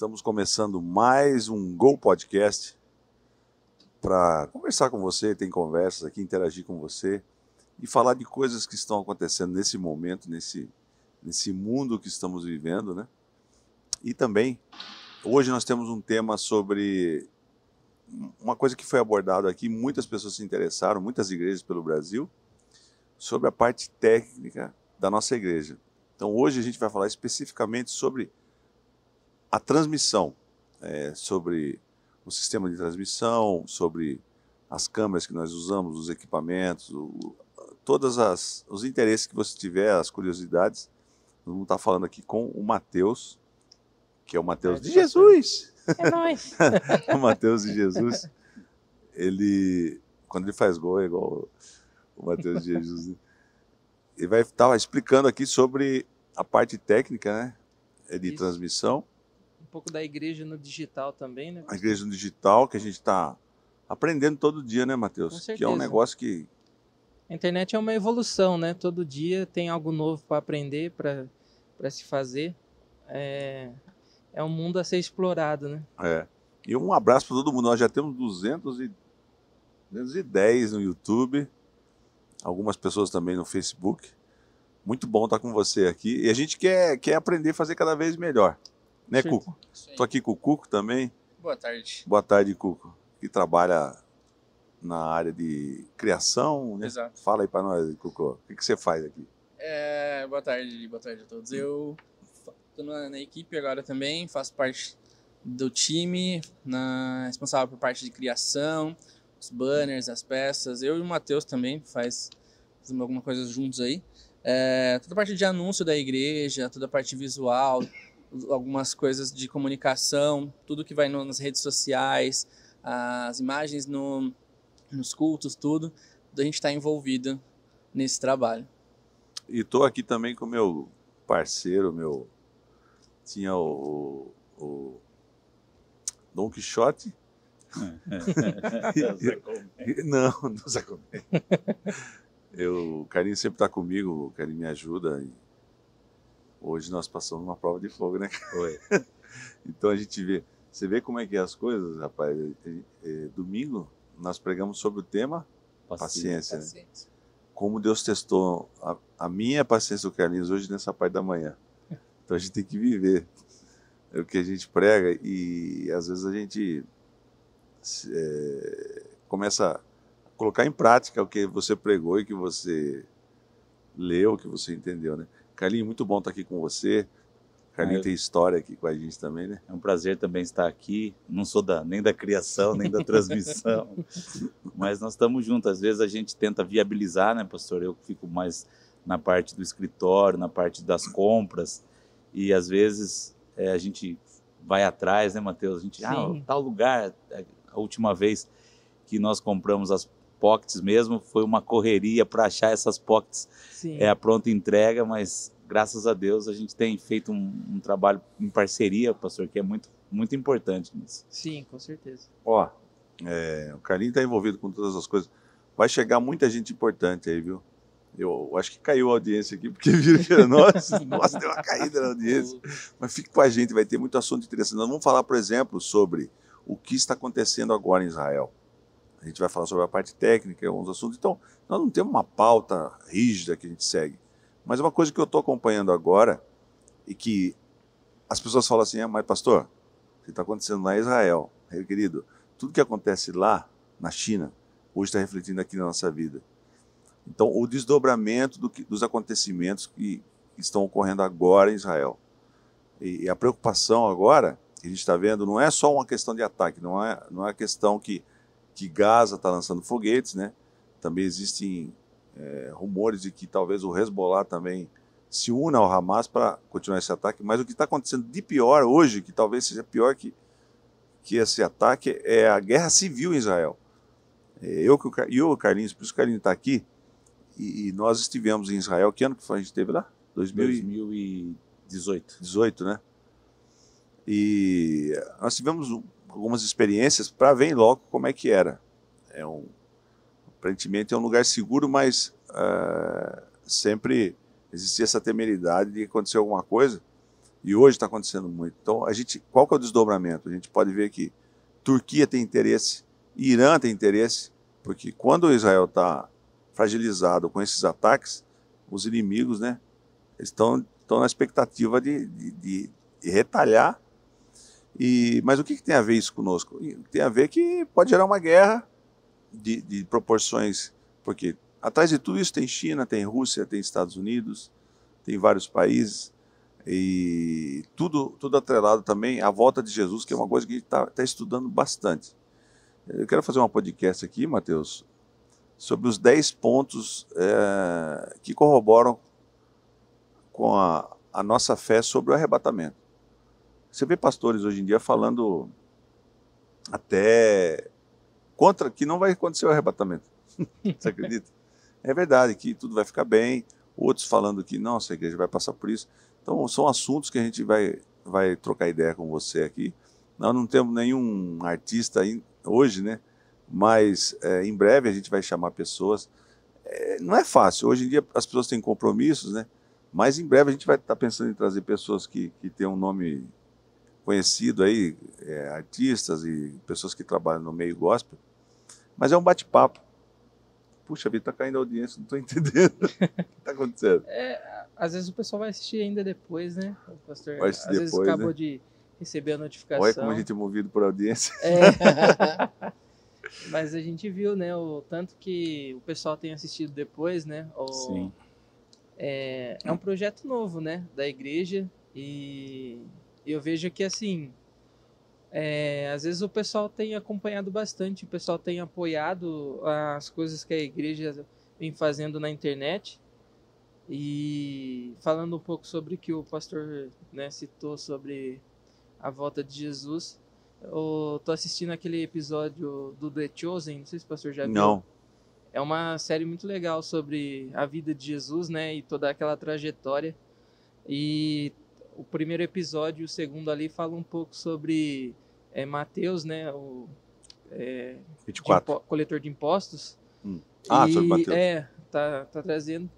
Estamos começando mais um Gol Podcast para conversar com você, tem conversas aqui, interagir com você e falar de coisas que estão acontecendo nesse momento, nesse, nesse mundo que estamos vivendo, né? E também, hoje nós temos um tema sobre uma coisa que foi abordada aqui, muitas pessoas se interessaram, muitas igrejas pelo Brasil, sobre a parte técnica da nossa igreja. Então hoje a gente vai falar especificamente sobre a transmissão, é, sobre o sistema de transmissão, sobre as câmeras que nós usamos, os equipamentos, o, todos os interesses que você tiver, as curiosidades. Nós vamos estar falando aqui com o Matheus, que é o Matheus é, de Jesus. É nóis. o Matheus de Jesus. Ele, quando ele faz gol, é igual o Matheus de Jesus. Ele vai estar explicando aqui sobre a parte técnica, né? De Isso. transmissão pouco da igreja no digital também, né? A igreja no digital, que a gente está aprendendo todo dia, né, Matheus? Que é um negócio que. A internet é uma evolução, né? Todo dia tem algo novo para aprender, para se fazer. É, é um mundo a ser explorado, né? É. E um abraço para todo mundo. Nós já temos 200 e, 210 no YouTube, algumas pessoas também no Facebook. Muito bom estar com você aqui. E a gente quer, quer aprender a fazer cada vez melhor. Né, Sim. Cuco? Estou aqui com o Cuco também. Boa tarde. Boa tarde, Cuco. Que trabalha na área de criação, né? Exato. Fala aí para nós, Cuco. O que, que você faz aqui? É, boa tarde, boa tarde a todos. Eu estou na, na, equipe agora também, faço parte do time, na, responsável por parte de criação, os banners, as peças. Eu e o Matheus também faz, fazemos alguma coisa juntos aí. É, toda a parte de anúncio da igreja, toda a parte visual, algumas coisas de comunicação, tudo que vai no, nas redes sociais, as imagens no, nos cultos, tudo, a gente está envolvido nesse trabalho. E estou aqui também com meu parceiro, meu tinha o, o, o Don Quixote. não, não Zé Eu, o Carinho sempre está comigo, o Carinho me ajuda. E Hoje nós passamos uma prova de fogo, né? Foi. então a gente vê. Você vê como é que é as coisas, rapaz. É, é, domingo nós pregamos sobre o tema paciência. paciência, né? Como Deus testou a, a minha paciência do Carlinhos hoje nessa parte da manhã. Então a gente tem que viver é o que a gente prega e às vezes a gente é, começa a colocar em prática o que você pregou e que você leu, que você entendeu, né? Carlinhos, muito bom estar aqui com você. Carlinhos tem história aqui com a gente também, né? É um prazer também estar aqui. Não sou da, nem da criação, nem da transmissão, mas nós estamos juntos. Às vezes a gente tenta viabilizar, né, pastor? Eu fico mais na parte do escritório, na parte das compras, e às vezes é, a gente vai atrás, né, Matheus? A gente, ah, Sim. ah, tal lugar, é, a última vez que nós compramos as pockets mesmo, foi uma correria para achar essas pockets Sim. é a pronta entrega, mas graças a Deus a gente tem feito um, um trabalho em parceria, pastor, que é muito, muito importante nisso. Sim, com certeza. Ó, é, o Carlinhos está envolvido com todas as coisas. Vai chegar muita gente importante aí, viu? Eu acho que caiu a audiência aqui, porque viram que era nós. Nossa, deu uma caída na audiência. Mas fique com a gente, vai ter muito assunto interessante. Nós vamos falar, por exemplo, sobre o que está acontecendo agora em Israel. A gente vai falar sobre a parte técnica, alguns assuntos. Então, nós não temos uma pauta rígida que a gente segue. Mas uma coisa que eu estou acompanhando agora e que as pessoas falam assim: ah, mas pastor, o que está acontecendo lá em Israel, meu querido, tudo que acontece lá na China, hoje está refletindo aqui na nossa vida. Então, o desdobramento do que, dos acontecimentos que estão ocorrendo agora em Israel. E, e a preocupação agora que a gente está vendo não é só uma questão de ataque, não é, não é a questão que que Gaza está lançando foguetes, né? Também existem é, rumores de que talvez o Hezbollah também se una ao Hamas para continuar esse ataque. Mas o que está acontecendo de pior hoje, que talvez seja pior que, que esse ataque, é a guerra civil em Israel. É, eu e o Carlinhos, por isso o Carlinhos está aqui, e, e, nós estivemos em Israel. Que ano que foi? a gente esteve lá? 2018. 18, né? E nós tivemos algumas experiências para ver logo como é que era. É um, aparentemente é um lugar seguro, mas uh, sempre existia essa temeridade de acontecer alguma coisa. E hoje está acontecendo muito. Então, a gente, qual que é o desdobramento? A gente pode ver que Turquia tem interesse, Irã tem interesse, porque quando Israel está fragilizado com esses ataques, os inimigos, né, estão estão na expectativa de, de, de, retalhar. E, mas o que, que, tem a ver isso conosco? Tem a ver que pode gerar uma guerra de, de proporções, porque atrás de tudo isso tem China, tem Rússia, tem Estados Unidos, tem vários países e tudo, tudo atrelado também à volta de Jesus, que é uma coisa que a gente está tá estudando bastante. Eu quero fazer uma podcast aqui, Mateus, sobre os 10 pontos é, que corroboram com a, a nossa fé sobre o arrebatamento. Você vê pastores hoje em dia falando até contra que não vai acontecer o arrebatamento. Você acredita? É verdade que tudo vai ficar bem, outros falando que não, a igreja vai passar por isso. Então, são assuntos que a gente vai, vai trocar ideia com você aqui. Nós não temos nenhum artista hoje, né? Mas é, em breve a gente vai chamar pessoas. É, não é fácil. Hoje em dia as pessoas têm compromissos, né? Mas em breve a gente vai estar pensando em trazer pessoas que, que têm um nome conhecido aí, é, artistas e pessoas que trabalham no meio gospel. Mas é um bate-papo. Puxa vida, está caindo a audiência, não estou entendendo o que está acontecendo. É, às vezes o pessoal vai assistir ainda depois, né? O pastor, vai assistir às depois, vezes acabou né? de receber a notificação. Olha como a gente é movido por audiência. É. Mas a gente viu, né, o tanto que o pessoal tem assistido depois, né? O, Sim. É, é um projeto novo, né, da igreja e eu vejo que assim, é, às vezes o pessoal tem acompanhado bastante, o pessoal tem apoiado as coisas que a igreja vem fazendo na internet e falando um pouco sobre o que o pastor né, citou sobre a volta de Jesus. Eu tô assistindo aquele episódio do The Chosen, não sei se o pastor já viu. Não. É uma série muito legal sobre a vida de Jesus, né, e toda aquela trajetória. E o primeiro episódio e o segundo ali fala um pouco sobre é, Mateus, né, o é, de 24. impo- coletor de impostos. Hum. Ah, E- sobre Mateus. É, tá, tá trazendo.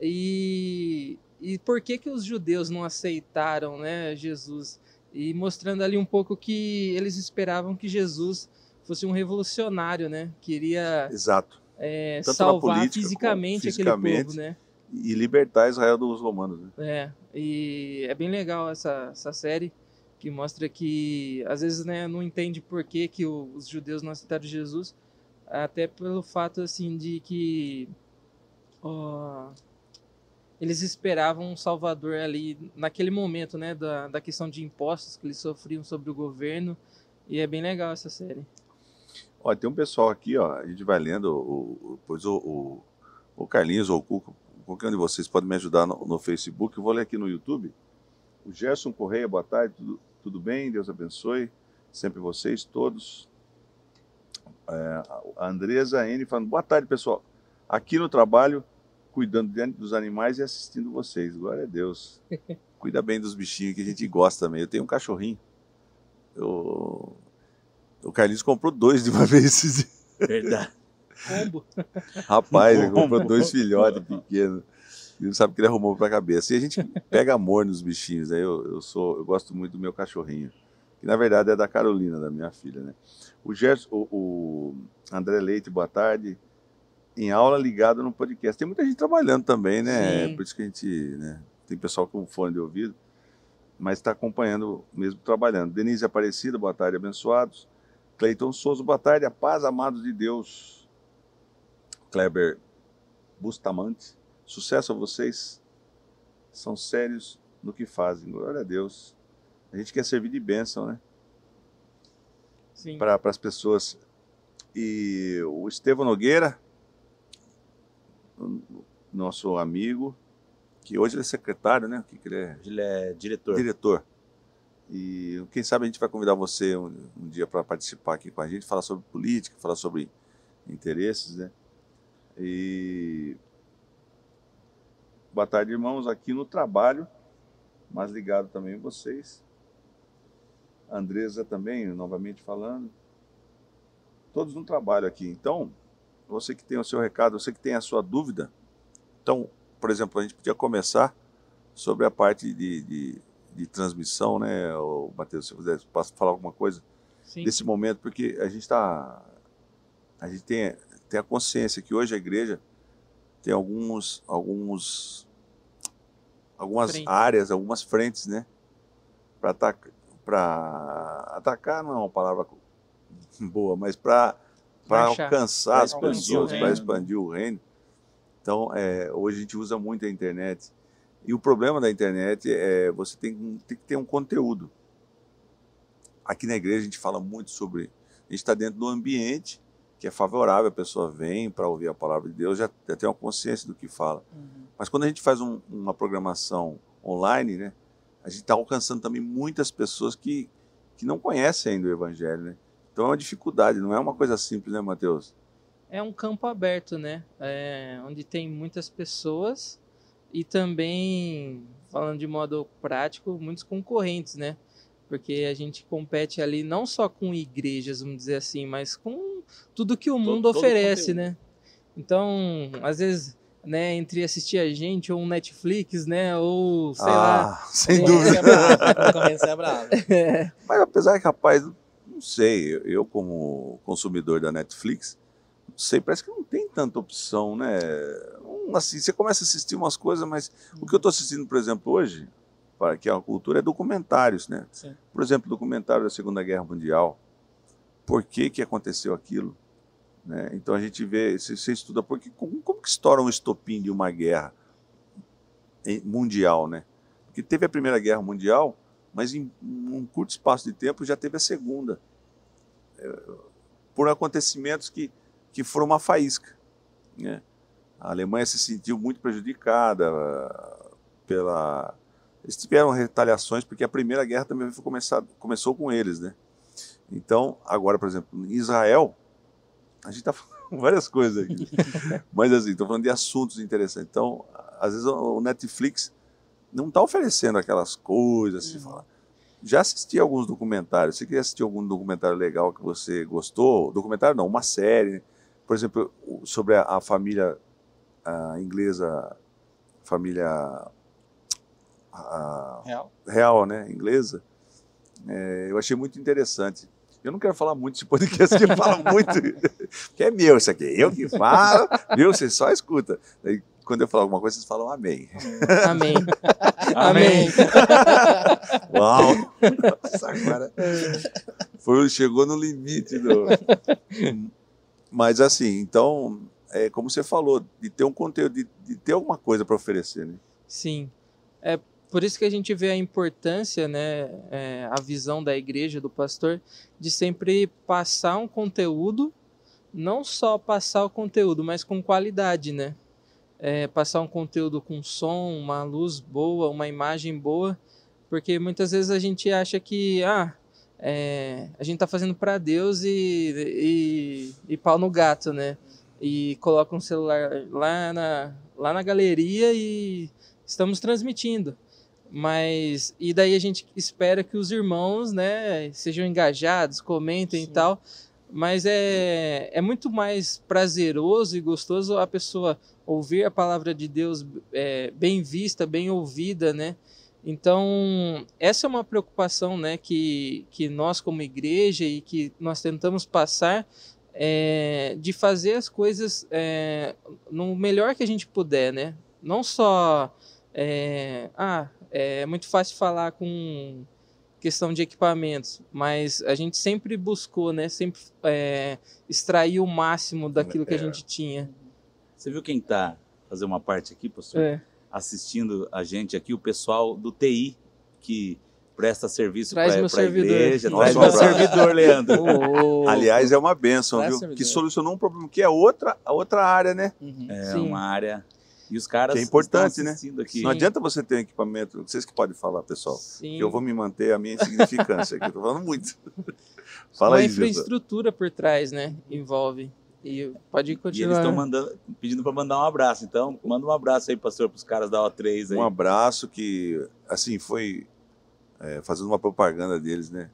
E, e por que que os judeus não aceitaram, né, Jesus? E mostrando ali um pouco que eles esperavam que Jesus fosse um revolucionário, né? Queria Exato. é, salvar política como fisicamente, aquele fisicamente. povo, né? E libertar Israel dos romanos. Né? É, e é bem legal essa, essa série que mostra que às vezes né, não entende por que, que os judeus não aceitaram Jesus, até pelo fato assim de que ó, eles esperavam um salvador ali naquele momento, né, da, da questão de impostos que eles sofriam sobre o governo, e é bem legal essa série. Ó, tem um pessoal aqui, ó, a gente vai lendo, o, o, pois o, o, o Carlinhos ou o Cuco, qualquer um de vocês pode me ajudar no, no Facebook, eu vou ler aqui no YouTube. O Gerson Correia, boa tarde, tudo, tudo bem? Deus abençoe sempre vocês todos. É, a Andresa N falando, boa tarde, pessoal. Aqui no trabalho, cuidando de- dos animais e assistindo vocês. Glória a Deus. Cuida bem dos bichinhos que a gente gosta também. Eu tenho um cachorrinho. Eu... O Carlinhos comprou dois de uma vez. Verdade. Combo. Rapaz, ele comprou dois filhotes pequenos. E não sabe o que ele arrumou pra cabeça. E a gente pega amor nos bichinhos. Né? Eu, eu, sou, eu gosto muito do meu cachorrinho. Que na verdade é da Carolina, da minha filha. Né? O, Gerson, o, o André Leite, boa tarde. Em aula ligado no podcast. Tem muita gente trabalhando também, né? Sim. Por isso que a gente. Né? Tem pessoal com fone de ouvido, mas está acompanhando mesmo trabalhando. Denise Aparecida, boa tarde, abençoados. Cleiton Souza, boa tarde, a paz, amados de Deus. Kleber Bustamante, sucesso a vocês. São sérios no que fazem, glória a Deus. A gente quer servir de bênção, né? Sim. Para as pessoas. E o Estevão Nogueira, nosso amigo, que hoje ele é secretário, né? O que, que ele é? Ele é diretor. Diretor. E quem sabe a gente vai convidar você um, um dia para participar aqui com a gente, falar sobre política, falar sobre interesses, né? E boa tarde, irmãos, aqui no trabalho, mas ligado também em vocês. Andresa também, novamente falando. Todos no trabalho aqui. Então, você que tem o seu recado, você que tem a sua dúvida. Então, por exemplo, a gente podia começar sobre a parte de, de, de transmissão, né, o Matheus, se você posso falar alguma coisa Sim. desse momento, porque a gente está, a gente tem, tem a consciência que hoje a igreja tem alguns, alguns, algumas Frente. áreas, algumas frentes, né, para atacar, para atacar não é uma palavra boa, mas para para alcançar as pessoas, para expandir o reino. Então, é, hoje a gente usa muito a internet. E o problema da internet é você tem, tem que ter um conteúdo. Aqui na igreja a gente fala muito sobre. A gente está dentro do ambiente que é favorável, a pessoa vem para ouvir a palavra de Deus, já, já tem uma consciência do que fala. Uhum. Mas quando a gente faz um- uma programação online, né, a gente está alcançando também muitas pessoas que, que não conhecem ainda o Evangelho. Né? Então é uma dificuldade, não é uma coisa simples, né, Mateus? é um campo aberto, né? É, onde tem muitas pessoas e também, falando de modo prático, muitos concorrentes, né? Porque a gente compete ali não só com igrejas, vamos dizer assim, mas com tudo que o mundo todo oferece, conteúdo. né? Então, às vezes, né, entre assistir a gente ou um Netflix, né, ou sei lá, ah, sem É. dúvida. É brava. Mas apesar que, rapaz, não sei, eu- como consumidor da Netflix, não sei, parece que não tem tanta opção, né? Um, Assim, você começa a assistir umas coisas, mas o que eu estou assistindo, por exemplo, hoje, para que é a cultura é documentários, né? Sim. Por exemplo, documentário da Segunda Guerra Mundial. Por que que aconteceu aquilo? Né? Então a gente vê, você, você estuda, porque, como, como que estoura um estopim de uma guerra mundial, né? Porque teve a Primeira Guerra Mundial, mas em um curto espaço de tempo já teve a Segunda. É, Por acontecimentos que, que foram uma faísca. Né? A Alemanha se sentiu muito prejudicada ah, pela. Eles tiveram retaliações, porque a Primeira Guerra também foi começar, começou com eles. Né? Então, agora, por exemplo, em Israel, a gente está falando várias coisas aqui. Mas assim, estou falando de assuntos interessantes. Então, às vezes o Netflix não está oferecendo aquelas coisas. Assim, fala. Já assisti alguns documentários. Você queria assistir algum documentário legal que você gostou? Documentário não, uma série. né? Por exemplo, sobre a, a família a inglesa, família a- Real. real, né, inglesa. É, eu achei muito interessante. Eu não quero falar muito desse podcast, que fala muito. Porque é meu isso aqui. Eu que falo, viu? Você só escuta. Daí, quando eu falar alguma coisa, vocês falam amém. amém. Amém. Uau! Nossa, agora foi, chegou no limite. Do... Mas assim, então, é como você falou, de ter um conteúdo, de, de ter alguma coisa para oferecer, né? Sim. É por isso que a gente vê a importância, né, é, a visão da igreja, do pastor, de sempre passar um conteúdo, não só passar o conteúdo, mas com qualidade, né? É, passar um conteúdo com som, uma luz boa, uma imagem boa, porque muitas vezes a gente acha que, ah, é, a gente tá fazendo para Deus e, e, e pau no gato, né? E coloca um celular lá na, lá na galeria e estamos transmitindo. Mas e daí a gente espera que os irmãos, né, sejam engajados, comentem Sim. e tal. Mas é, é muito mais prazeroso e gostoso a pessoa ouvir a palavra de Deus é, bem vista, bem ouvida, né? Então, essa é uma preocupação né, que, que nós, como igreja, e que nós tentamos passar é, de fazer as coisas é, no melhor que a gente puder, né? Não só. É, ah, é muito fácil falar com questão de equipamentos, mas a gente sempre buscou, né? Sempre é, extrair o máximo daquilo que a É. gente tinha. Você viu quem tá fazer uma parte aqui, pastor? É. Assistindo a gente aqui, o pessoal do TI, que presta serviço para a igreja. Traz meu servidor, Leandro. Oh, Aliás, é uma benção, Traz viu? servidor. Que solucionou um problema que é outra, a outra área, né? Uhum. É Sim. uma área. E os caras Que é importante, estão né? assistindo aqui. Não adianta você ter um equipamento. Vocês que podem falar, pessoal. sim. Que eu vou me manter a minha insignificância aqui. Tô falando muito. Fala uma aí, infraestrutura por trás, né? Envolve. E pode E eles continuar. estão mandando, pedindo para mandar um abraço. Então, manda um abraço aí, pastor, para os caras da O3 aí. Um abraço que, assim, foi é, fazendo uma propaganda deles, né?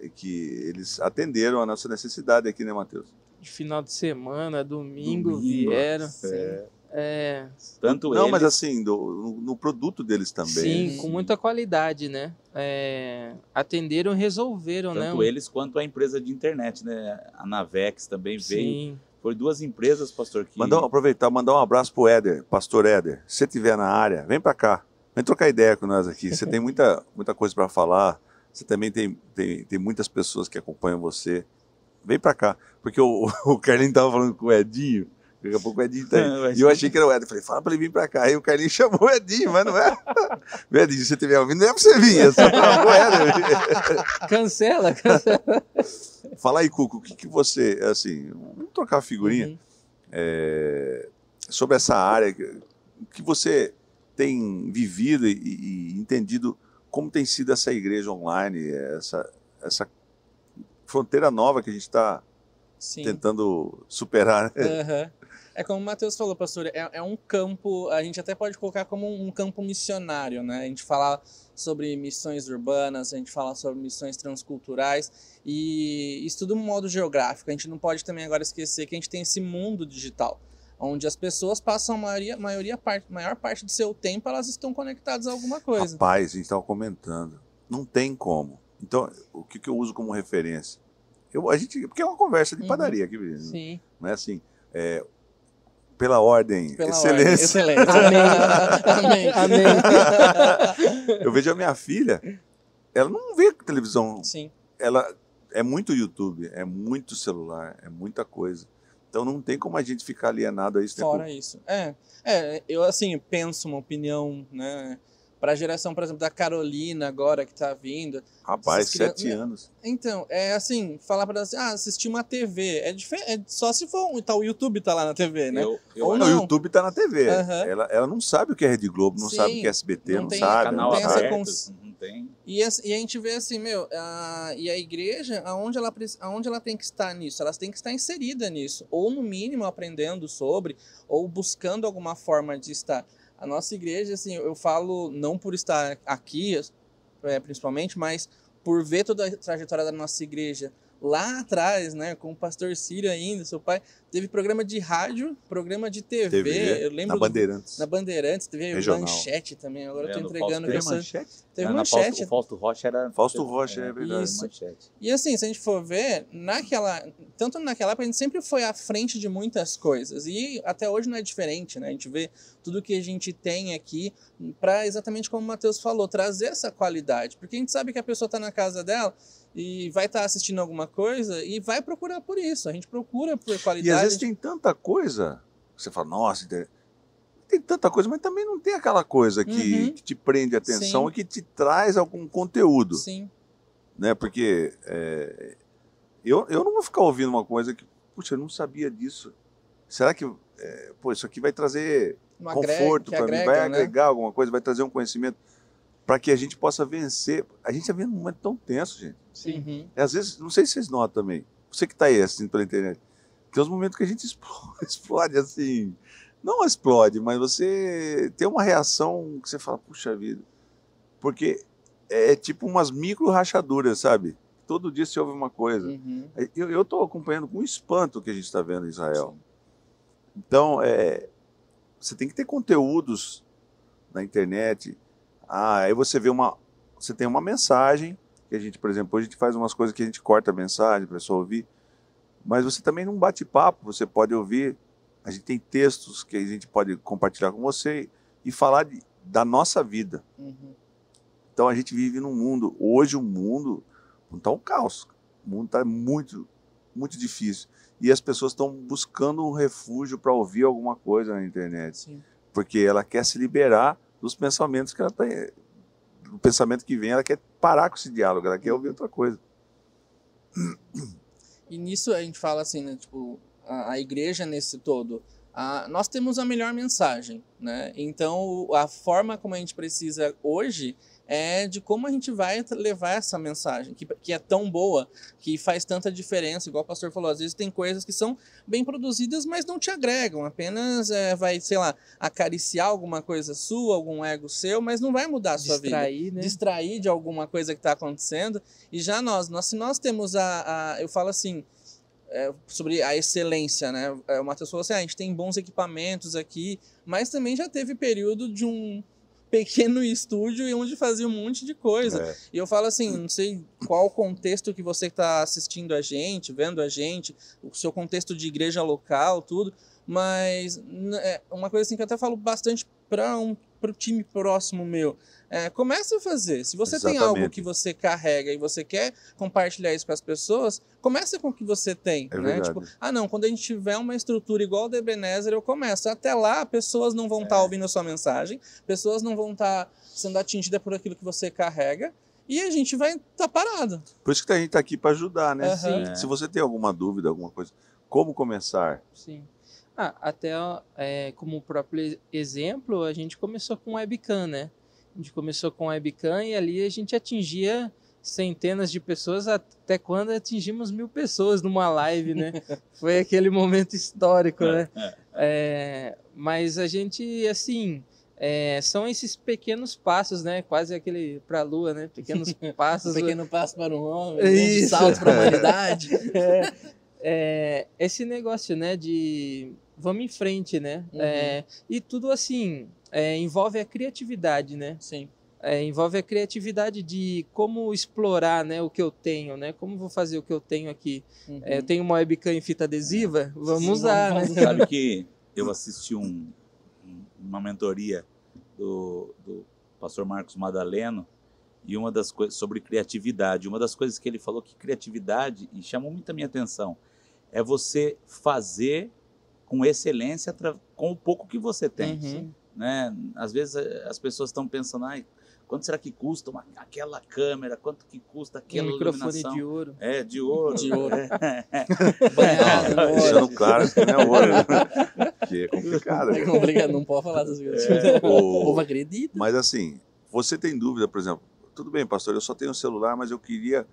É que eles atenderam a nossa necessidade aqui, né, Matheus? de final de semana, domingo, Domingo, vieram. Sim. É, Tanto Não, eles, mas assim, do- no, no produto deles também. sim, com muita qualidade, né? É, atenderam e resolveram, né? tanto eles quanto a empresa de internet, né? A Navex também veio. Sim. Foi duas empresas, pastor, que Mandar, aproveitar, mandar um abraço pro Éder, pastor Éder. Se você estiver na área, vem para cá. Vem trocar ideia com nós aqui. Você tem muita, muita coisa para falar. Você também tem, tem, tem muitas pessoas que acompanham você. Vem para cá. Porque o, o Carlinho tava falando com o Edinho. Daqui a pouco o Edinho tá aí. E eu achei que era o Éder. Falei, fala para ele vir para cá. Aí o Carlinho chamou o Edinho, mas não é. O Edinho, se você estiver ouvindo, não é para você vir. É só o Éder. Cancela, cancela. Fala aí, Cuco, o que, que você, assim, vamos trocar uma figurinha. Uhum. é, sobre essa área que- que você tem vivido e, e entendido como tem sido essa igreja online, essa, essa fronteira nova que a gente está tentando superar. né? Aham. É como o Matheus falou, pastor, é, é um campo, a gente até pode colocar como um, um campo missionário, né? A gente fala sobre missões urbanas, a gente fala sobre missões transculturais e isso tudo no modo geográfico. A gente não pode também agora esquecer que a gente tem esse mundo digital, onde as pessoas passam a maioria, maioria parte, maior parte do seu tempo, elas estão conectadas a alguma coisa. Rapaz, a gente estava comentando, não tem como. Então, o que, que eu uso como referência? Eu, a gente, porque é uma conversa de Uhum. padaria aqui, menino. Sim. não é assim. é, pela ordem, Pela excelência. ordem. Excelência. Amém. Amém. Amém. Eu vejo a minha filha, ela não vê televisão Sim. ela é muito YouTube, é muito celular, é muita coisa. Então não tem como a gente ficar alienado a isso. né? Fora isso. É, é, eu assim, penso uma opinião, né? Pra geração, por exemplo, da Carolina agora que tá vindo. Rapaz, crianças- sete anos. Então, é assim, falar pra ela assim, ah, assistir uma TV. É, dife- é só se for um, tá, o YouTube tá lá na TV, né? eu, eu Ou Não, não. o YouTube tá na TV. Ela, ela não sabe o que é Rede Globo, não Sim, sabe o que é SBT, não não, tem sabe. canal não tem essa cons- não tem. E, as- e a gente vê assim, meu, a, e a igreja, aonde ela, aonde ela tem que estar nisso? Ela tem que estar inserida nisso. Ou, no mínimo, aprendendo sobre, ou buscando alguma forma de estar. A nossa igreja, assim, eu falo não por estar aqui, é, principalmente, mas por ver toda a trajetória da nossa igreja lá atrás, né, com o pastor Círio ainda, seu pai, teve programa de rádio, programa de TV, TV, eu lembro na do- Bandeirantes. na Bandeirantes, teve Regional. manchete também, agora eu É, tô no entregando Fausto essa- manchete? Teve Ana manchete. Fausto, o Fausto Rocha era. Fausto Rocha, é verdade. Isso. Manchete. E assim, se a gente for ver, naquela. Tanto naquela época, a gente sempre foi à frente de muitas coisas. E até hoje não é diferente, né? A gente vê tudo que a gente tem aqui para exatamente como o Matheus falou, trazer essa qualidade. Porque a gente sabe que a pessoa está na casa dela e vai estar assistindo alguma coisa e vai procurar por isso. A gente procura por E qualidade. às vezes tem tanta coisa, você fala, nossa, tem- tanta coisa, mas também não tem aquela coisa que, Uhum. que te prende a atenção Sim. e que te traz algum conteúdo. Sim, né? Porque é, eu, eu não vou ficar ouvindo uma coisa que, puxa, eu não sabia disso. Será que, é, pô, isso aqui vai trazer agrega, conforto para mim, vai né? agregar alguma coisa, vai trazer um conhecimento para que a gente possa vencer. A gente está vendo um momento tão tenso, gente. Uhum. E às vezes, não sei se vocês notam também, você que está aí assistindo pela internet, tem uns momentos que a gente explode, explode assim. Não explode, mas você tem uma reação que você fala, puxa vida. Porque é tipo umas micro rachaduras, sabe? Todo dia se ouve uma coisa. Uhum. Eu estou acompanhando com espanto o que a gente está vendo em Israel. Então, é, você tem que ter conteúdos na internet. Ah, aí você vê uma. Você tem uma mensagem, que a gente, por exemplo, hoje a gente faz umas coisas que a gente corta a mensagem para a pessoa ouvir. Mas você também não bate papo, você pode ouvir. A gente tem textos que a gente pode compartilhar com você e falar de, da nossa vida. Uhum. Então a gente vive num mundo, hoje o mundo está um caos. O mundo está muito, muito difícil. E as pessoas estão buscando um refúgio para ouvir alguma coisa na internet. Sim. Porque ela quer se liberar dos pensamentos que ela tem. Do pensamento que vem, ela quer parar com esse diálogo, ela quer ouvir outra coisa. E nisso a gente fala assim, né? Tipo, a, a igreja nesse todo. a- nós temos a melhor mensagem, né? Então, a forma como a gente precisa hoje é de como a gente vai levar essa mensagem, que, que é tão boa, que faz tanta diferença, igual o pastor falou, às vezes tem coisas que são bem produzidas, mas não te agregam, apenas é, vai, sei lá, acariciar alguma coisa sua, algum ego seu, mas não vai mudar a sua vida Distrair, né? distrair de alguma coisa que está acontecendo. E já nós, nós se nós temos a, a- eu falo assim, é, sobre a excelência, né? É, o Matheus falou assim: ah, a gente tem bons equipamentos aqui, mas também já teve período de um pequeno estúdio e onde fazia um monte de coisa. É. E eu falo assim, não sei qual contexto que você está assistindo a gente, vendo a gente, o seu contexto de igreja local, tudo, mas é uma coisa assim que eu até falo bastante para um pro time próximo meu. É, comece a fazer. Se você tem algo Exatamente. que você carrega e você quer compartilhar isso com as pessoas, comece com o que você tem, É né? Tipo, ah, não, quando a gente tiver uma estrutura igual a da Ebenezer, eu começo. Até lá, pessoas não vão estar ouvindo a sua mensagem, pessoas não vão estar sendo atingidas por aquilo que você carrega, e a gente vai estar parado. Por isso que a gente está aqui para ajudar, né? Aham. Se você tem alguma dúvida, alguma coisa, como começar? Sim. Ah, até é, como próprio exemplo, a gente começou com webcam, né? A gente começou com webcam e ali a gente atingia centenas de pessoas até quando atingimos mil pessoas numa live, né? Foi aquele momento histórico, né? É, mas a gente, assim, é, são esses pequenos passos, né? Quase aquele para a lua, né? Pequenos passos. Um pequeno passo para um homem, É um salto para a humanidade. é, é, esse negócio, né, de vamos em frente, né? Uhum. É, e tudo assim é, envolve a criatividade, né? Sim. É, envolve a criatividade de como explorar, né, o que eu tenho, né? Como vou fazer o que eu tenho aqui? Uhum. É, eu tenho uma webcam em fita adesiva, vamos Sim, usar, vamos né? fazer. Sabe que eu assisti um- um- uma mentoria do, do pastor Marcos Madaleno e uma das coisas sobre criatividade. Uma das coisas que ele falou que criatividade, e chamou muito a minha atenção, é você fazer com excelência com o pouco que você tem. Uhum. Né? Às vezes eh, as pessoas estão pensando, ai, quanto será que custa uma- aquela câmera? Quanto que custa Um aquela microfone iluminação? de ouro. É, de ouro. De ouro. É. Banhado, no deixando ouro. claro que não é ouro, que é complicado. É complicado, não pode falar essas coisas. É, O o- povo acredita. Mas assim, você tem dúvida, por exemplo, tudo bem, pastor, eu só tenho um celular, mas eu queria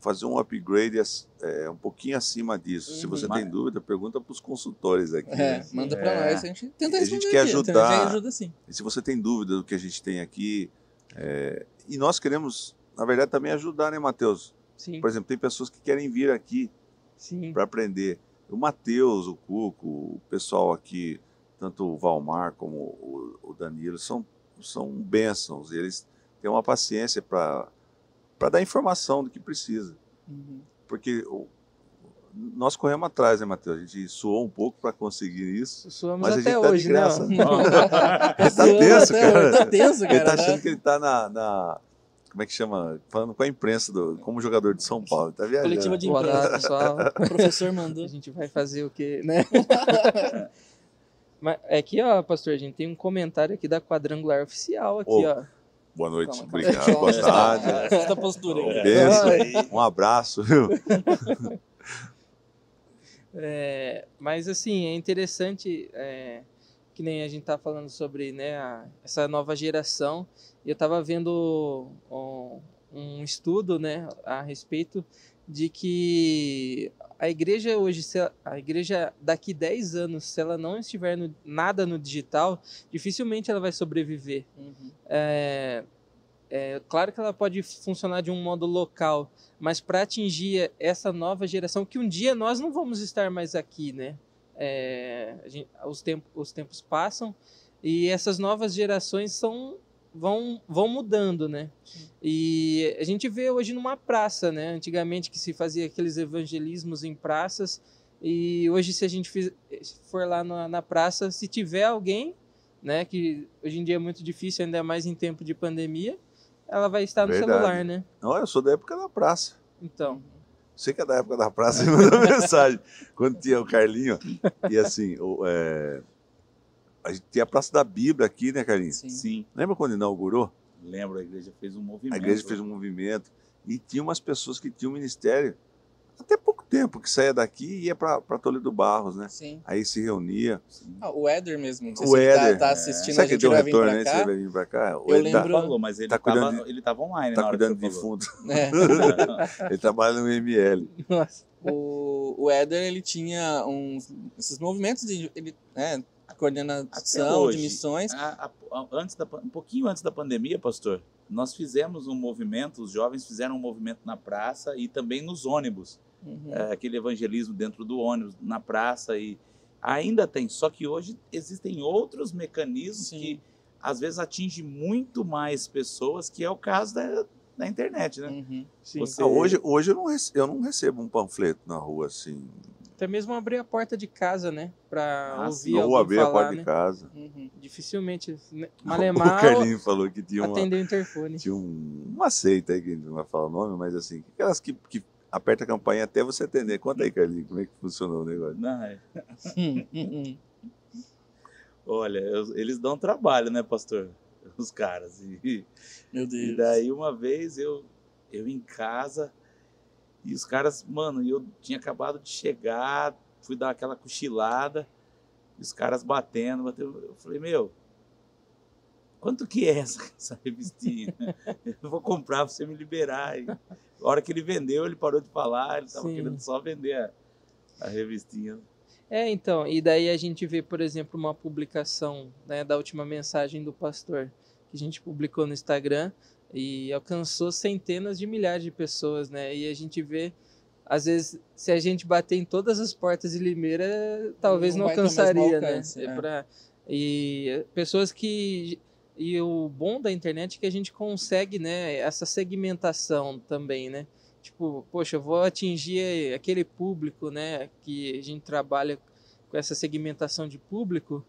fazer um upgrade é, um pouquinho acima disso. Se Uhum. você Mas- tem dúvida, pergunta para os consultores aqui. É, né? manda pra É. nós, a gente tenta A gente responder quer aqui, ajudar. A gente ajuda sim. E se você tem dúvida do que a gente tem aqui, é, e nós queremos, na verdade, também ajudar, né, Matheus? Sim, Por exemplo, tem pessoas que querem vir aqui para aprender. O Matheus, o Cuco, o pessoal aqui, tanto o Valmar como o, o Danilo, são, são bênçãos. Eles têm uma paciência para dar informação do que precisa. Uhum. Porque o- nós corremos atrás, né, Matheus? A gente suou um pouco para conseguir isso. Suamos Mas a até gente tá de hoje, né? graça. Ele tá tenso, cara. hoje, Tá tenso, cara. Ele tá achando que ele tá na, na- Como é que chama? Falando com a imprensa, do, como jogador de São Paulo. Ele tá viajando. Coletiva de imprensa. pessoal. O professor mandou. A gente vai fazer o quê, né? Mas é aqui, ó, pastor, a gente tem um comentário aqui da Quadrangular Oficial aqui, ó. Boa noite, Calma, obrigado, calma. boa tarde. Essa postura aí. Benção, um abraço, viu? É, mas assim, é interessante, é, que nem a gente tá falando sobre né, a- essa nova geração. Eu tava vendo um, um estudo né, a respeito de que a igreja hoje, ela- a igreja daqui 10 anos, se ela não estiver no- nada no digital, dificilmente ela vai sobreviver. Uhum. É, é claro que ela pode funcionar de um modo local, mas para atingir essa nova geração, que um dia nós não vamos estar mais aqui, né? É, gente- os, tempo, os tempos passam e essas novas gerações são, vão, vão mudando, né? E a gente vê hoje numa praça, né? Antigamente que se fazia aqueles evangelismos em praças e hoje se a gente fiz- for lá na, na praça, se tiver alguém né? Que hoje em dia é muito difícil, ainda mais em tempo de pandemia. Ela vai estar no Verdade. celular, né? Não, eu sou da época da praça. Então, Você que é da época da praça, me mandou mensagem. Quando tinha o Carlinho, e assim, o, é, a gente tinha a Praça da Bíblia aqui, né, Carlinhos? Sim. Sim, Lembra quando inaugurou? lembro, a igreja fez um movimento. A igreja fez um movimento e tinha umas pessoas que tinham ministério até pouco tempo, que saía daqui e ia para Toledo Barros, né? Sim. Aí se reunia. Sim. Ah, o Éder mesmo. Não sei O tá- Éder. tá, assistindo, Será a que gente deu vai vir retorno, né? Você vai vir pra cá? Ou Eu ele tá- lembro- falou, mas ele tá estava cuidando ele tava online tá na hora cuidando que de fundo. É. Ele trabalha no ML. nossa. o, o Éder, ele tinha uns, esses movimentos de ele, né, Até coordenação hoje, de missões. a- a- a- antes da, um pouquinho antes da pandemia, pastor, nós fizemos um movimento, os jovens fizeram um movimento na praça e também nos ônibus. Uhum. é, aquele evangelismo dentro do ônibus, na praça e ainda tem. Só que hoje existem outros mecanismos Sim. que às vezes atingem muito mais pessoas, que é o caso da, da internet, né? Uhum. Sim. Você- Ah, hoje hoje eu, não rece- eu não recebo um panfleto na rua assim. Até mesmo abrir a porta de casa, né? Pra Ah, ouvir Ou abrir a falar, porta né? de casa. Uhum. Dificilmente. né? O Malemar Carlinho falou que tinha uma, atender o interfone. tinha um, uma seita aí, que a gente não vai falar o nome, mas assim, aquelas que, que aperta a campainha até você atender. Conta aí, Carlinho, como é que funcionou o negócio. Não, é- olha, eu- eles dão trabalho, né, pastor? Os caras. E, Meu Deus. e daí uma vez eu, eu em casa e os caras, mano, eu tinha acabado de chegar, fui dar aquela cochilada, e os caras batendo, batendo. Eu falei, meu, quanto que é essa, essa revistinha? Eu vou comprar pra você me liberar. E, a hora que ele vendeu, ele parou de falar, ele tava Sim. querendo só vender a, a revistinha. É, então, e daí a gente vê, por exemplo, uma publicação né, da última mensagem do pastor, que a gente publicou no Instagram e alcançou centenas de milhares de pessoas, né? E a gente vê, às vezes, se a gente bater em todas as portas de Limeira, talvez Não não, alcançaria, alcance, né? é. Pra- e pessoas que. E o bom da internet é que a gente consegue, né, essa segmentação também, né? Tipo, poxa, eu vou atingir aquele público, né, que a gente trabalha com essa segmentação de público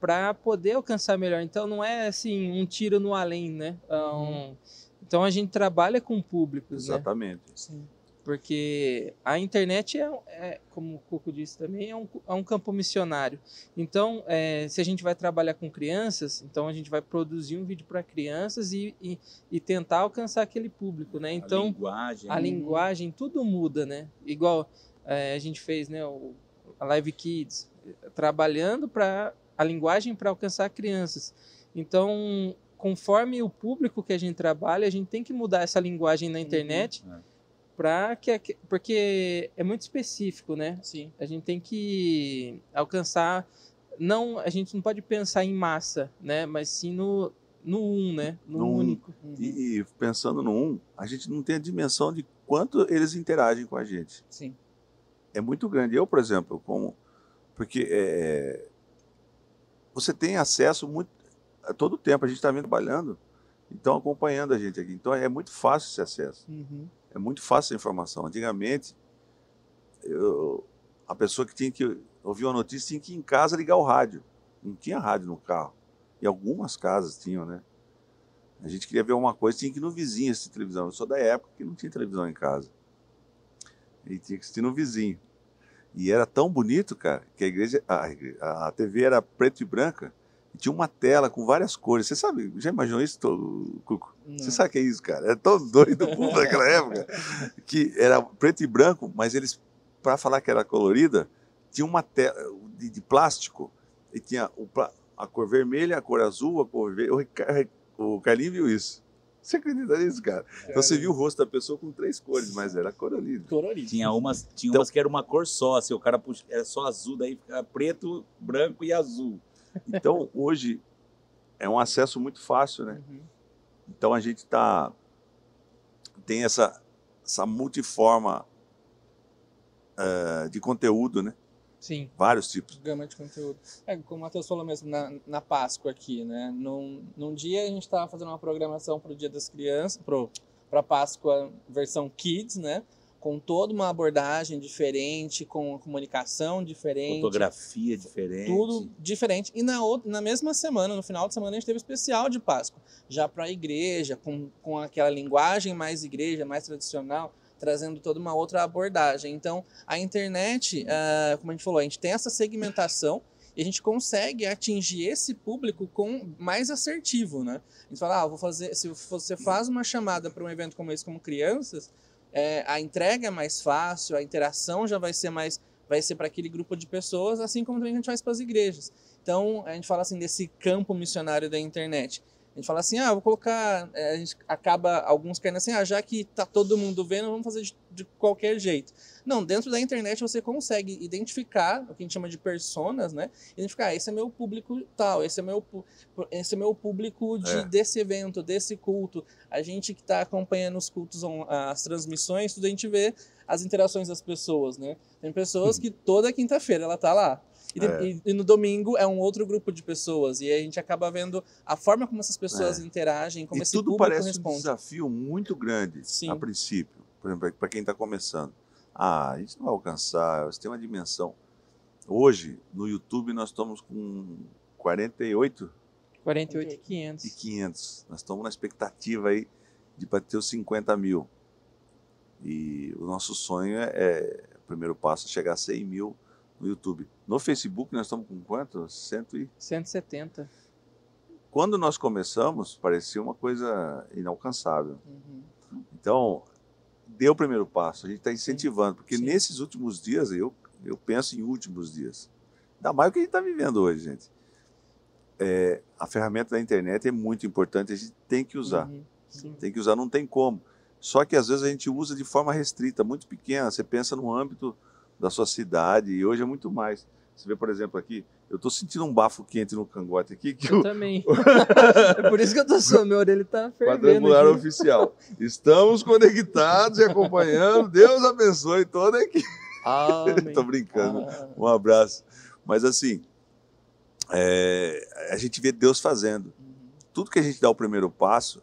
para poder alcançar melhor. Então não é assim um tiro no além, né? É um- Então a gente trabalha com públicos, né? Exatamente. Sim. Porque a internet é, é, como o Cuco disse também, é um, é um campo missionário. Então, é, se a gente vai trabalhar com crianças, então a gente vai produzir um vídeo para crianças e, e, e tentar alcançar aquele público, né? a Então, linguagem. a linguagem, tudo muda, né? Igual é, a gente fez, né, o, a Live Kids, trabalhando para a linguagem para alcançar crianças. Então, conforme o público que a gente trabalha, a gente tem que mudar essa linguagem na internet É. para que que porque é muito específico, né? Sim. A gente tem que alcançar não, a gente não pode pensar em massa, né, mas sim no no um, né? No, No um. único. Uhum. E, e pensando no um, a gente não tem a dimensão de quanto eles interagem com a gente. Sim. é muito grande. Eu, por exemplo, como porque é, você tem acesso muito a todo tempo. A gente está vendo trabalhando, então acompanhando a gente aqui. Então é muito fácil esse acesso. Uhum. É muito fácil a informação. Antigamente, eu- a pessoa que tinha que ouvir uma notícia tinha que ir em casa ligar o rádio. Não tinha rádio no carro. E algumas casas tinham, né? A gente queria ver uma coisa, tinha que ir no vizinho assistir televisão. Eu sou da época que não tinha televisão em casa. E tinha que assistir no vizinho. E era tão bonito, cara, que a igreja, a, a TV era preto e branca e tinha uma tela com várias cores. Você sabe, já imaginou isso, Tô- Cuco? Você Não. sabe o que é isso, cara? É tão doido o povo daquela época que era preto e branco, mas eles, para falar que era colorida, tinha uma tela de, de plástico e tinha o a cor vermelha, a cor azul, a cor verde. O, o Carlinho viu isso. Você acredita nisso, cara? Então você viu o rosto da pessoa com três cores, mas era colorido. Colorido. Tinha umas, tinha Então- umas que era uma cor só, assim, o cara puxa, era só azul, daí ficava preto, branco e azul. Então hoje é um acesso muito fácil, né? Uhum. Então a gente tá tem essa essa multiforma eh, de conteúdo, né? Sim. Vários tipos. Gama de conteúdo. É, como o Matheus falou mesmo, na, na Páscoa aqui, né? Num, num dia a gente estava fazendo uma programação para o Dia das Crianças, para Páscoa versão Kids, né? Com toda uma abordagem diferente, com comunicação diferente. Fotografia diferente. Tudo diferente. E na, outra, na mesma semana, no final de semana, a gente teve especial de Páscoa. Já para a igreja, com, com aquela linguagem mais igreja, mais tradicional, trazendo toda uma outra abordagem. Então, a internet, ah, como a gente falou, a gente tem essa segmentação e a gente consegue atingir esse público com mais assertivo, né? A gente fala, ah, vou fazer. Se você faz uma chamada para um evento como esse, como crianças, é, a entrega é mais fácil, a interação já vai ser mais vai ser para aquele grupo de pessoas, assim como também a gente faz para as igrejas. Então, a gente fala assim desse campo missionário da internet. A gente fala assim, ah, vou colocar. é, A gente acaba, alguns querem assim, ah, já que tá todo mundo vendo, vamos fazer de, de qualquer jeito. Não, dentro da internet você consegue identificar o que a gente chama de personas, né? Identificar, ah, esse é meu público tal, esse é meu, esse é meu público de, É. desse evento, desse culto. A gente que está acompanhando os cultos, as transmissões, tudo a gente vê as interações das pessoas, né? Tem pessoas que toda quinta-feira ela tá lá. E, É. e- e no domingo é um outro grupo de pessoas. E a gente acaba vendo a forma como essas pessoas É. interagem, como e esse tudo público parece um responde. desafio muito grande Sim. a princípio. Por exemplo, para quem está começando. Ah, a gente não vai alcançar, você tem uma dimensão. Hoje, no YouTube, nós estamos com 48 48,500. e 500. Nós estamos na expectativa aí de bater os 50 mil. E o nosso sonho é, é o primeiro passo, é chegar a 100 mil no YouTube. No Facebook, nós estamos com quanto? 100 e... 170. Quando nós começamos, parecia uma coisa inalcançável. Uhum. Então, dê o primeiro passo, a gente está incentivando, porque Sim. nesses últimos dias, eu, eu penso em últimos dias, ainda mais o que a gente está vivendo hoje, gente. É, a ferramenta da internet é muito importante, a gente tem que usar, Uhum. Tem que usar, não tem como. Só que às vezes a gente usa de forma restrita, muito pequena, você pensa no âmbito da sua cidade, e hoje é muito mais. Você vê, por exemplo, aqui, eu estou sentindo um bafo quente no cangote aqui, que Eu o, também. é por isso que eu tô suando. Meu orelha tá fervendo. Quadrangular aqui. oficial. Estamos conectados e acompanhando. Deus abençoe toda a equipe. Amém. Tô brincando. Ah, Um abraço. Mas assim, é, a gente vê Deus fazendo. uhum. Tudo que a gente dá o primeiro passo,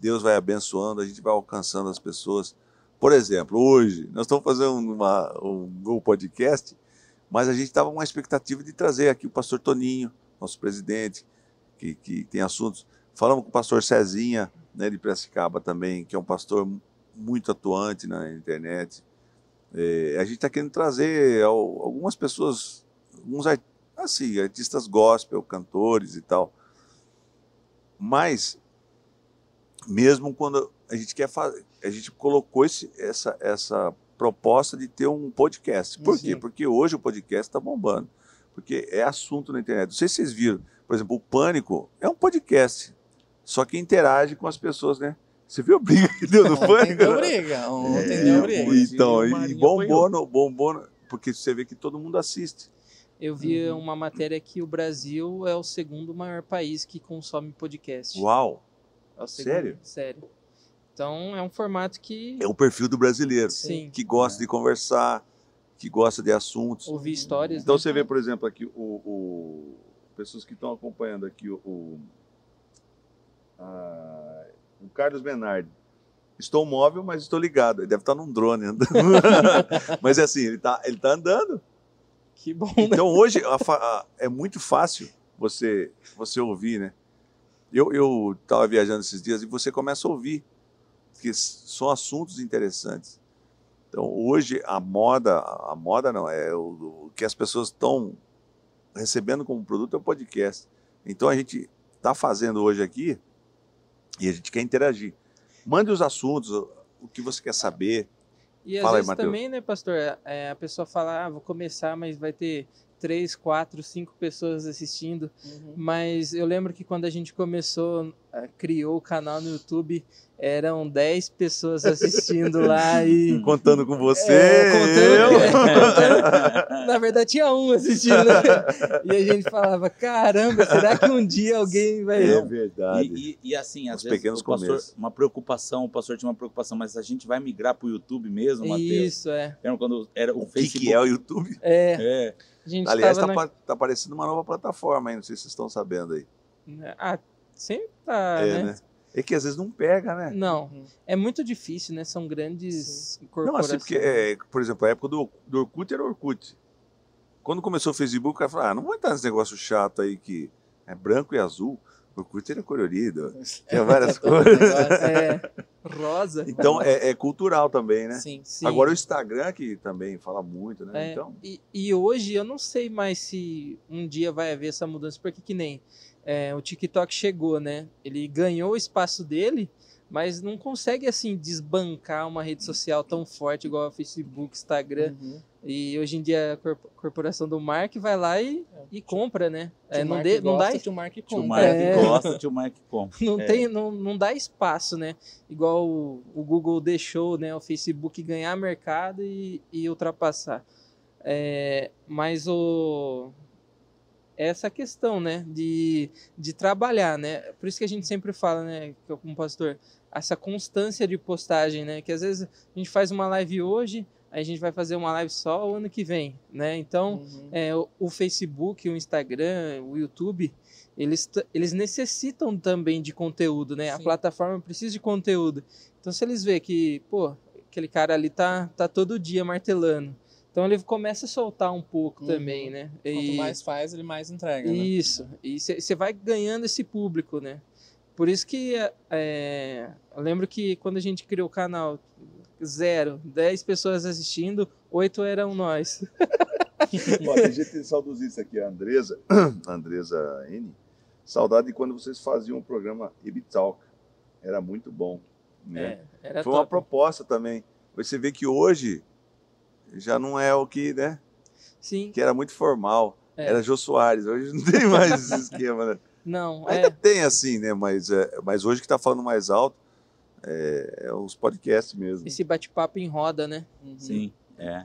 Deus vai abençoando, a gente vai alcançando as pessoas. Por exemplo, hoje, nós estamos fazendo uma, um Go Podcast, mas a gente estava com uma expectativa de trazer aqui o pastor Toninho, nosso presidente, que, que tem assuntos. Falamos com o pastor Cezinha, né, de Piracicaba também, que é um pastor muito atuante na internet. É, a gente está querendo trazer al- algumas pessoas, alguns assim, artistas gospel, cantores e tal. Mas, mesmo quando a gente quer fazer, a gente colocou esse, essa, essa proposta de ter um podcast. Por quê? Sim. Porque hoje o podcast está bombando. Porque é assunto na internet. Não sei se vocês viram, por exemplo, o Pânico é um podcast, só que interage com as pessoas, né? Você viu a briga que deu no Ontem Pânico? deu briga. Ontem É, deu briga. então, E e bombou, no, bombou, no- porque você vê que todo mundo assiste. Eu vi Uhum. uma matéria que o Brasil é o segundo maior país que consome podcast. Uau! É Sério? Sério. Então é um formato que. É o perfil do brasileiro, Sim. que gosta de conversar, que gosta de assuntos. Ouvir histórias. Então né? você vê, por exemplo, aqui o, o- pessoas que estão acompanhando aqui o, o, a- o Carlos Menardi. Estou móvel, mas estou ligado. Ele deve estar num drone andando. mas é assim, ele está ele tá andando. Que bom, né? Então hoje a a- é muito fácil você você ouvir, né? Eu eu estava viajando esses dias e você começa a ouvir, porque são assuntos interessantes. Então hoje a moda, a moda não é o, o que as pessoas estão recebendo como produto é o podcast. Então a gente está fazendo hoje aqui e a gente quer interagir. Mande os assuntos, o, que você quer saber. E às Fala aí, vezes também, né, pastor? é, a pessoa fala, ah, vou começar, mas vai ter três, quatro, cinco pessoas assistindo. Uhum. Mas eu lembro que quando a gente começou, eh, criou o canal no YouTube, eram 10 pessoas assistindo lá e. Contando com você. É, contando- eu. contando- na verdade tinha um assistindo? E a gente falava, caramba, será que um dia alguém vai. É verdade. E, e- e assim, às Os vezes pequenos o pastor, uma preocupação, o pastor tinha uma preocupação, mas a gente vai migrar para o YouTube mesmo, Matheus? Isso, é. Lembra quando era o, O que, Facebook? que é o YouTube? É, É, Aliás, está na... tá aparecendo uma nova plataforma aí, não sei se vocês estão sabendo aí. Ah, sempre tá, é, né? né? É que às vezes não pega, né? Não, Uhum. é muito difícil, né? São grandes Não, corporações. assim, porque, é, por exemplo, a época do, do Orkut era Orkut. Quando começou o Facebook, o cara falou, ah, não vai entrar nesse negócio chato aí que é branco e azul. O Orkut era colorido. Tinha várias cores. É, rosa. Então, é, é cultural também, né? Sim. Sim. Agora o Instagram, que também fala muito, né? É, Então, e, e hoje eu não sei mais se um dia vai haver essa mudança, porque que nem é, o TikTok chegou, né? Ele ganhou o espaço dele, mas não consegue assim desbancar uma rede social tão forte igual a Facebook, Instagram. Uhum. E hoje em dia a corp- corporação do Mark vai lá e, e compra, né? É, Tio não, dê- não dá gosta, tio Mark Tio compra. Mark É. gosta, tio Mark compra. não É. tem não, não dá espaço, né? Igual o, o Google deixou, né, o Facebook ganhar mercado e, e ultrapassar. É, mas o essa questão, né, de, de trabalhar, né? Por isso que a gente sempre fala, né, que eu como pastor, essa constância de postagem, né, que às vezes a gente faz uma live hoje, a gente vai fazer uma live só o ano que vem, né? Então, Uhum. é, o, o Facebook, o Instagram, o YouTube, eles, eles necessitam também de conteúdo, né? A Sim. plataforma precisa de conteúdo. Então, se eles verem que, pô, aquele cara ali tá, tá todo dia martelando, então ele começa a soltar um pouco Uhum. também, né? Quanto E- mais faz, ele mais entrega. né? isso. E você vai ganhando esse público, né? Por isso que é, eu lembro que quando a gente criou o canal, zero, 10 pessoas assistindo, oito eram nós. Ó, tem gente saudosista aqui, a Andresa, a Andresa N. Saudade de quando vocês faziam o programa Ibitalk. Era muito bom. Né? É, Foi uma top. proposta também. Você vê que hoje já não é o que, né? Sim, Que era muito formal. É. Era Jô Soares. Hoje não tem mais esse esquema, né? não, Ainda é, tem assim, né? Mas, é, mas hoje que tá falando mais alto é, é os podcasts mesmo. esse bate-papo em roda, né? Uhum. Sim, é.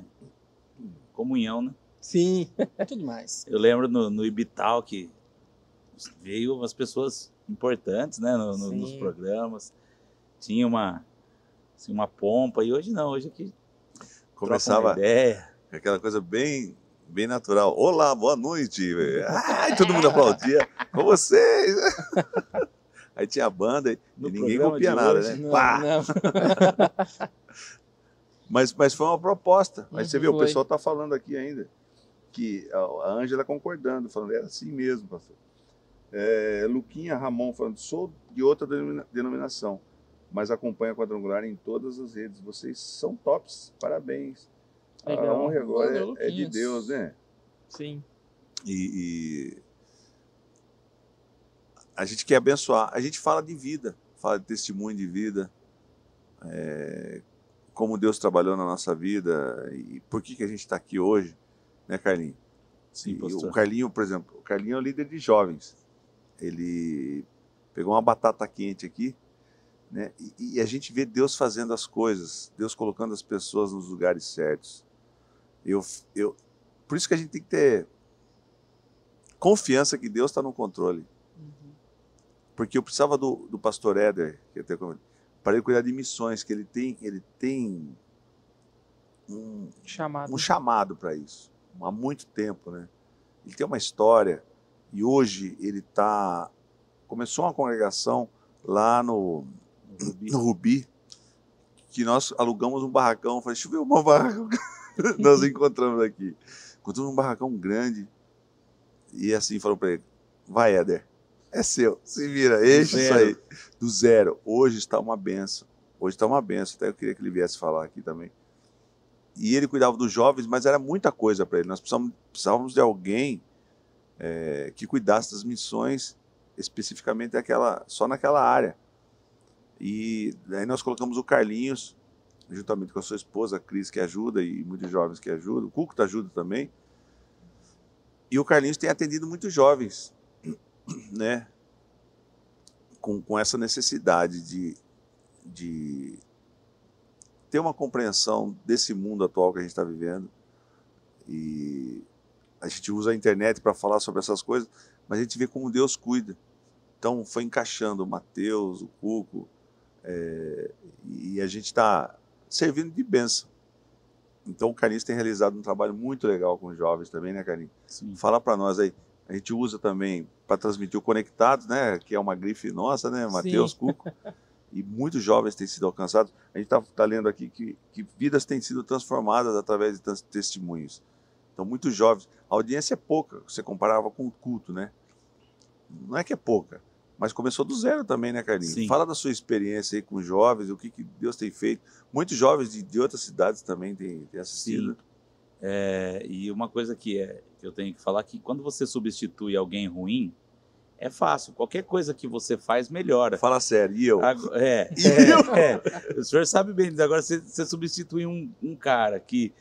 Comunhão, né? Sim. Tudo mais. Eu lembro no, no Ibital que veio umas pessoas importantes, né, no- no- nos programas. Tinha uma, assim, uma pompa, e hoje não, hoje aqui Começava ideia. aquela coisa bem, bem natural. Olá, boa noite. Ai, todo mundo aplaudia. Com vocês. Aí tinha a banda e No ninguém copia nada, hoje, né? Não, Pá! não. Mas, mas foi uma proposta. Mas você Uhum, vê, o foi. pessoal está falando aqui ainda que a a Ângela concordando, falando, era assim mesmo, pastor. É, Luquinha Ramon falando, sou de outra denomina- denominação, mas acompanho a quadrangular em todas as redes. Vocês são tops, parabéns. A Legal. honra e agora é, é de. Deus, né? Sim. E, e a gente quer abençoar. A gente fala de vida, fala de testemunho de vida, é, como Deus trabalhou na nossa vida e por que, que a gente está aqui hoje, né, Carlinho? Sim, pastor. o Carlinho, por exemplo, o Carlinho é o líder de jovens. Ele pegou uma batata quente aqui, né? E, e a gente vê Deus fazendo as coisas, Deus colocando as pessoas nos lugares certos. Eu, eu, por isso que a gente tem que ter confiança que Deus está no controle. Porque eu precisava do, do pastor Éder, que até para ele cuidar de missões, que ele tem, ele tem um, Chamado. um chamado para isso há muito tempo, né? Ele tem uma história e hoje ele tá começou uma congregação lá no no Rubi que nós alugamos um barracão, falei, deixa eu ver um barracão que nós encontramos aqui. Encontramos um barracão grande e assim falou para ele, vai Éder, é seu, se vira, enche isso aí. Do zero. Hoje está uma benção. Hoje está uma benção. Até eu queria que ele viesse falar aqui também e ele cuidava dos jovens, mas era muita coisa para ele. Nós precisávamos, precisávamos de alguém é, que cuidasse das missões, especificamente aquela, só naquela área. E aí nós colocamos o Carlinhos, juntamente com a sua esposa, a Cris, que ajuda, e muitos jovens que ajudam, o Cuco ajuda também. E o Carlinhos tem atendido muitos jovens, né? Com, com essa necessidade de, de ter uma compreensão desse mundo atual que a gente está vivendo. E a gente usa a internet para falar sobre essas coisas, mas a gente vê como Deus cuida. Então foi encaixando o Mateus, o Cuco, é, e a gente está servindo de bênção. Então o Carlinhos tem realizado um trabalho muito legal com os jovens também, né, Carlinhos? Sim. Fala para nós aí. A gente usa também para transmitir o Conectados, né? Que é uma grife nossa, né? Matheus Cuco. E muitos jovens têm sido alcançados. A gente está lendo aqui que, que vidas têm sido transformadas através de tes- testemunhos. Então, muitos jovens. A audiência é pouca, você comparava com o culto, né? Não é que é pouca, mas começou do zero também, né, Carlinhos? Sim. Fala da sua experiência aí com jovens, o que, que Deus tem feito. Muitos jovens de, de outras cidades também têm, têm assistido. Sim. É, e uma coisa que, é, que eu tenho que falar que quando você substitui alguém ruim, é fácil. Qualquer coisa que você faz, melhora. Fala sério, e eu? Ag- É, E é, eu? é. O senhor sabe bem disso. Agora, você, você substitui um, um cara que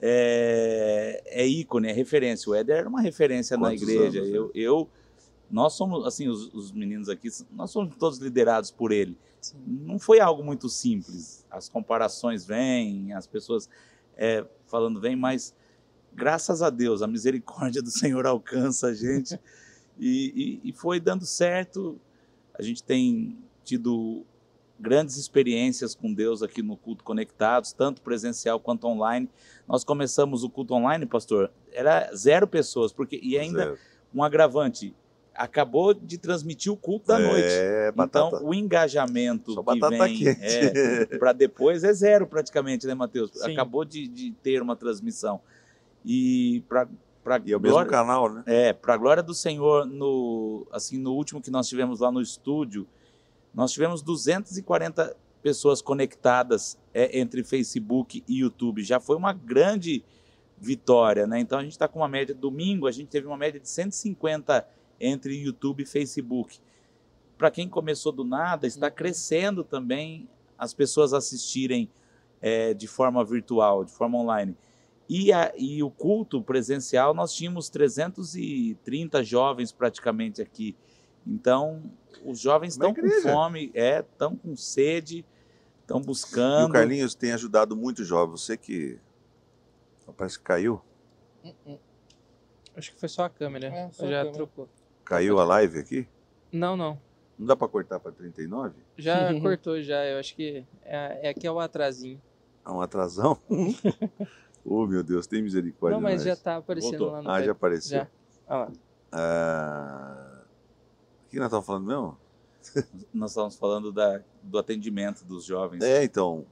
é, é ícone, é referência. O Éder era uma referência na Quantos igreja. anos, eu, eu, nós somos, assim, os, os meninos aqui, nós somos todos liderados por ele. Sim. Não foi algo muito simples. As comparações vêm, as pessoas é, falando vêm, mas graças a Deus, a misericórdia do Senhor alcança a gente. E, e- e foi dando certo. A gente tem tido grandes experiências com Deus aqui no culto conectados, tanto presencial quanto online. Nós começamos o culto online, pastor, era zero pessoas, porque e ainda Zero. um agravante. Acabou de transmitir o culto da noite. É, batata. Então, o engajamento Só que batata vem quente. é, para depois é zero praticamente, né, Matheus? Sim. Acabou de, de ter uma transmissão. E para para E é o mesmo glória, canal, né? é, para glória do Senhor, no assim no último que nós tivemos lá no estúdio, nós tivemos 240 pessoas conectadas é, entre Facebook e YouTube. Já foi uma grande vitória, né? Então a gente está com uma média domingo, a gente teve uma média de 150 entre YouTube e Facebook. Para quem começou do nada, está Uhum. crescendo também as pessoas assistirem é, de forma virtual, de forma online. E, a- e o culto presencial, nós tínhamos 330 jovens praticamente aqui. Então, os jovens estão com fome, é, estão com sede, estão E buscando. o Carlinhos tem ajudado muito jovens. Você que. Parece que caiu. Acho que foi só a câmera. É, só a já câmera. trocou. Caiu a live aqui. Não, não. Não dá pra cortar pra 39? Já cortou já. Eu acho que é, é que é o atrasinho. Há um atrasão? oh, meu Deus, tem misericórdia. não, mas já nós. tá aparecendo Voltou. lá no Ah, já apareceu. Já. Olha lá. Ah, O que nós estamos falando mesmo? Nós estávamos falando da, do atendimento dos jovens. É, então,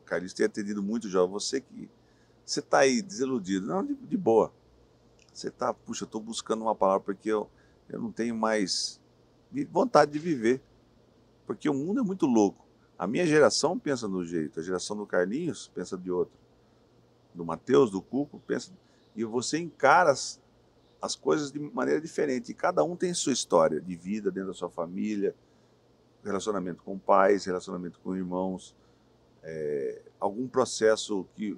o Carlinhos tem atendido muito jovem. Você que. Você tá aí desiludido. Não, de, de boa. Você tá, puxa, eu tô buscando uma palavra porque eu, eu não tenho mais vontade de viver. Porque o mundo é muito louco. A minha geração pensa de um jeito, a geração do Carlinhos pensa de outro. Do Mateus, do Cuco, pensa. E você encara as, as coisas de maneira diferente. E cada um tem sua história de vida dentro da sua família, relacionamento com pais, relacionamento com irmãos, é, algum processo que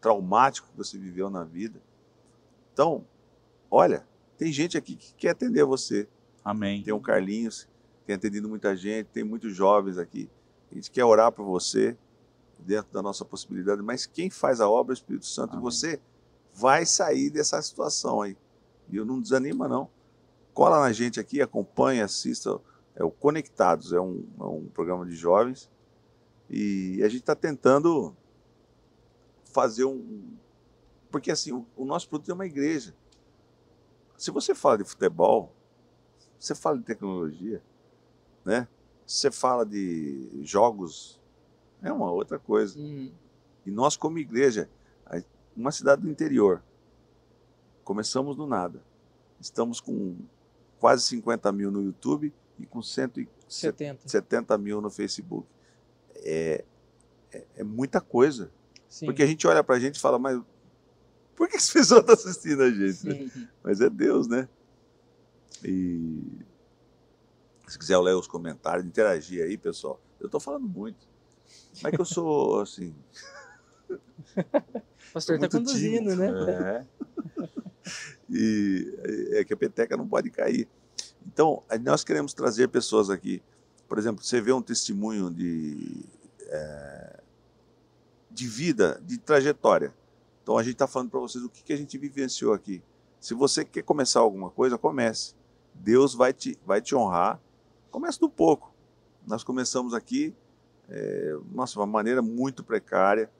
traumático que você viveu na vida. Então, olha, tem gente aqui que quer atender você. Amém. Tem o Carlinhos, tem atendido muita gente, tem muitos jovens aqui. A gente quer orar por você dentro da nossa possibilidade, mas quem faz a obra é o Espírito Santo e Amém. você vai sair dessa situação aí. E eu não desanima não. Cola na gente aqui, acompanha, assista. É o Conectados, é um, é um programa de jovens e a gente está tentando fazer um, porque assim o, o nosso produto é uma igreja. Se você fala de futebol, você fala de tecnologia, né? Você fala de jogos, é uma outra coisa. Uhum. E nós, como igreja, a- uma cidade do interior, começamos do nada. Estamos com quase 50 mil no YouTube e com 170 70. mil no Facebook. É, é, é muita coisa. Sim. Porque a gente olha pra gente e fala, mas por que as pessoas estão assistindo a gente? né? Mas é Deus, né? E se quiser ler os comentários, interagir aí, pessoal. Eu tô falando muito. Mas é que eu sou assim. O pastor tá muito conduzindo, tímido. né? É. E é que a peteca não pode cair. Então, nós queremos trazer pessoas aqui. Por exemplo, você vê um testemunho de, é, de vida, de trajetória. Então, a gente está falando para vocês o que, que a gente vivenciou aqui. Se você quer começar alguma coisa, comece. Deus vai te, vai te honrar. Comece do pouco. Nós começamos aqui, é, nossa, uma maneira muito precária.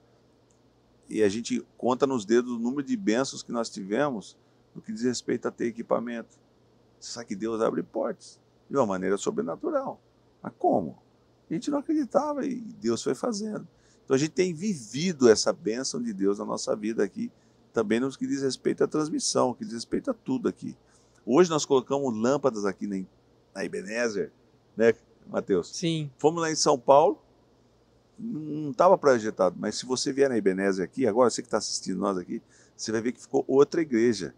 E a gente conta nos dedos o número de bênçãos que nós tivemos no que diz respeito a ter equipamento. Você sabe que Deus abre portas de uma maneira sobrenatural. Mas como? A gente não acreditava e Deus foi fazendo. Então a gente tem vivido essa bênção de Deus na nossa vida aqui, também no que diz respeito à transmissão, que diz respeito a tudo aqui. Hoje nós colocamos lâmpadas aqui na, na Ebenezer, né, Matheus? Sim. Fomos lá em São Paulo, não estava projetado, mas se você vier na Ebenezer aqui, agora você que está assistindo nós aqui, você vai ver que ficou outra igreja.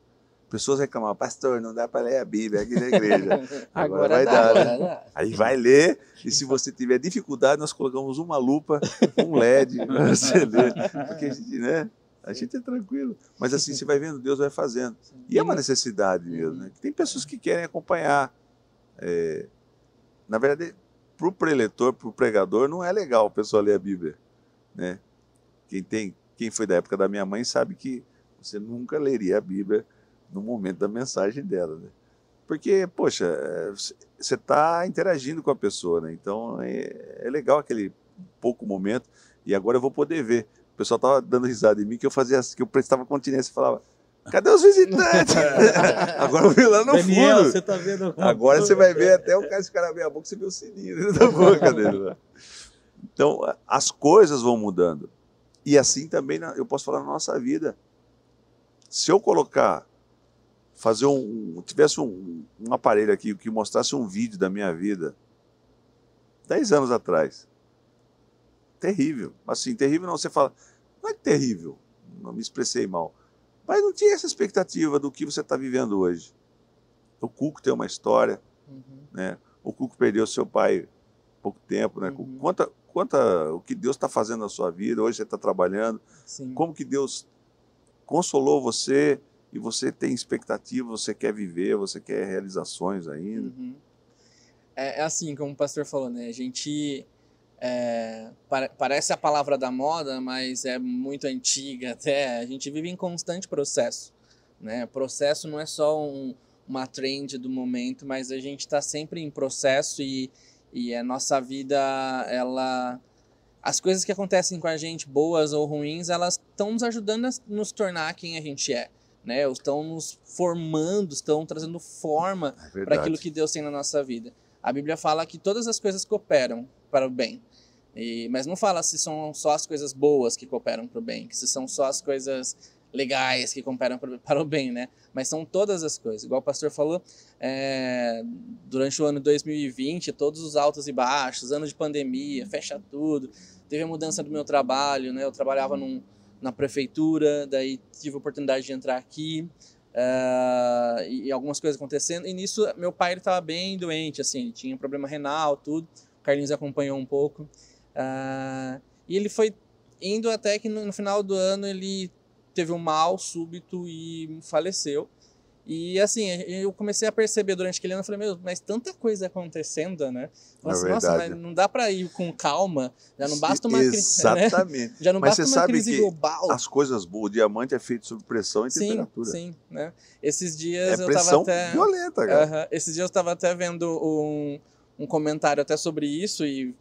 Pessoas reclamavam, pastor, não dá para ler a Bíblia aqui na igreja. Agora, Agora vai dá, dar. né? Agora dá. Aí vai ler, e se você tiver dificuldade, nós colocamos uma lupa, um LED, pra você ler. Porque a gente, né? A gente é tranquilo. Mas assim, você vai vendo, Deus vai fazendo. E é uma necessidade mesmo, né? Tem pessoas que querem acompanhar. É, na verdade, para o preletor, para o pregador, não é legal a pessoa ler a Bíblia, né? Quem tem, quem foi da época da minha mãe sabe que você nunca leria a Bíblia no momento da mensagem dela, né? Porque, poxa, é, você está interagindo com a pessoa, né? Então é, é legal aquele pouco momento. E agora eu vou poder ver. O pessoal tava dando risada em mim que eu fazia, que eu prestava continência e falava: Cadê os visitantes? agora eu vi lá no Daniel, fundo. você tá vendo Agora você vai ver até o cara abrir a boca, você vê o sininho dentro da boca dele. né? Então, as coisas vão mudando. E assim também eu posso falar na nossa vida. Se eu colocar, fazer um. tivesse um, um aparelho aqui que mostrasse um vídeo da minha vida, 10 anos atrás. Terrível. Assim, terrível não, você fala. Não é terrível, não me expressei mal. Mas não tinha essa expectativa do que você está vivendo hoje. O Cuco tem uma história, Uhum. né? O Cuco perdeu seu pai há pouco tempo, né? Uhum. Conta, conta o que Deus está fazendo na sua vida. Hoje você está trabalhando. Sim. Como que Deus consolou você e você tem expectativa, você quer viver, você quer realizações ainda. Uhum. É, é assim, como o pastor falou, né? A gente. é, pare- parece a palavra da moda, mas é muito antiga até. A gente vive em constante processo. Né? Processo não é só um- uma trend do momento, mas a gente está sempre em processo e, e a nossa vida, ela. As coisas que acontecem com a gente, boas ou ruins, elas estão nos ajudando a nos tornar quem a gente é. Né? Estão nos formando, estão trazendo forma É para aquilo que Deus tem na nossa vida. A Bíblia fala que todas as coisas cooperam para o bem. E- mas não fala se são só as coisas boas que cooperam para o bem, que se são só as coisas legais que cooperam para o bem, né? Mas são todas as coisas. Igual o pastor falou, é, durante o ano 2020, todos os altos e baixos, ano de pandemia, fecha tudo. Teve a mudança do meu trabalho, né? Eu trabalhava num- na prefeitura, daí tive a oportunidade de entrar aqui. ah, e, algumas coisas acontecendo. E nisso, meu pai estava bem doente, assim, ele tinha problema renal, tudo. O Carlinhos acompanhou um pouco. Ah, e ele foi indo até que no, no final do ano ele teve um mal súbito e faleceu. E assim, eu comecei a perceber durante aquele ano, eu falei, meu, mas tanta coisa acontecendo, né? Eu falei É Nossa, mas não dá para ir com calma, já não basta uma crise, né? Exatamente. Já não Mas basta você uma sabe crise que global. As coisas boas, o diamante é feito sob pressão e Sim, temperatura. sim, né? Esses É dias eu tava pressão até violenta, cara. Aham. Esses dias eu estava até vendo um, um comentário até sobre isso e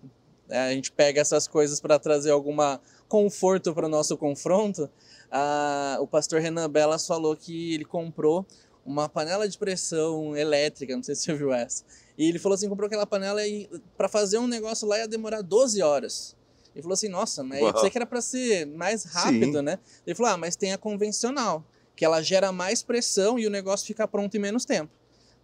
é, a gente pega essas coisas para trazer alguma conforto para o nosso confronto. Ah, o pastor Renan Belas falou que ele comprou uma panela de pressão elétrica, não sei se você viu essa. E ele falou assim, comprou aquela panela e para fazer um negócio lá ia demorar 12 horas. Ele falou assim, nossa, mas eu pensei que era para ser mais rápido, Sim. né? Ele falou, ah, mas tem a convencional, que ela gera mais pressão e o negócio fica pronto em menos tempo.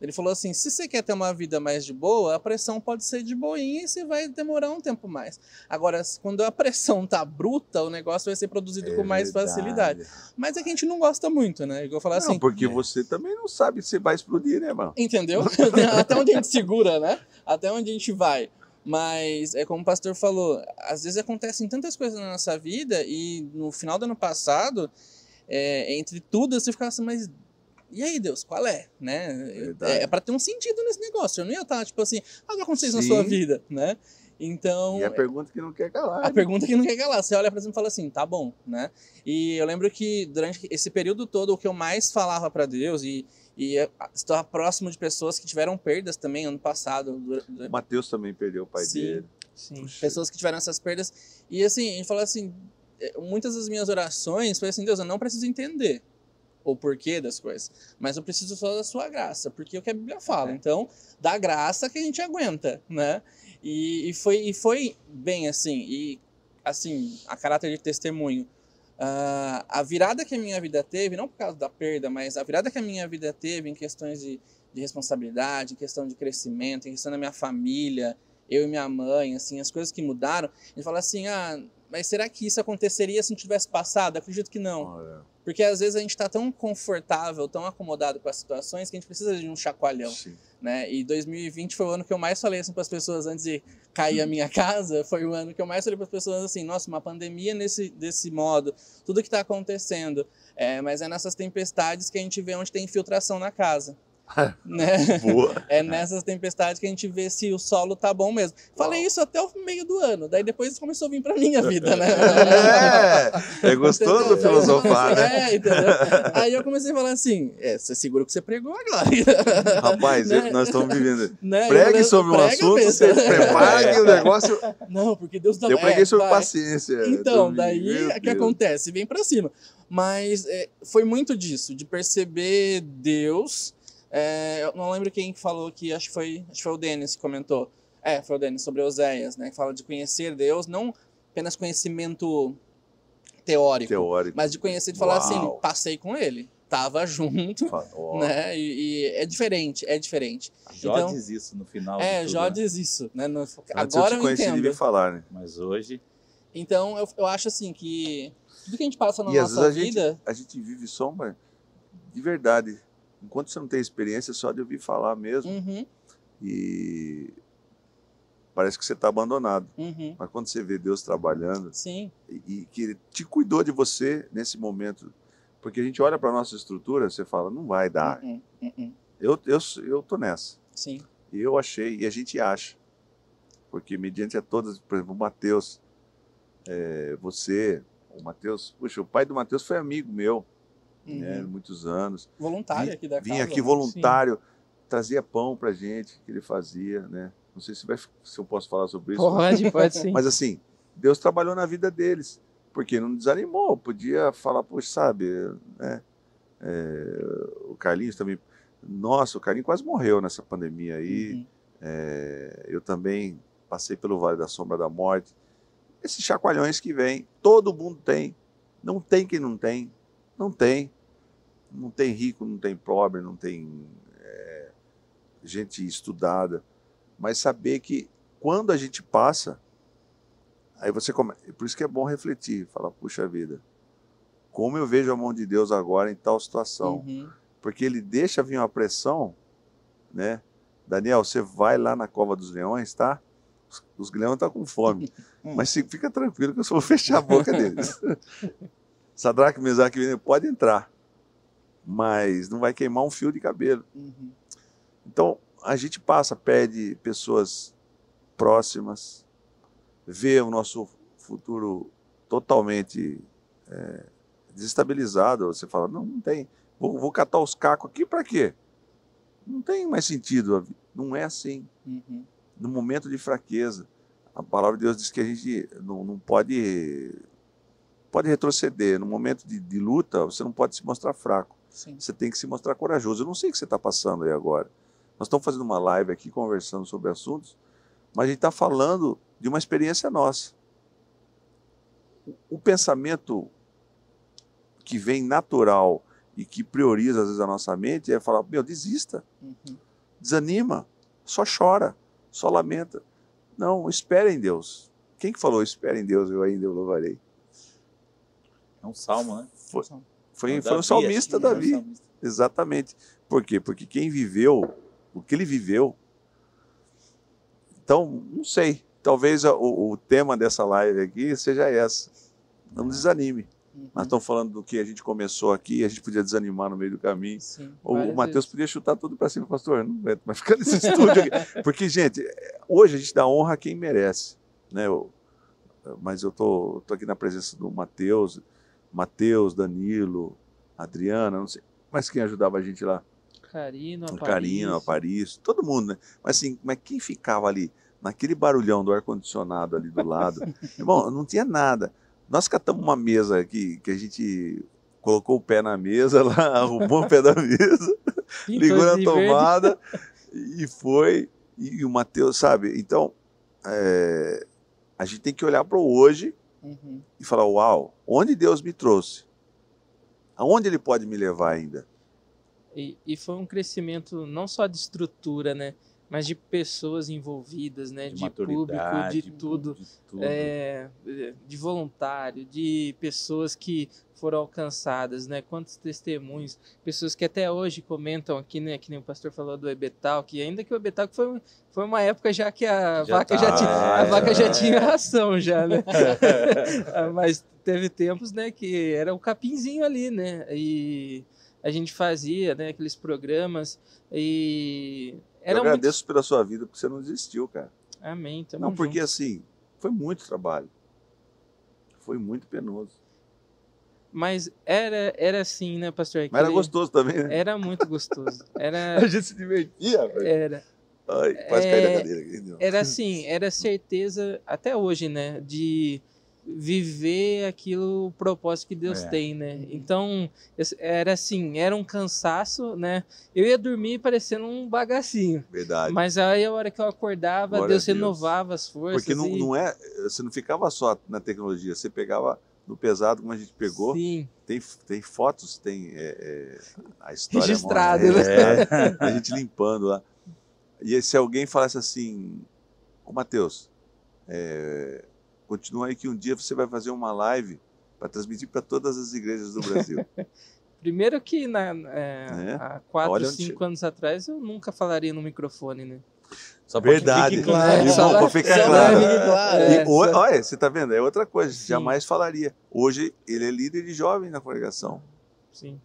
Ele falou assim: se você quer ter uma vida mais de boa, a pressão pode ser de boinha e você vai demorar um tempo mais. Agora, quando a pressão tá bruta, o negócio vai ser produzido É com mais verdade. facilidade. Mas é que a gente não gosta muito, né? Eu falar Não, assim. porque você também não sabe se vai explodir, né, mano? Entendeu? Até onde a gente segura, né? Até onde a gente vai. Mas é como o pastor falou, às vezes acontecem tantas coisas na nossa vida e no final do ano passado, é, entre tudo, você ficava assim, mas e aí, Deus, qual é? Né? Verdade. É, é para ter um sentido nesse negócio. Eu não ia estar, tipo assim, ah, aconteceu na sua vida, né? Então, E a pergunta que não quer calar. a né? pergunta que não quer calar. Você olha pra cima e fala assim, tá bom, né? E eu lembro que durante esse período todo, o que eu mais falava pra Deus, e, e estou próximo de pessoas que tiveram perdas também ano passado, O Matheus também perdeu o pai Sim. dele. Sim. Puxa. pessoas que tiveram essas perdas. E assim, a gente fala assim, eh, muitas das minhas orações foi assim, Deus, eu não preciso entender o porquê das coisas, mas eu preciso só da sua graça, porque é o que a Bíblia fala. É. Então, da graça que a gente aguenta, né? E, e foi, e foi bem assim, e assim, a caráter de testemunho. ah, a virada que a minha vida teve, não por causa da perda, mas a virada que a minha vida teve em questões de, de responsabilidade, em questão de crescimento, em questão da minha família, eu e minha mãe, assim, as coisas que mudaram, gente fala assim, ah, mas será que isso aconteceria se não tivesse passado? Acredito que não. Olha, Porque às vezes a gente tá tão confortável, tão acomodado com as situações que a gente precisa de um chacoalhão, Sim. né? E 2020 foi o ano que eu mais falei assim para as pessoas antes de cair a minha casa, foi o ano que eu mais falei para as pessoas assim, nossa, uma pandemia nesse desse modo, tudo que tá acontecendo, é, mas é nessas tempestades que a gente vê onde tem infiltração na casa. né? É nessas tempestades que a gente vê se o solo tá bom mesmo. Falei Uau. isso até o meio do ano, daí depois começou a vir pra minha vida, né? É, é gostoso filosofar, né? É, entendeu? Aí eu comecei a falar assim: é, você segura o que você pregou agora. Rapaz, Né? nós estamos vivendo. Né? Pregue Eu- sobre um assunto, você prepara que o negócio. Não, porque Deus tá Eu preguei é, sobre vai. paciência. Então, daí o que Deus. acontece? Vem pra cima. Mas é, foi muito disso, de perceber Deus. É, eu não lembro quem falou que acho que foi, acho que foi o Denis que comentou. É, foi o Denis sobre Oséias, né? Que fala de conhecer Deus, não apenas conhecimento teórico, Teórico. mas de conhecer, de falar assim, Uau. passei com ele, tava junto, Ó, né? E, e é diferente, é diferente. Jó Então- diz isso no final. É, tudo, Jó né? diz isso, né? No- agora eu eu, te conheci, entendo. devia falar, né? Mas hoje, Então, eu, eu acho assim que tudo que a gente passa na E às nossa vezes a gente, vida. a gente vive sombra de verdade. Enquanto você não tem experiência, só de ouvir falar mesmo. Uhum, E parece que você está abandonado. uhum, Mas quando você vê Deus trabalhando sim, e, e que Ele te cuidou de você nesse momento, porque a gente olha para nossa estrutura, você fala, não vai dar. uhum, uhum, Eu, eu, eu tô nessa. sim, E eu achei, e a gente acha. Porque mediante a todas, por exemplo, o Matheus, é, você, o Matheus, puxa, o pai do Matheus foi amigo meu, uhum. né, muitos anos. voluntário aqui da Vinha casa. aqui né? voluntário, trazia pão pra gente, que ele fazia, né? Não sei se, vai, se eu posso falar sobre isso. Pode, pode sim. Mas assim, Deus trabalhou na vida deles, porque não desanimou, podia falar, poxa, sabe, né? É, o Carlinhos também. Nossa, o Carlinhos quase morreu nessa pandemia aí. Uhum, É, eu também passei pelo Vale da Sombra da Morte. Esses chacoalhões que vêm, todo mundo tem. Não tem quem não tem. Não tem. Não tem rico, não tem pobre, não tem é, gente estudada. Mas saber que quando a gente passa, aí você começa. Por isso que é bom refletir, falar, puxa vida, como eu vejo a mão de Deus agora em tal situação uhum, porque ele deixa vir uma pressão, né? Daniel, você vai lá na cova dos leões, tá? Os, os leões estão com fome, mas se- fica tranquilo que eu só vou fechar a boca deles. Sadraque, Mesaque, e pode entrar, mas não vai queimar um fio de cabelo. uhum, Então a gente passa, perde pessoas próximas, vê o nosso futuro totalmente é, desestabilizado. Você fala, não, não tem. Vou, vou catar os cacos aqui para quê? Não tem mais sentido. Não é assim. uhum, No momento de fraqueza, a palavra de Deus diz que a gente não, não pode pode retroceder. No momento de, de luta, você não pode se mostrar fraco. sim. Você tem que se mostrar corajoso. Eu não sei o que você está passando aí agora. Nós estamos fazendo uma live aqui conversando sobre assuntos, mas a gente está falando de uma experiência nossa. O- pensamento que vem natural e que prioriza às vezes a nossa mente é falar: meu, desista, Uhum, desanima, só chora, só lamenta. Não, espere em Deus. Quem que falou espere em Deus, eu ainda o louvarei? É um salmo, né? Foi, foi, Davi, foi o salmista acho que é um Davi. salmista. Exatamente. Por quê? Porque quem viveu o que ele viveu. Então, não sei. Talvez o, o tema dessa live aqui seja essa. Não desanime. uhum, Nós estamos falando do que a gente começou aqui, a gente podia desanimar no meio do caminho. sim. O, o Matheus podia chutar tudo para cima, pastor. Não aguento mais ficar nesse estúdio aqui. Porque, gente, hoje a gente dá honra a quem merece. Né? Eu- mas eu tô, tô aqui na presença do Matheus, Matheus, Danilo, Adriana, não sei. Mas quem ajudava a gente lá? Carino, Aparício. Carino, Aparício, todo mundo, né? Mas assim, mas quem ficava ali, naquele barulhão do ar-condicionado ali do lado? Irmão, não tinha nada. Nós catamos uma mesa aqui, que a gente colocou o pé na mesa lá, arrumou o pé da mesa, ligou na tomada e foi. E, e o Matheus, sabe? Então, é, a gente tem que olhar para o hoje Uhum, e falar: Uau, onde Deus me trouxe? Aonde Ele pode me levar ainda? E, e foi um crescimento não só de estrutura, né? Mas de pessoas envolvidas, né? de, De, público, de tudo. de tudo. É, de voluntário, de pessoas que foram alcançadas, né? Quantos testemunhos, pessoas que até hoje comentam aqui, né? Que nem o pastor falou do Ebetal, que ainda que o Ebetal foi, foi uma época já que a Já vaca já tá, tinha, a é, vaca já tinha ração já, né? Ah, Mas teve tempos, né? Que era o capinzinho ali, né? E a gente fazia, né? Aqueles programas e Eu era muito. agradeço pela sua vida, porque você não desistiu, cara. Amém. Tamo não, porque junto. assim, foi muito trabalho. Foi muito penoso. Mas era, era assim, né, pastor? Mas era gostoso também, né? Era muito gostoso. Era. A gente se divertia, velho. Era, Ai, quase É, da cadeira aqui. era assim, era certeza, até hoje, né? De viver aquilo, o propósito que Deus É. tem, né? Então, era assim, era um cansaço, né? Eu ia dormir parecendo um bagacinho. Verdade. Mas aí a hora que eu acordava, Glória Deus Deus. renovava as forças. Porque não, e... não é. Você não ficava só na tecnologia, você pegava no pesado, como a gente pegou. Sim, Tem, tem fotos, tem é, é, a história. Registrado, mostra, né? registrado. A gente limpando lá. E se alguém falasse assim, ô Matheus, é, continua aí que um dia você vai fazer uma live para transmitir para todas as igrejas do Brasil. primeiro que na, é, É. há quatro, cinco anos atrás eu nunca falaria no microfone, né? Só Verdade. fique claro. É, só pra ficar Só claro. É, só- olha, você tá vendo? É outra coisa, Sim. jamais falaria. Hoje ele é líder de jovem na congregação. Sim.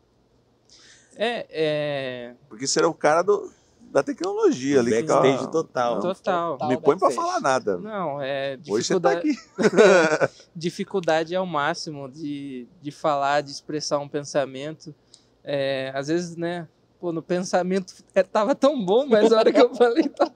É, é Porque você era o cara do, da tecnologia ali. que Backstage ficava- total. Não, total. não me põe pra backstage. falar nada. Não, é Hoje você tá dificuldade, aqui. dificuldade ao máximo de, de falar, de expressar um pensamento. É, às vezes, né? Pô, no pensamento é, tava tão bom, mas a hora que eu falei, tá...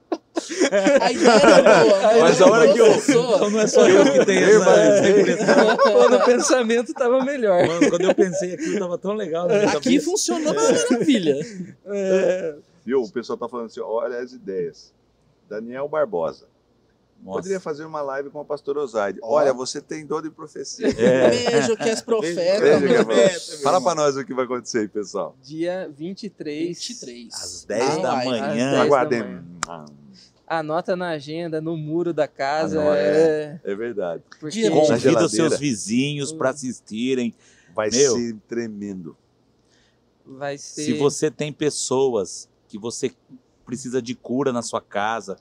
A ideia era boa, Mas a hora que eu-. Então não é só eu que tenho essa, impressão. Pô, no pensamento tava melhor. Mano, quando eu pensei aquilo, tava tão legal. minha Aqui cabeça. funcionou uma maravilha. É, Viu? O pessoal tá falando assim: olha as ideias. Daniel Barbosa. Nossa. Poderia fazer uma live com a pastora Osaide. Olha, você tem dor de profecia. É. Beijo que és profeta. Veja que é profeta, Fala pra nós o que vai acontecer aí, pessoal. dia 23. 23. Às 10 da live. Às manhã. 10 da Aguardem. Anota na agenda, no muro da casa. Ah, não, é, É verdade. porque Convida seus vizinhos para assistirem. Vai Meu. ser tremendo. vai ser. Se você tem pessoas que você precisa de cura na sua casa,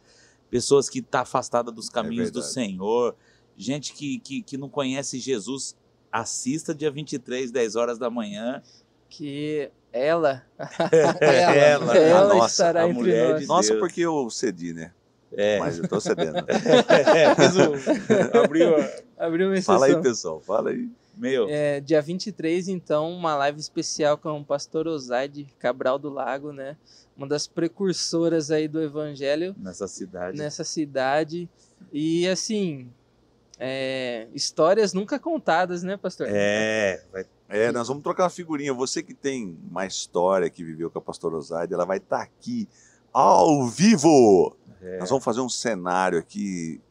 pessoas que estão afastadas dos caminhos do verdade. Senhor, gente que, que, que não conhece Jesus, assista dia 23, 10 horas da manhã. que ela, Ela. ela a nossa, estará a entre mulher nós. de Nossa, Deus. porque eu cedi, né? É, Mas eu tô cedendo. é abriu Abriu uma exceção. Fala aí, pessoal. Fala aí. Meu, É, dia 23, então, uma live especial com o pastor Osaide Cabral do Lago, né? Uma das precursoras aí do evangelho nessa cidade. nessa cidade. E assim, é, histórias nunca contadas, né, pastor? É, vai- É, nós vamos trocar uma figurinha. Você que tem uma história que viveu com a pastora Osaide, ela vai estar aqui ao vivo. É. Nós vamos fazer um cenário aqui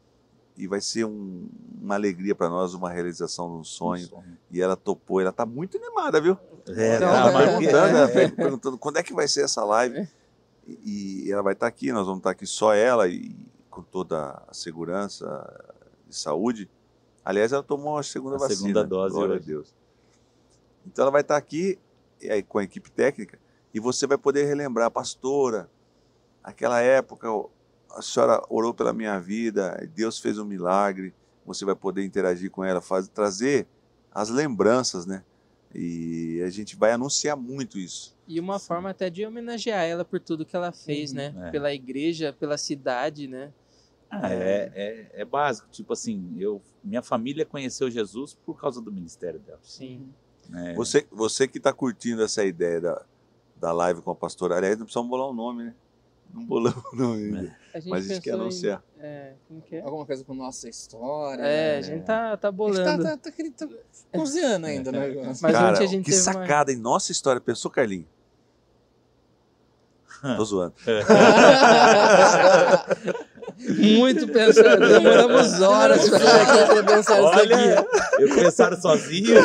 e vai ser um- uma alegria para nós, uma realização de um sonho. E ela topou, ela tá muito animada, viu? É, tá, ela mas- perguntando, é. ela per- perguntando quando é que vai ser essa live. E, e ela vai estar aqui, nós vamos estar aqui só ela e com toda a segurança de saúde. Aliás, ela tomou a segunda A vacina. segunda dose Glória hoje. a Deus. Então ela vai estar aqui e aí, com a equipe técnica e você vai poder relembrar, pastora, aquela época a senhora orou pela minha vida, Deus fez um milagre. Você vai poder interagir com ela, faz, trazer as lembranças, né? E a gente vai anunciar muito isso. E uma forma até de homenagear ela por tudo que ela fez, Uhum. né? É. Pela igreja, pela cidade, né? Ah, é, é, é básico. Tipo assim, eu, minha família conheceu Jesus por causa do ministério dela. Sim. né? Você, você que está curtindo essa ideia da, da live com a pastora, aliás, não precisamos bolar um nome, né? Não bolamos o nome. A Mas a gente quer em- anunciar. É, como que é? Alguma coisa com nossa história. É, a né? gente tá, tá A gente bolando. tá, tá, tá, querendo- tá cozinhando ainda, né? Mas Cara, ontem a gente que teve uma- sacada, em nossa história. Pensou, Carlinhos? Tô zoando. Muito pensando. Demoramos horas pra pensar isso aqui. eu pensaram sozinho.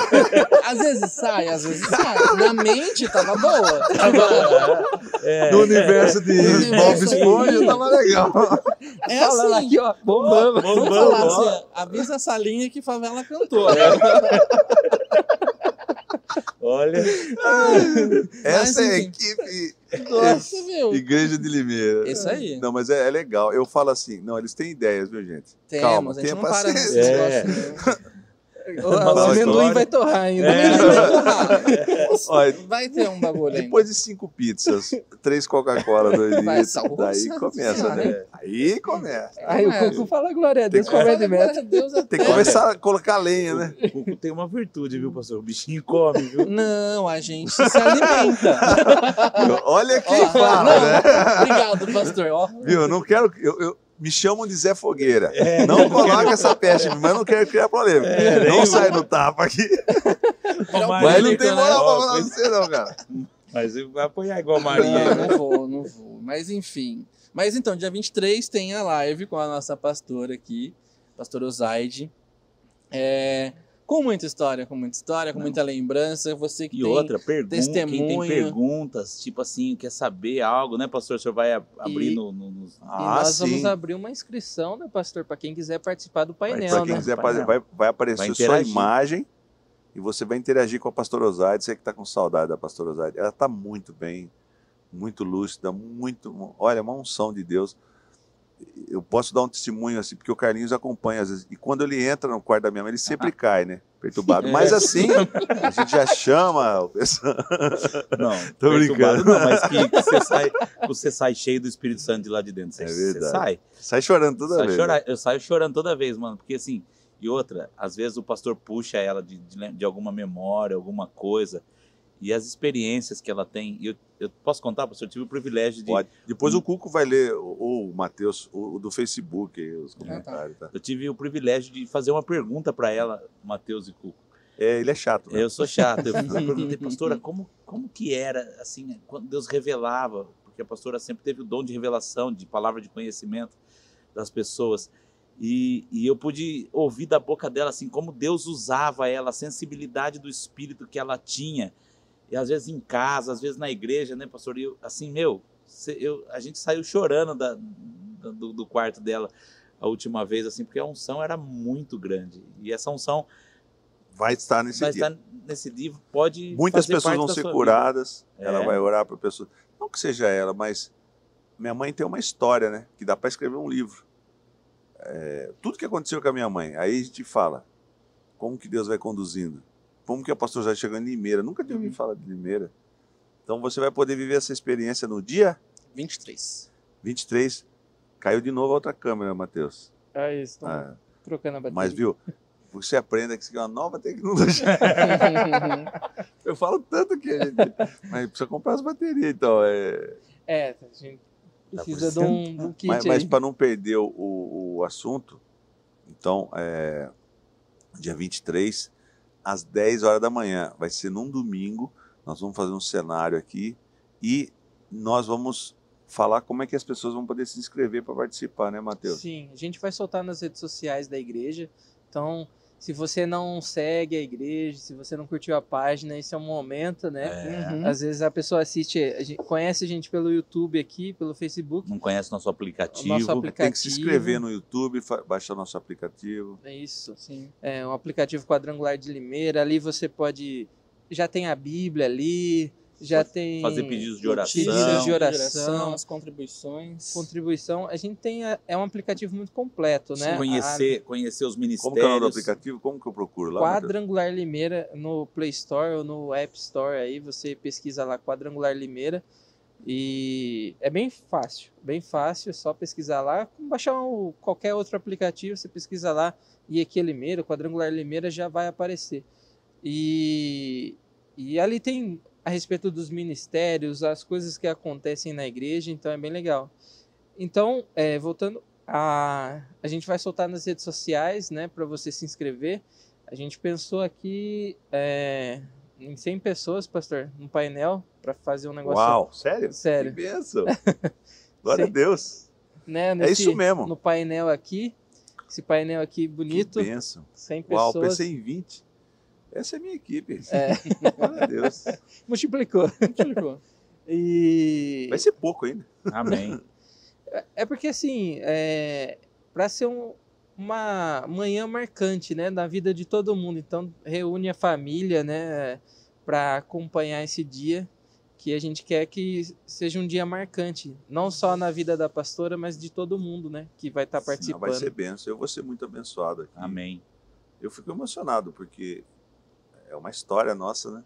Às vezes sai, às vezes sai. Na mente tava boa. Agora, É, No universo de universo Bob. Esponja tava legal. é Falando assim. aqui, ó, bombando. Vamos Vamos, falar vamos. assim, avisa essa linha que favela cantou. olha, Essa é a equipe Nossa, viu? Igreja de Limeira. Isso aí. Não, mas é, é legal. Eu falo assim, não, eles têm ideias, viu, gente? Temos, Calma, a gente tenha não para paciência. É. O, o amendoim vai torrar ainda. É. Vai torrar. Olha, Vai ter um bagulho ainda. depois de cinco pizzas, três Coca-Cola, dois Vai, litros, daí começa, senhora. né? Aí começa. Aí o É. Cuco fala glória a Deus, Tem que- comer de meta. Deus Tem que começar a colocar lenha, né? o Cuco tem uma virtude, viu, pastor? O bichinho come, viu? Não, a gente se alimenta. Olha quem Ó, fala, não, né? Obrigado, pastor. Ó, Viu? Eu não quero. Eu, eu- me chamam de Zé Fogueira. não coloca essa peste, mas eu não quero criar problema. não nem sai no tapa aqui. Mas Mas não tem né? moral pra falar você, não, cara. Mas eu vou apoiar igual a Maria. Não, não vou, não vou. Mas enfim. Mas então, dia 23 tem a live com a nossa pastora aqui, pastora Ozaide. É, com muita história, com muita história, com Não. muita lembrança. Você que E tem outra, pergunta, quem tem testemunho. perguntas, tipo assim, quer saber algo, né, pastor? O senhor vai abrir E- no, no- nos- E Ah, nós sim. vamos abrir uma inscrição, né, pastor, para quem quiser participar do painel, Pra quem né? quiser, Painel. vai, vai aparecer Vai sua imagem e você vai interagir com a pastora Osaide. Você que está com saudade da pastora Osaide. Ela está muito bem, muito lúcida, muito. Olha, uma unção de Deus. Eu posso dar um testemunho assim, porque o Carlinhos acompanha às vezes. E quando ele entra no quarto da minha mãe, ele sempre cai, né? Perturbado. Mas assim, a gente já chama o pessoal. Não, Tô brincando. Não, mas que, que você, sai, você sai cheio do Espírito Santo de lá de dentro. Você, É você verdade. sai. Sai chorando toda sai vez. chorar- eu saio chorando toda vez, mano. Porque assim, e outra, às vezes o pastor puxa ela de, de, lem- de alguma memória, alguma coisa. E as experiências que ela tem. e Eu, eu posso contar, pastor? Eu tive o privilégio de. Pode. Depois o Cuco vai ler, ou o Matheus, o, do Facebook, os comentários. Tá? Eu tive o privilégio de fazer uma pergunta para ela, Mateus e Cuco. É, ele é chato. Né? Eu sou chato. Eu perguntei, pastora, como, como que era, assim, quando Deus revelava? Porque a pastora sempre teve o dom de revelação, de palavra de conhecimento das pessoas. E, e eu pude ouvir da boca dela, assim, como Deus usava ela, a sensibilidade do espírito que ela tinha. E às vezes em casa, às vezes na igreja, né, pastor? E eu, assim, meu, eu, a gente saiu chorando da, do, do quarto dela a última vez, assim, porque a unção era muito grande. E essa unção Vai estar nesse vai dia. estar nesse dia, pode Muitas pessoas vão ser curadas, É. ela vai orar para pessoas. Não que seja ela, mas minha mãe tem uma história, né? Que dá para escrever um livro. É, tudo que aconteceu com a minha mãe, aí a gente fala como que Deus vai conduzindo. Como que a pastora já chegou em Limeira. Nunca tinha ouvido falar de Limeira. Então você vai poder viver essa experiência no dia 23. 23. Caiu de novo a outra câmera, Matheus. É isso, Ah, trocando a bateria. mas viu, você aprenda que isso aqui é uma nova tecnologia. Eu falo tanto que a gente. Mas precisa comprar as baterias, então. É... É, a gente Tá precisa de um, de um kit Mas, aí. mas para não perder o, o, o assunto, então, é, dia 23, às 10 horas da manhã, vai ser num domingo, nós vamos fazer um cenário aqui e nós vamos falar como é que as pessoas vão poder se inscrever para participar, né, Matheus? Sim, a gente vai soltar nas redes sociais da igreja. Então, se você não segue a igreja, se você não curtiu a página, esse é um momento, né? É, Uhum. Às vezes a pessoa assiste, a gente, conhece a gente pelo YouTube aqui, pelo Facebook. Não conhece nosso aplicativo. Nosso aplicativo. Tem que se inscrever no YouTube, baixar nosso aplicativo. É isso. Sim. É um aplicativo quadrangular de Limeira. Ali você pode. Já tem a Bíblia ali, já tem. fazer pedidos de oração. Pedidos de oração. as contribuições. Contribuição. A gente tem. a- é um aplicativo muito completo, né? Conhecer, conhecer os ministérios. Como que é o nome do aplicativo? Como que eu procuro lá? Quadrangular Limeira no Play Store ou no App Store aí, você pesquisa lá Quadrangular Limeira e é bem fácil, bem fácil, é só pesquisar lá, baixar um- qualquer outro aplicativo, você pesquisa lá IEQ Limeira, Quadrangular Limeira já vai aparecer. E, e ali tem a respeito dos ministérios, as coisas que acontecem na igreja, então é bem legal. Então, é, voltando, a, a gente vai soltar nas redes sociais, né, para você se inscrever. A gente pensou aqui é, em 100 pessoas, pastor, no painel, para fazer um negócio. Uau, sério? Sério. Que benção. Glória Sim. a Deus. né? É nesse- isso mesmo. No painel aqui. Esse painel aqui bonito. Que bênção. 100 Uau, pessoas. pensei em 20. Essa é a minha equipe. É. Glória a Deus. Multiplicou. Explicou. E. Vai ser pouco ainda. Amém. É porque assim, é, para ser um- uma manhã marcante, né, na vida de todo mundo. Então reúne a família, né, para acompanhar esse dia que a gente quer que seja um dia marcante, não só na vida da pastora, mas de todo mundo, né, que vai estar Não, participando. vai ser bênção. Eu vou ser muito abençoado aqui. Amém. Eu fico emocionado, porque é uma história nossa, né?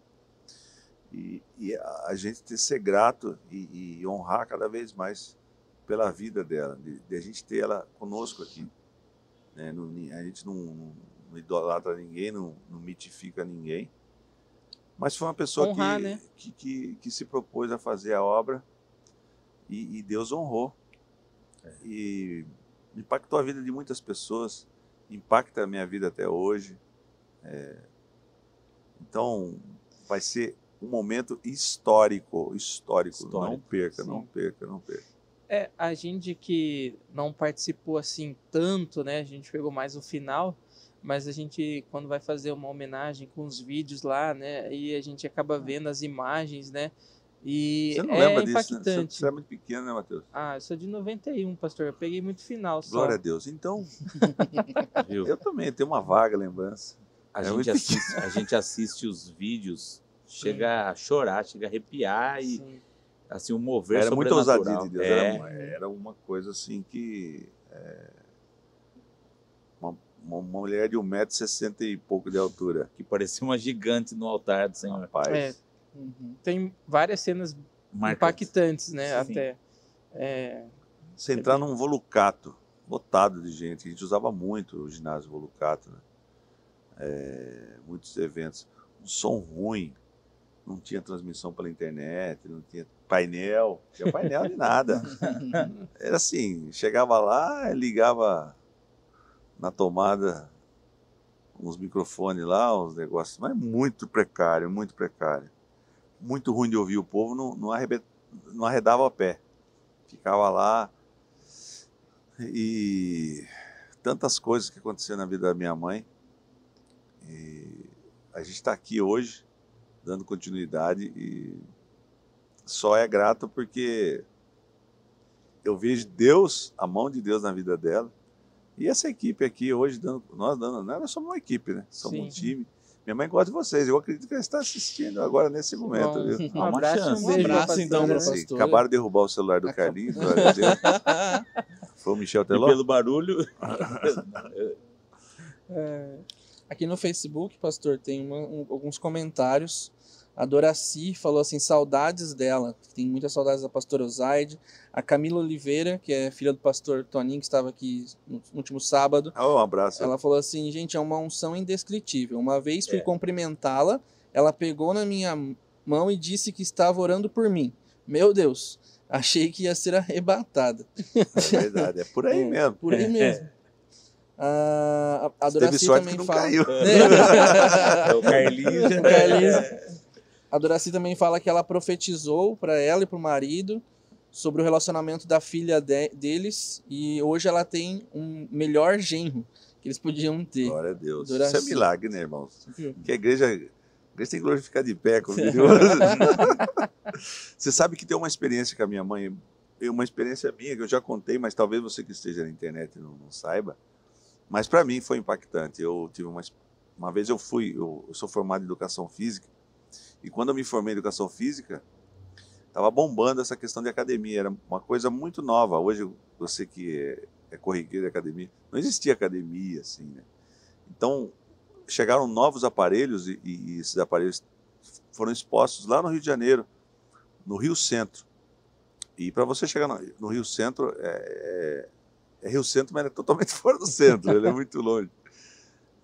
E, e a, a gente ter ser grato e, e honrar cada vez mais pela vida dela, de, de a gente ter ela conosco aqui. Né? Não- a gente não, não, não idolatra ninguém, não, não mitifica ninguém. Mas foi uma pessoa Honrar, que, né? que, que, que se propôs a fazer a obra e, e Deus honrou. E impactou a vida de muitas pessoas, impacta a minha vida até hoje. É, então, vai ser um momento histórico, histórico. Não Histórico, perca, sim. não perca, não perca. É, a gente que não participou assim tanto, né? A gente pegou mais o final, mas a gente quando vai fazer uma homenagem com os vídeos lá, né? E a gente acaba vendo as imagens, né? E Você não é lembra disso, né? Você, impactante. você é muito pequeno, né, Matheus? Ah, eu sou de 91, pastor. Eu peguei muito final só. Glória a Deus. Então, eu também tenho uma vaga lembrança. A, É gente muito assiste, a gente assiste os vídeos, chega a chorar, chega a arrepiar e Sim. assim, o mover Era sobrenatural. ousadia de Deus. É, Era, uma, era uma coisa assim que. é, uma, uma mulher de 1,60m e pouco de altura. que parecia uma gigante no altar do Senhor. Rapaz. É, Uhum. tem várias cenas Marcante. impactantes, né? Sim. Até. É, Você entrar num volucato lotado de gente, a gente usava muito o ginásio volucato, né? É, muitos eventos, um som ruim, não tinha transmissão pela internet, não tinha painel, não tinha painel de nada. Era assim, chegava lá, ligava na tomada uns microfones lá, uns negócios, mas muito precário, muito precário. Muito ruim de ouvir o povo, não, não, não arredava a pé. Ficava lá e tantas coisas que aconteceram na vida da minha mãe. E a gente está aqui hoje, dando continuidade e só é grato porque eu vejo Deus, a mão de Deus na vida dela. E essa equipe aqui hoje, dando, nós dando, nós somos uma equipe, né? Somos Sim. um time. Minha mãe gosta de vocês. Eu acredito que ela está assistindo agora nesse momento. bom. viu? Um Uma abraço e chance. um Um abraço, então, né? Assim, acabaram de derrubar o celular do. Carlinhos. Foi o Michel E Teló? pelo barulho, Aqui no Facebook, pastor, tem uma- um- alguns comentários. A Doraci falou assim, saudades dela. Tem muitas saudades da pastora Osaide. A Camila Oliveira, que é filha do pastor Toninho, que estava aqui no último sábado. Ah, um abraço. Ela falou assim, gente, é uma unção indescritível. Uma vez fui cumprimentá-la, ela pegou na minha mão e disse que estava orando por mim. Meu Deus, achei que ia ser arrebatada. É verdade, é por aí É, mesmo. Por aí mesmo. A, a, Teve Doraci sorte também que não fala. caiu. é o Carlinhos. O Carlinhos. A Doraci também fala que ela profetizou para ela e para o marido sobre o relacionamento da filha de- deles e hoje ela tem um melhor genro que eles podiam ter. Glória a Deus. Doraci. Isso é milagre, né, irmãos? Viu? Que a igreja, a igreja tem que glorificar de pé, como Você sabe que tem uma experiência com a minha mãe, e uma experiência minha que eu já contei, mas talvez você que esteja na internet não, não saiba. Mas para mim foi impactante. Eu tive uma, uma vez eu fui, eu, eu sou formado em educação física, e quando eu me formei em educação física, estava bombando essa questão de academia. Era uma coisa muito nova. Hoje, você que é, é corriqueiro de academia, não existia academia assim, né? Então, chegaram novos aparelhos e, e esses aparelhos foram expostos lá no Rio de Janeiro, no Rio Centro. E para você chegar no, no Rio Centro, é, é, é Rio Centro, mas é totalmente fora do centro, ele é muito longe.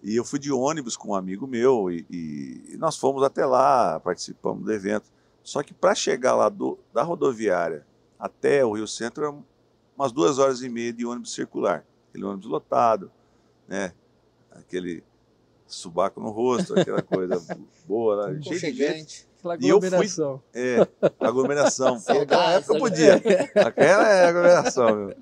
E eu fui de ônibus com um amigo meu e, e- nós fomos até lá, participamos do evento. Só que para chegar lá do- da rodoviária até o Rio Centro, eram umas duas horas e meia de ônibus circular. Aquele ônibus lotado, né? Aquele subaco no rosto, aquela coisa boa de gente. E eu fui- aglomeração. É, aglomeração. Naquela época eu podia. Aquela é aglomeração, meu.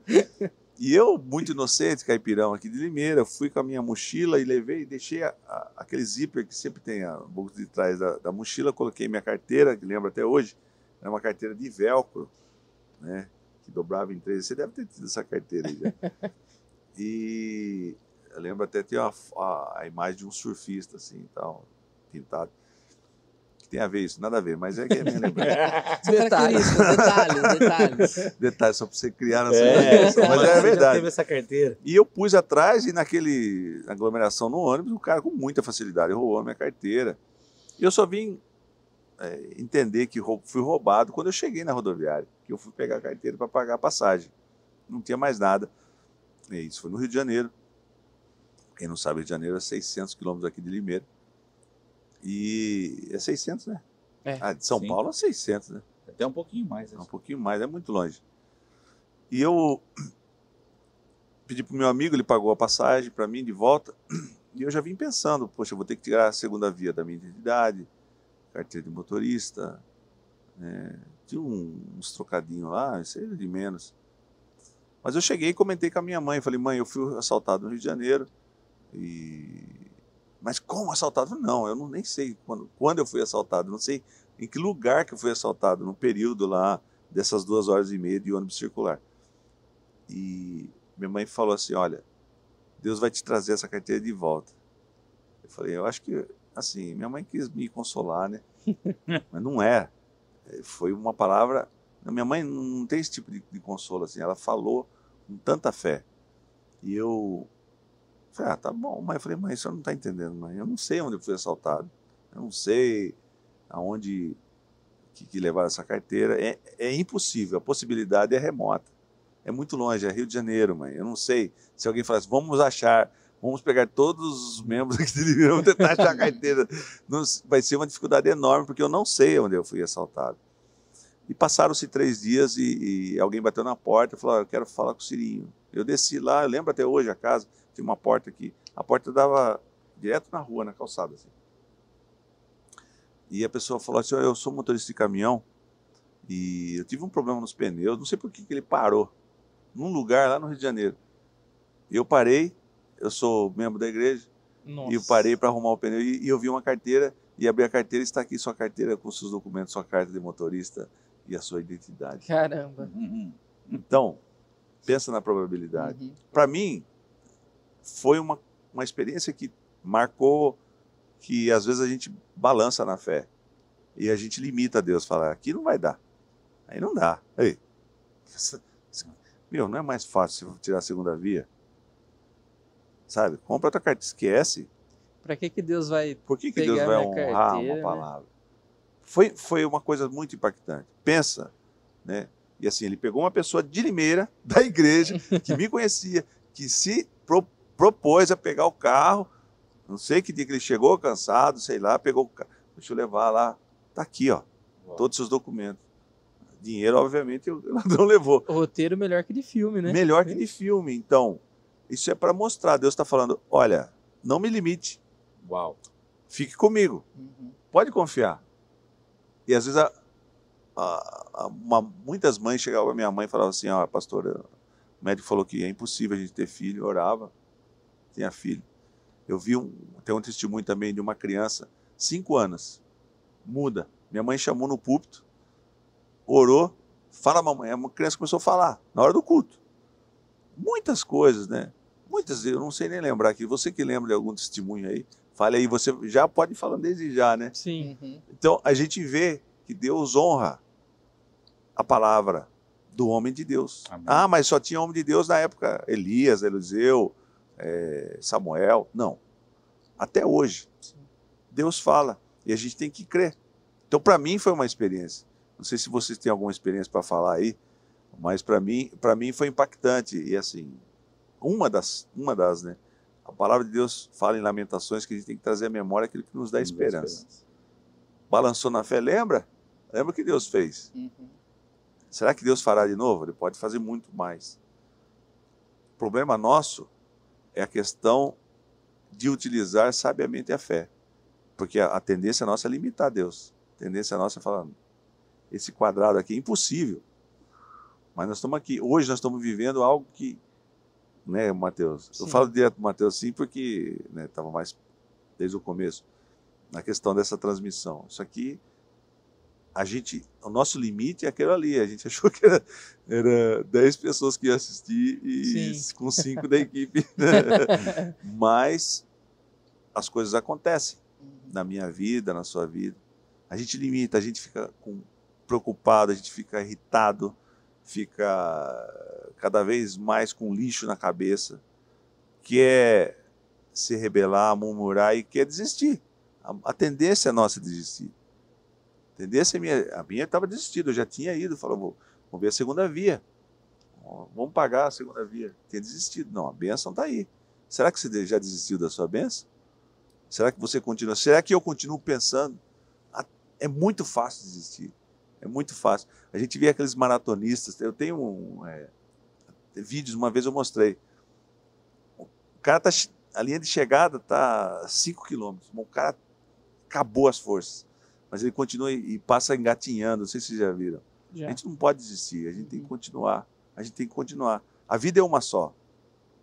E eu, muito inocente, caipirão aqui de Limeira, fui com a minha mochila e levei e deixei a- a- aquele zíper que sempre tem a bolsa de trás da, da mochila, coloquei minha carteira, que lembro até hoje, era uma carteira de velcro, né? Que dobrava em três. Você deve ter tido essa carteira aí já. E eu lembro até ter uma, a, a imagem de um surfista, assim, tal, pintado. Tem a ver isso? Nada a ver, mas é que é minha lembrança. Detalhes. Detalhes, detalhes. Detalhe, só para você criar na sua É, cabeça. Mas é verdade. teve essa carteira. E eu pus atrás e naquele na aglomeração no ônibus, o cara com muita facilidade roubou a minha carteira. E eu só vim é, entender que rou- fui roubado quando eu cheguei na rodoviária, que eu fui pegar a carteira para pagar a passagem. Não tinha mais nada. E isso foi no Rio de Janeiro. Quem não sabe, Rio de Janeiro é 600 quilômetros aqui de Limeira. E é 600, né? É. Ah, de São Sim. Paulo é 600, né? Até um pouquinho mais. É um pouquinho mais, é muito longe. E eu pedi pro meu amigo, ele pagou a passagem para mim de volta. E eu já vim pensando, poxa, eu vou ter que tirar a segunda via da minha identidade, carteira de motorista, né? tinha um- uns trocadinhos lá, isso era de menos. Mas eu cheguei e comentei com a minha mãe, falei, mãe, eu fui assaltado no Rio de Janeiro e mas como assaltado? Não, eu não nem sei quando, quando eu fui assaltado, não sei em que lugar que eu fui assaltado, no período lá dessas duas horas e meia de ônibus circular. E minha mãe falou assim, olha, Deus vai te trazer essa carteira de volta. Eu falei, eu acho que, assim, minha mãe quis me consolar, né? Mas não é. É, Foi uma palavra... Minha mãe não tem esse tipo de, de consolo, assim. Ela falou com tanta fé. E eu falei, ah, tá bom. Mas eu falei, mãe, você não está entendendo, mãe. Eu não sei onde eu fui assaltado. Eu não sei aonde que, que levaram essa carteira. É, é impossível. A possibilidade é remota. É muito longe, é Rio de Janeiro, mãe. Eu não sei. Se alguém falasse, vamos achar, vamos pegar todos os membros aqui de Limeira, vamos tentar achar a carteira. Não- vai ser uma dificuldade enorme, porque eu não sei onde eu fui assaltado. E passaram-se três dias e, e alguém bateu na porta e falou: "Ah, Eu quero falar com o Cirinho. Eu desci lá, eu lembro até hoje a casa, tinha uma porta aqui. A porta dava direto na rua, na calçada. Assim. E a pessoa falou assim: "Ó, Eu sou motorista de caminhão e eu tive um problema nos pneus, não sei por que, que ele parou, num lugar lá no Rio de Janeiro. E eu parei, eu sou membro da igreja, Nossa. e eu parei para arrumar o pneu e, e eu vi uma carteira e abri a carteira e está aqui sua carteira com seus documentos, sua carta de motorista e a sua identidade. Caramba. Uhum. Então, pensa na probabilidade. Uhum. Para mim, foi uma, uma experiência que marcou que às vezes a gente balança na fé e a gente limita a Deus, fala, aqui não vai dar. Aí não dá. Aí, meu, não é mais fácil tirar a segunda via? Sabe? Compra outra carta, esquece. Pra que que Deus vai... Por que, que Deus vai honrar carteira, uma né? palavra? Foi, foi uma coisa muito impactante. Pensa, né? E assim, ele pegou uma pessoa de Limeira, da igreja, que me conhecia, que se pro- propôs a pegar o carro, não sei que dia que ele chegou, cansado, sei lá, pegou o carro, deixa eu levar lá, tá aqui, ó, todos os seus documentos. Dinheiro, obviamente, o ladrão levou. Roteiro melhor que de filme, né? Melhor que de filme. Então, isso é para mostrar. Deus está falando: olha, não me limite, Uau. fique comigo. Uhum. Pode confiar. E às vezes a- a- a- uma- muitas mães chegavam à minha mãe e falavam assim, ó, pastora, o médico falou que é impossível a gente ter filho, eu orava, tinha filho. Eu vi um, tem um testemunho também de uma criança, cinco anos, muda. Minha mãe chamou no púlpito, orou, fala mamãe, a criança começou a falar, na hora do culto. Muitas coisas, né? Muitas, eu não sei nem lembrar aqui. Você que lembra de algum testemunho aí, fale aí, você já pode ir falando desde já, né? Sim. Uhum. Então a gente vê que Deus honra a palavra do homem de Deus. Amém. Ah, mas só tinha homem de Deus na época Elias, Eliseu, eh, Samuel. Não. Até hoje. Deus fala e a gente tem que crer. Então para mim foi uma experiência. Não sei se vocês têm alguma experiência para falar aí, mas para mim, para mim foi impactante e assim, uma das, uma das, né? A palavra de Deus fala em Lamentações que a gente tem que trazer à memória aquilo que nos dá esperança balançou na fé, lembra? Lembra o que Deus fez? Uhum. Será que Deus fará de novo? Ele pode fazer muito mais. O problema nosso é a questão de utilizar sabiamente a fé. Porque a, a tendência nossa é limitar Deus. tendência nossa é falar: esse quadrado aqui é impossível. Mas nós estamos aqui. Hoje nós estamos vivendo algo que. Né, Matheus? Eu falo direto Matheus sim, porque estava né, mais desde o começo na questão dessa transmissão. Isso aqui, a gente, o nosso limite é aquele ali. A gente achou que era, era 10 pessoas que iam assistir e sim. com 5 da equipe. Né? Mas as coisas acontecem na minha vida, na sua vida. A gente limita, a gente fica com, preocupado, a gente fica irritado, fica cada vez mais com lixo na cabeça, quer se rebelar, murmurar e quer desistir. A, a tendência é nossa desistir. A tendência é minha, a minha estava desistida, eu já tinha ido, falou, vou, vamos ver a segunda via. Vamos pagar a segunda via. Tinha desistido. Não, a benção está aí. Será que você já desistiu da sua benção? Será que você continua? Será que eu continuo pensando? Ah, é muito fácil desistir. É muito fácil. A gente vê aqueles maratonistas. Eu tenho um, é, vídeos, uma vez eu mostrei. O cara tá. A linha de chegada está 5 quilômetros. O cara acabou as forças. Mas ele continua e passa engatinhando. Não sei se vocês já viram. Já. A gente não pode desistir. A gente tem que continuar. A gente tem que continuar. A vida é uma só.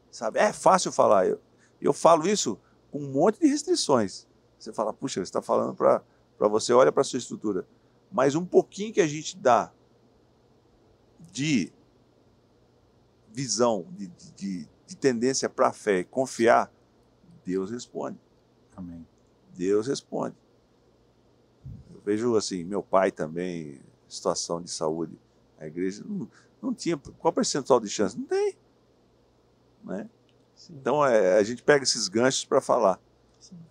Sabe? É fácil falar. Eu, eu falo isso com um monte de restrições. Você fala, puxa, você está falando para você, olha para a sua estrutura mas um pouquinho que a gente dá de visão, de, de, de tendência para a fé e confiar, Deus responde. Amém. Deus responde. Eu vejo assim, meu pai também, situação de saúde, a igreja não, não tinha. Qual percentual de chance? Não tem. Né? Então é, a gente pega esses ganchos para falar.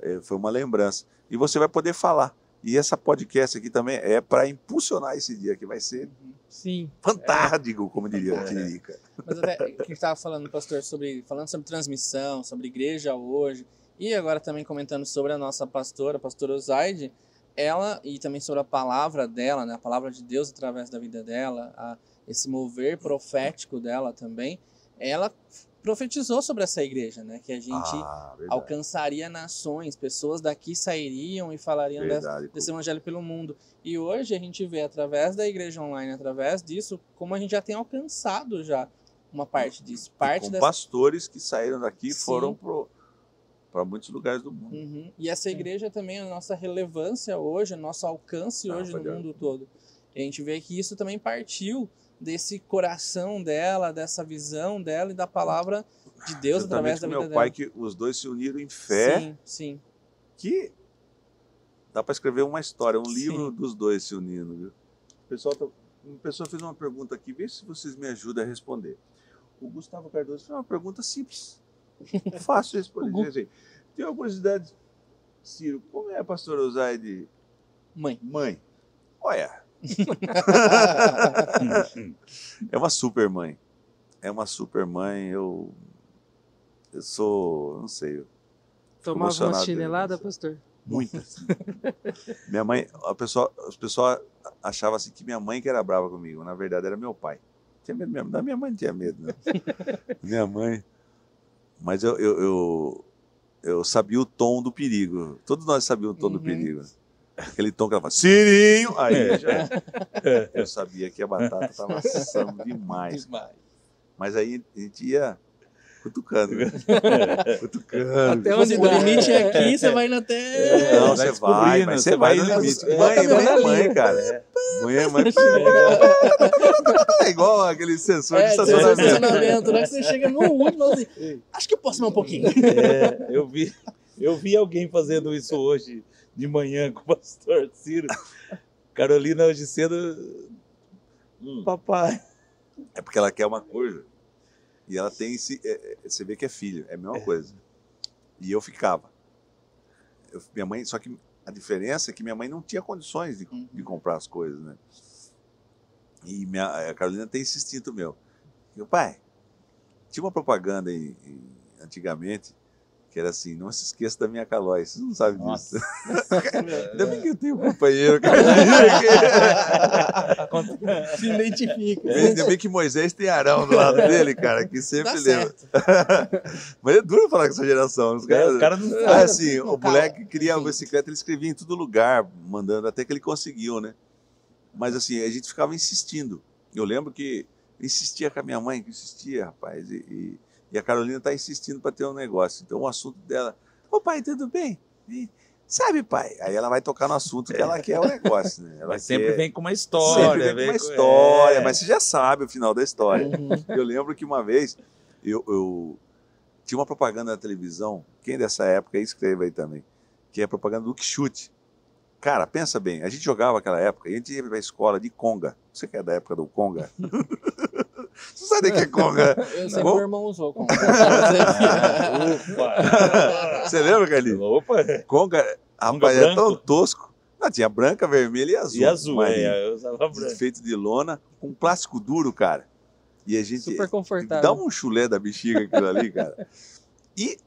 É, foi uma lembrança. E você vai poder falar. E essa podcast aqui também é para impulsionar esse dia, que vai ser Sim. fantástico, é. como diria a Tiririca. Mas até que estava falando, pastor, sobre falando sobre transmissão, sobre igreja hoje, e agora também comentando sobre a nossa pastora, a pastora Osaide, ela, e também sobre a palavra dela, né, a palavra de Deus através da vida dela, a, esse mover profético dela também, ela profetizou sobre essa igreja, né? Que a gente ah, alcançaria nações, pessoas daqui sairiam e falariam verdade, desse, desse evangelho pelo mundo. E hoje a gente vê através da igreja online, através disso, como a gente já tem alcançado já uma parte disso. Parte com dessa... pastores que saíram daqui e foram para muitos lugares do mundo. Uhum. E essa igreja também, a nossa relevância hoje, o nosso alcance ah, hoje no mundo todo. E a gente vê que isso também partiu desse coração dela, dessa visão dela e da palavra de Deus através da vida meu dela. pai que os dois se uniram em fé. Sim, sim. Que dá para escrever uma história, um sim. livro dos dois se unindo. Viu? O pessoal tá, uma pessoa fez uma pergunta aqui, vê se vocês me ajudam a responder. O Gustavo Cardoso fez uma pergunta simples, fácil de responder. assim, tem uma curiosidade, Ciro, como é a pastora Osaide? Mãe. Mãe. Olha, é uma super mãe. É uma super mãe. Eu, eu sou, não sei. Tomava uma chinelada, pastor? Muitas. minha mãe, a pessoa, as pessoas achavam assim que minha mãe que era brava comigo. Na verdade, era meu pai. Tinha medo mesmo. Da minha mãe não tinha medo, não. minha mãe. Mas eu, eu, eu, eu, sabia o tom do perigo. Todos nós sabíamos o tom uhum. do perigo. Aquele tom que ela fala, Sirinho! Aí é. já. Eu sabia que a batata estava assando demais. demais. Mas aí a gente ia cutucando. Né? cutucando. Até onde o limite é aqui, você vai indo até. Não, você vai, mas você vai no limite. Mãe, mãe é mãe, cara. Mãe é mãe. É igual aquele sensor de estacionamento. estacionamento, né? Você chega no último e assim, acho que eu posso mais um pouquinho. É, eu vi, eu vi alguém fazendo isso hoje de manhã com o pastor Ciro. Carolina hoje cedo. Hum. Papai. É porque ela quer uma coisa. E ela tem esse. É, é, você vê que é filho, é a mesma é. coisa. E eu ficava. Eu, minha mãe, só que a diferença é que minha mãe não tinha condições de, uhum. de comprar as coisas, né? E minha, a Carolina tem esse instinto meu. Meu pai, tinha uma propaganda em, em, antigamente que era assim, não se esqueça da minha calói. Vocês não sabem Nossa. disso. Ainda bem que eu tenho um companheiro, cara. Se identifica. Ainda bem que Moisés tem Arão do lado dele, cara, que sempre Dá lembra. Mas é duro falar com essa geração. Os É, caras, os caras não Ah, sabem. assim, o Cara, moleque queria a sim. bicicleta, ele escrevia em todo lugar, mandando, até que ele conseguiu, né? Mas assim, a gente ficava insistindo. Eu lembro que insistia com a minha mãe, que insistia, rapaz, e, e- e a Carolina está insistindo para ter um negócio. Então o assunto dela, ô pai, tudo bem? E, Sabe, pai? Aí ela vai tocar no assunto que ela quer o negócio, né? Ela Mas sempre quer- vem com uma história. Sempre vem com uma com- história, é. mas você já sabe o final da história. Uhum. Eu lembro que uma vez eu, eu- tinha uma propaganda na televisão, quem dessa época escreve aí também, que é a propaganda do Chute. Cara, pensa bem, a gente jogava aquela época, a gente ia pra escola de conga. Você que é da época do conga? Você sabe o que é conga? Eu sei que Bom. meu irmão usou. como- Opa! Você lembra, Carlinhos? Opa! Conga, rapaz, era tão tosco. Não, tinha branca, vermelha e azul. E azul, é, eu usava branco. Feito de lona, com plástico duro, cara. E a gente Super Dá confortável. um chulé da bexiga aquilo ali, cara. E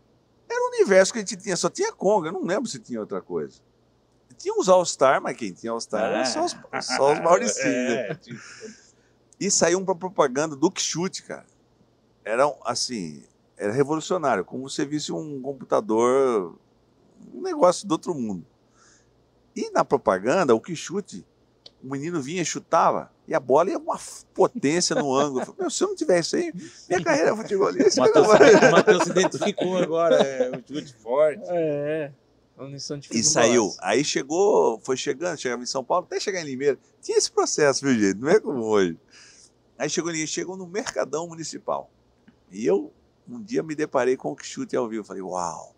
era um universo que a gente tinha, só tinha Conga, eu não lembro se tinha outra coisa. Tinha os All-Star, mas quem tinha All-Star era só os, só os Mauricinhos. né? É, tipo, E saiu uma propaganda do Chute, cara. Era um, assim, era revolucionário, como se você visse um computador, um negócio do outro mundo. E na propaganda, o Quixute, o menino vinha e chutava, e a bola ia uma potência no ângulo. Falei, "Meu, se eu não tiver isso aí, minha carreira é futebolista. O Matheus se- o Matheus se identificou agora, é um chute forte. É. De E saiu. Aí chegou, foi chegando, chegava em São Paulo, até chegar em Limeira. Tinha esse processo, viu, gente? Não é como hoje. Aí chegou ali, chegou no Mercadão Municipal. E eu, um dia, me deparei com o Quixute ao vivo. Falei, uau,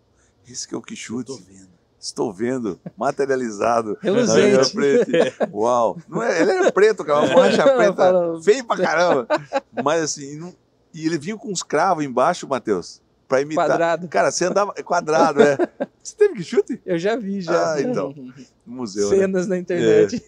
esse que é o Quixute. vendo. Estou vendo, materializado. Reluzente. na minha frente. Uau. Não é, ele era preto, cara, uma borracha preta, feio pra caramba. Mas assim, não- e ele vinha com uns cravos embaixo, Matheus, pra imitar. Quadrado. Cara, você andava. É quadrado, é. Você teve Quixute? Eu já vi, já. Ah, então. No museu. né? Cenas na internet.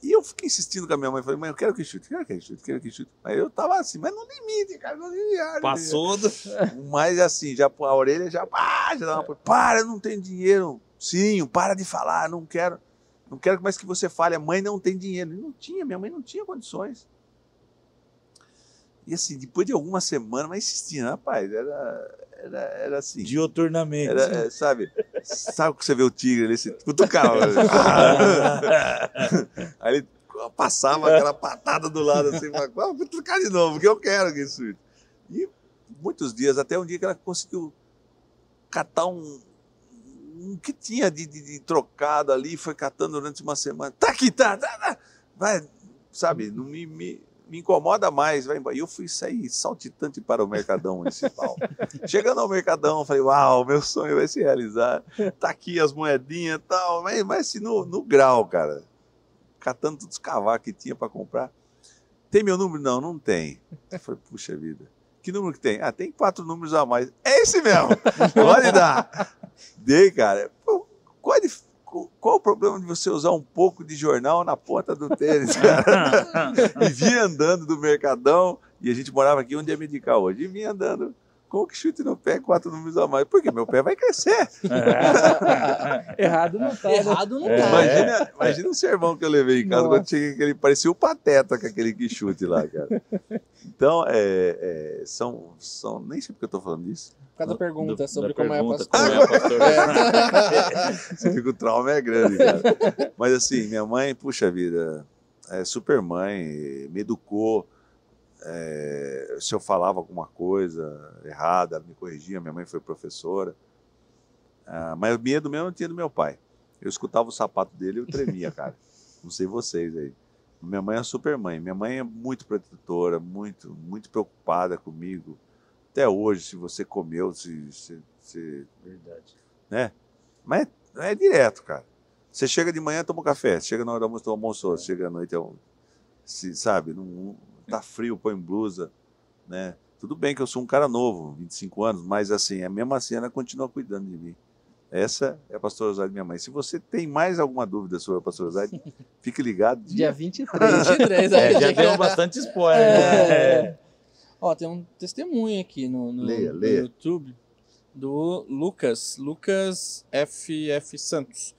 E eu fiquei insistindo com a minha mãe, falei, mãe, eu quero que chute, quero que chute, quero que chute. Aí eu tava assim, mas no limite, cara, no limite. Passou do... Mas assim, já a orelha já, pá, já dá uma, para, eu não tenho dinheiro. Sim, para de falar, não quero, não quero mais que você fale, a mãe não tem dinheiro. E não tinha, minha mãe não tinha condições. E assim, depois de algumas semanas, mas insistindo, rapaz, era, era, era assim. dioturnamente. Era, é, sabe, sabe que você vê o tigre ali, você cutucava. Aí ele passava aquela patada do lado assim, falava, "Ah, vou cutucar de novo, porque eu quero que isso. E muitos dias, até um dia que ela conseguiu catar um, um que tinha de, de- de trocado ali, foi catando durante uma semana. Tá aqui, tá, tá, tá. Vai, sabe, não me, me, me incomoda mais. Vai embora. E eu fui sair saltitante para o Mercadão Municipal. Chegando ao Mercadão, falei, uau, meu sonho vai se realizar. Tá aqui as moedinhas e tal, mas, mas assim, no, no grau, cara. Catando todos os cavacos que tinha para comprar. Tem meu número? Não, não tem. Eu falei, puxa vida. Que número que tem? Ah, tem quatro números a mais. É esse mesmo. Pode dar. Dei, cara. Pô, qual, é dif- qual o problema de você usar um pouco de jornal na ponta do tênis, cara? E vinha andando do Mercadão, e a gente morava aqui onde é medical hoje, e vinha andando com o que chute no pé, quatro números a mais. Porque meu pé vai crescer. Errado não tá. né? Errado não É. tá. Imagina, imagina o sermão que eu levei em casa Nossa. quando cheguei, que ele parecia o pateta com aquele que chute lá, cara. Então, é, é, são, são. Nem sei porque eu tô falando disso. Por causa da pergunta Do- sobre da como é a pergunta, pastora. como é a pastora. Você fica o trauma é grande, cara. Mas assim, minha mãe, puxa vida, é super mãe, me educou. É, se eu falava alguma coisa errada, me corrigia. Minha mãe foi professora. Ah, mas o medo mesmo eu tinha do meu pai. Eu escutava o sapato dele e eu tremia, cara. Não sei vocês aí. Minha mãe é super mãe. Minha mãe é muito protetora, muito, muito preocupada comigo. Até hoje, se você comeu, se, se, se Verdade. né? Mas é, é direto, cara. Você chega de manhã, toma um café. Chega na hora do almoço, toma almoço. Chega à noite, é um, se, sabe? Não- tá frio, põe blusa, né? Tudo bem que eu sou um cara novo, 25 anos, mas assim, a mesma ela continua cuidando de mim. Essa é a pastora Osaide, minha mãe. Se você tem mais alguma dúvida sobre a pastora Osaide, fique ligado. Dia 23. 23, É, já deu bastante spoiler, né? Ó, tem um testemunho aqui no, no- Leia, no leia. YouTube do Lucas, Lucas FF Santos.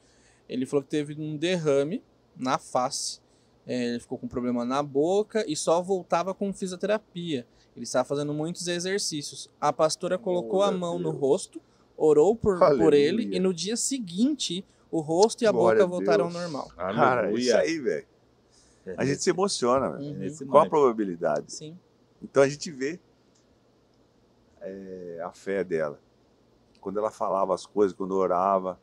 Ele falou que teve um derrame na face, é, ele ficou com problema na boca e só voltava com fisioterapia. Ele estava fazendo muitos exercícios. A pastora colocou a mão no rosto, orou por, por ele e no dia seguinte o rosto e a Glória boca a voltaram ao normal. Cara, Aleluia. isso aí, velho. É A gente se emociona, velho. Uhum. Qual a probabilidade? Sim. Então a gente vê é, a fé dela. Quando ela falava as coisas, quando orava.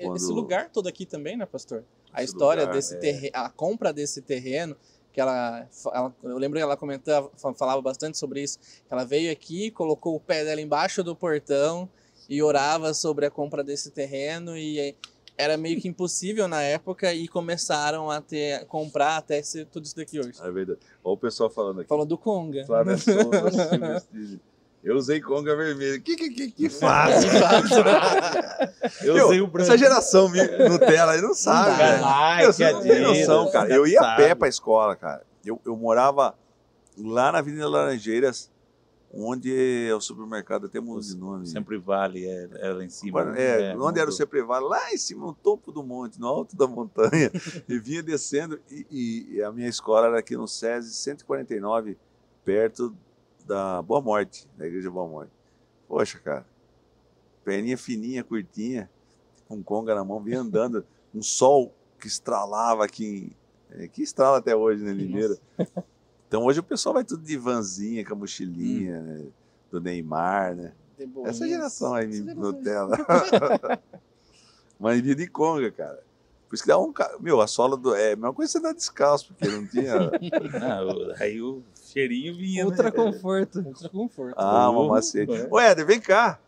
Quando- Esse lugar todo aqui também, né, pastor? A história lugar, desse é. terreno, a compra desse terreno, que ela, ela- eu lembro que ela comentava, fa- falava bastante sobre isso. Ela veio aqui, colocou o pé dela embaixo do portão e orava sobre a compra desse terreno e era meio que impossível na época e começaram a ter comprar até ser tudo isso daqui hoje. É verdade. Olha o pessoal falando aqui. Falando do Conga. Flávia Souza. Eu usei conga vermelha. Que, que, que, que fácil. Eu Meu, usei o branco. Essa geração Nutella aí não sabe, velho. Que você não tem noção, cara. Eu ia a pé pra escola, cara. Eu, eu morava lá na Avenida Laranjeiras, onde é o supermercado, até muda de nome. Sempre vale, é, é lá em cima. Agora, né? é, onde era o mudou. Ceprevale? Lá em cima, no topo do monte, no alto da montanha. e vinha descendo. E, e- e a minha escola era aqui no SESI 149, perto da Boa Morte, da Igreja Boa Morte. Poxa, cara. Perninha fininha, curtinha, com conga na mão, vinha andando. Um sol que estralava aqui, em- é, que estrala até hoje, né, Limeira? Então hoje o pessoal vai tudo de vanzinha, com a mochilinha, né, do Neymar, né? Essa geração aí. Nutella. Mas vinha de conga, cara. Por isso que dá um. Meu, a sola do. É a mesma coisa que você dar descalço, porque não tinha. Ah, o- aí o cheirinho vinha. né? Ultra conforto. Ultra conforto. Ah, uma Oh, macete. é. Ô, Éder, vem cá.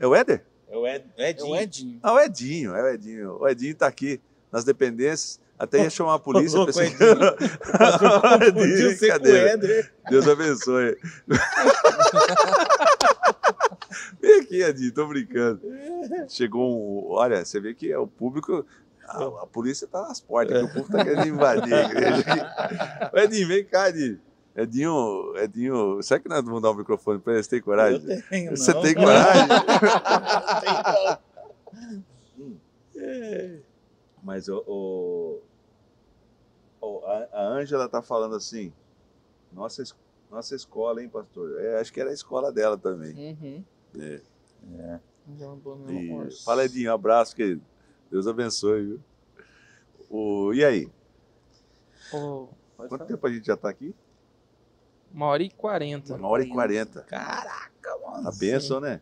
É o Éder? É o Ed, É Edinho. o Edinho. Ah, o Edinho, é o Edinho. O Edinho tá aqui nas dependências. Até ia chamar a polícia. Louco, pensei- Edinho. Edinho, o. Éder. Deus abençoe. Vem aqui, Edinho, tô brincando. Chegou um. Olha, você vê que é o público. A, a polícia tá nas portas, que o povo tá querendo invadir a igreja aqui. Edinho, vem cá, Edinho. Edinho, Edinho, será que nós vamos dar o microfone pra ele? Você tem coragem? Eu tenho, Você não. tem coragem? Mas o, o- o- a- a Ângela tá falando assim, nossa, nossa escola, hein, pastor? É, acho que era a escola dela também. Uhum. É. É. É E- fala, Edinho, um abraço, querido. Deus abençoe, viu? O, e aí? Quanto falar. tempo a gente já tá aqui? Uma hora e quarenta. Uma hora e quarenta. Caraca, mano. A bênção, né?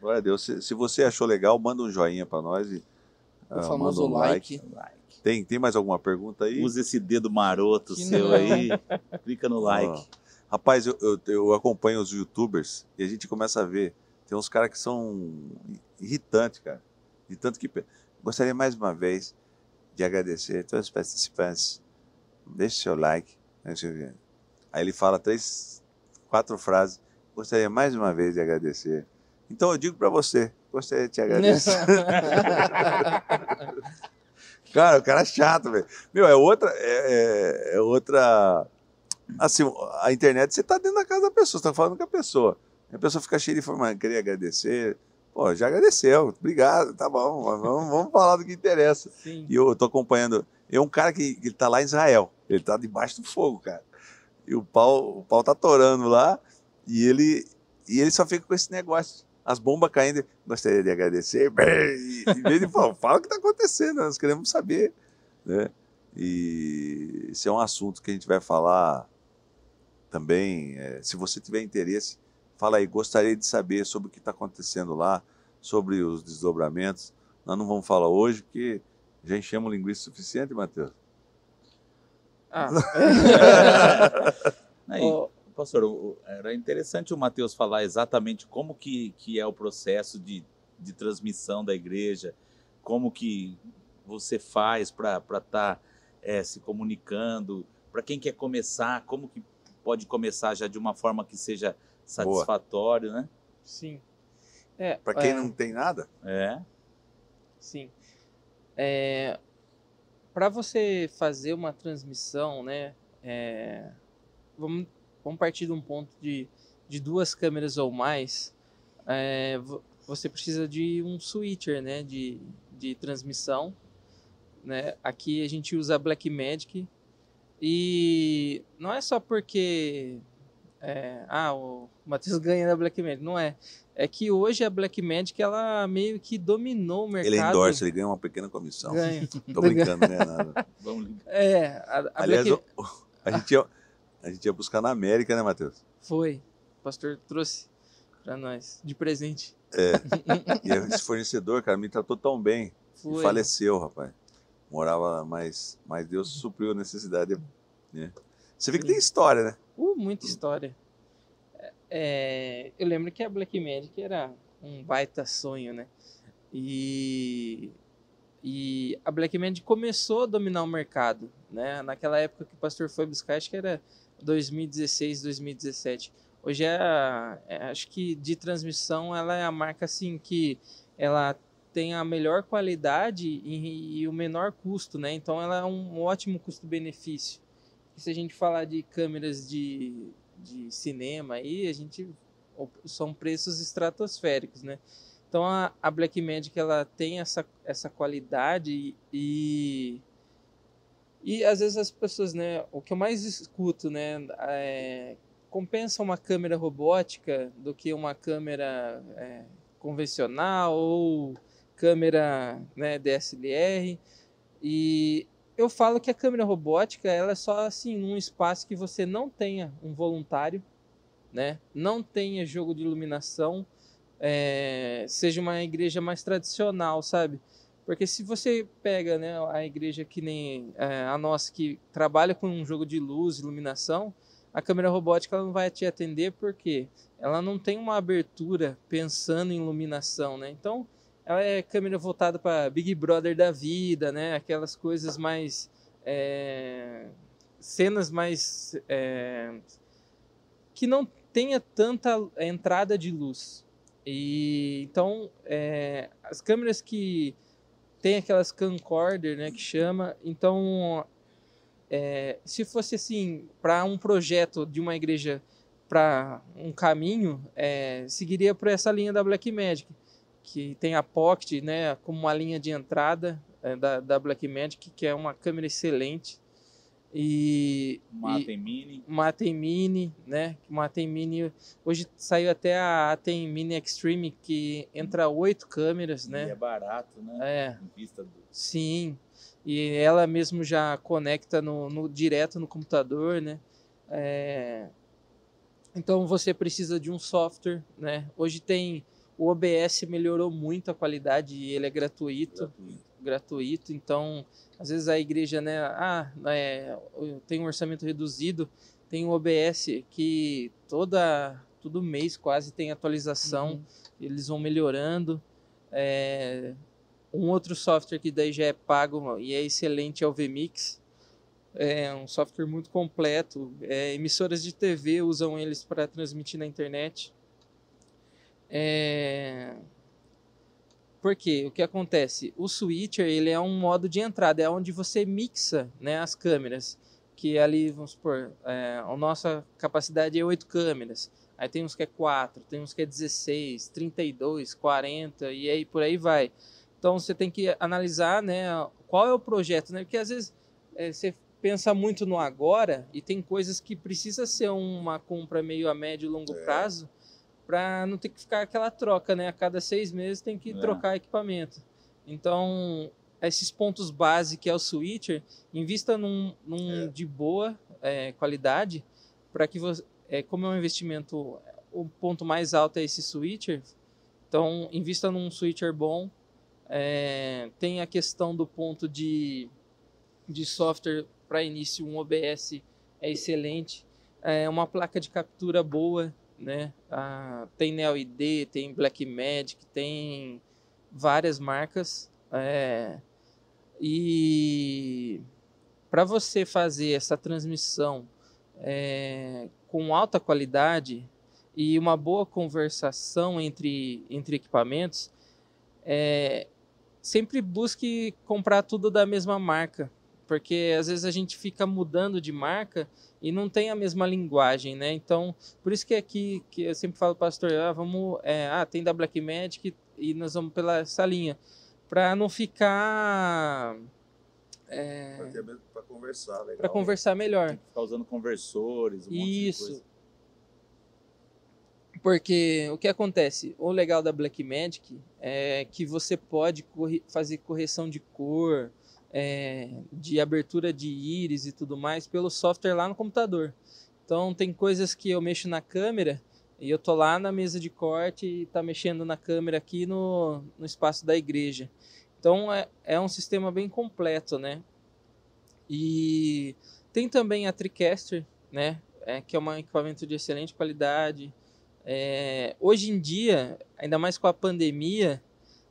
Glória a Deus. Se, se você achou legal, manda um joinha pra nós. E, O ah, famoso manda um like. Like. Tem, tem mais alguma pergunta aí? Usa esse dedo maroto Que seu não. aí. Clica no like. Rapaz, eu, eu, eu acompanho os youtubers e a gente começa a ver. Tem uns caras que são irritantes, cara. Irritante que. pe- Gostaria mais uma vez de agradecer a todos os participantes. Deixe seu like. né. Aí ele fala três, quatro frases. Gostaria mais uma vez de agradecer. Então eu digo pra você, gostaria de te agradecer. Cara, o cara é chato, velho. Meu, é outra. É, é- é outra. Assim, a internet, você tá dentro da casa da pessoa, você tá falando com a pessoa. A pessoa fica cheia de informação, queria agradecer. Pô, já agradeceu, obrigado, tá bom, vamos, vamos falar do que interessa. Sim. E eu tô acompanhando. É um cara que, que tá lá em Israel. Ele tá debaixo do fogo, cara. E o pau, o pau tá torando lá. E ele, e ele só fica com esse negócio. As bombas caindo. Gostaria de agradecer. E, em vez de falar, fala o que tá acontecendo, nós queremos saber. Né? E esse é um assunto que a gente vai falar também. é, se você tiver interesse, fala aí. Gostaria de saber sobre o que está acontecendo lá, sobre os desdobramentos. Nós não vamos falar hoje, porque já enchemos linguiça suficiente, Matheus. Ah, Aí, ó, pastor, o- era interessante o Matheus falar exatamente como que, que é o processo de, de transmissão da igreja, como que você faz para estar se comunicando, para quem quer começar, como que pode começar já de uma forma que seja satisfatório, né? sim. É, Para quem é, não tem nada, É. Sim. É, para você fazer uma transmissão, né? é, vamos, vamos partir de um ponto de, de duas câmeras ou mais. é, vo- você precisa de um switcher, né, de, de transmissão, né? Aqui a gente usa a Blackmagic e não é só porque é, ah, o Matheus ganha da Blackmagic, não é. É que hoje a Blackmagic ela meio que dominou o mercado. Ele endorse, ele ganha uma pequena comissão. Ganha. Tô brincando, né? Nada. Vamos ligar. É, a, a Aliás, Black... o- a, gente ia, a gente ia buscar na América, né, Matheus? foi. O pastor trouxe pra nós de presente. E esse fornecedor, cara, me tratou tão bem. Foi. E faleceu, rapaz. Morava lá, mas, mas Deus supriu a necessidade. Né? Você vê que tem história, né? Uh, muita história. É, eu lembro que a Blackmagic era um baita sonho, né? E, e a Blackmagic começou a dominar o mercado, né? Naquela época que o pastor foi buscar, acho que era 2016, 2017. Hoje é, a- é, acho que de transmissão ela é a marca assim que ela tem a melhor qualidade e, e o menor custo, né? Então ela é um ótimo custo-benefício. Se a gente falar de câmeras de, de cinema aí, a gente são preços estratosféricos, né? Então a, a Blackmagic ela tem essa, essa qualidade e e às vezes as pessoas, né? O que eu mais escuto, né? É, compensa uma câmera robótica do que uma câmera é, convencional ou câmera né, DSLR e eu falo que a câmera robótica ela é só assim num espaço que você não tenha um voluntário, né? Não tenha jogo de iluminação, é, seja uma igreja mais tradicional, sabe? Porque se você pega, né, a igreja que nem é, a nossa que trabalha com um jogo de luz, iluminação, a câmera robótica ela não vai te atender porque ela não tem uma abertura pensando em iluminação, né? Então ela é câmera voltada para Big Brother da vida, né? Aquelas coisas mais é, cenas mais é, que não tenha tanta entrada de luz. E então é, as câmeras que tem aquelas camcorder, né, que chama. Então, é, se fosse assim para um projeto de uma igreja para um caminho, é, seguiria por essa linha da Blackmagic que tem a Pocket, né, como uma linha de entrada é, da, da Blackmagic, que é uma câmera excelente. E, Uma e Atem Mini. uma Atem Mini, né? Uma Atem Mini, hoje saiu até a Atem Mini Extreme, que entra oito câmeras, E né? é barato, né? É, Em vista do... sim. E ela mesmo já conecta no, no- direto no computador, né? É, então você precisa de um software, né? Hoje tem o OBS melhorou muito a qualidade e ele é gratuito, gratuito. Então, às vezes a igreja, né? Ah, é, tem um orçamento reduzido, tem o OBS que toda todo mês quase tem atualização, Uhum. eles vão melhorando. É, um outro software que daí já é pago e é excelente é o VMix. É um software muito completo. É, emissoras de TV usam eles para transmitir na internet. É... Por quê? O que acontece? O switcher ele é um modo de entrada, é onde você mixa né, as câmeras. Que ali, vamos supor, é, a nossa capacidade é 8 câmeras. Aí tem uns que é 4, tem uns que é 16, 32, 40 e aí por aí vai. Então você tem que analisar né, qual é o projeto, né? Porque às vezes é, você pensa muito no agora e tem coisas que precisa ser uma compra meio a médio e longo É. prazo para não ter que ficar aquela troca, né? A cada seis meses tem que É. trocar equipamento. Então, esses pontos base que é o switcher, invista num, num É. de boa é, qualidade para que você, é, como é um investimento, o ponto mais alto é esse switcher. Então, invista num switcher bom. É, tem a questão do ponto de, de software para início, um OBS é excelente. É uma placa de captura boa, né? Ah, tem NeoID, tem Blackmagic, tem várias marcas. É, e para você fazer essa transmissão é, com alta qualidade e uma boa conversação entre, entre equipamentos, é, sempre busque comprar tudo da mesma marca, porque às vezes a gente fica mudando de marca e não tem a mesma linguagem, né? Então, por isso que aqui que eu sempre falo, pastor, ah, vamos, é, ah, tem da Black Magic e nós vamos pela essa linha, para não ficar é, para conversar, para conversar melhor. Ficar usando conversores, um Isso. Porque o que acontece? O legal da Blackmagic é que você pode corre fazer correção de cor, é, de abertura de íris e tudo mais pelo software lá no computador. Então tem coisas que eu mexo na câmera e eu tô lá na mesa de corte e tá mexendo na câmera aqui no, no espaço da igreja. Então é, é um sistema bem completo, né? E tem também a TriCaster, né? É, que é um equipamento de excelente qualidade. É, hoje em dia, ainda mais com a pandemia,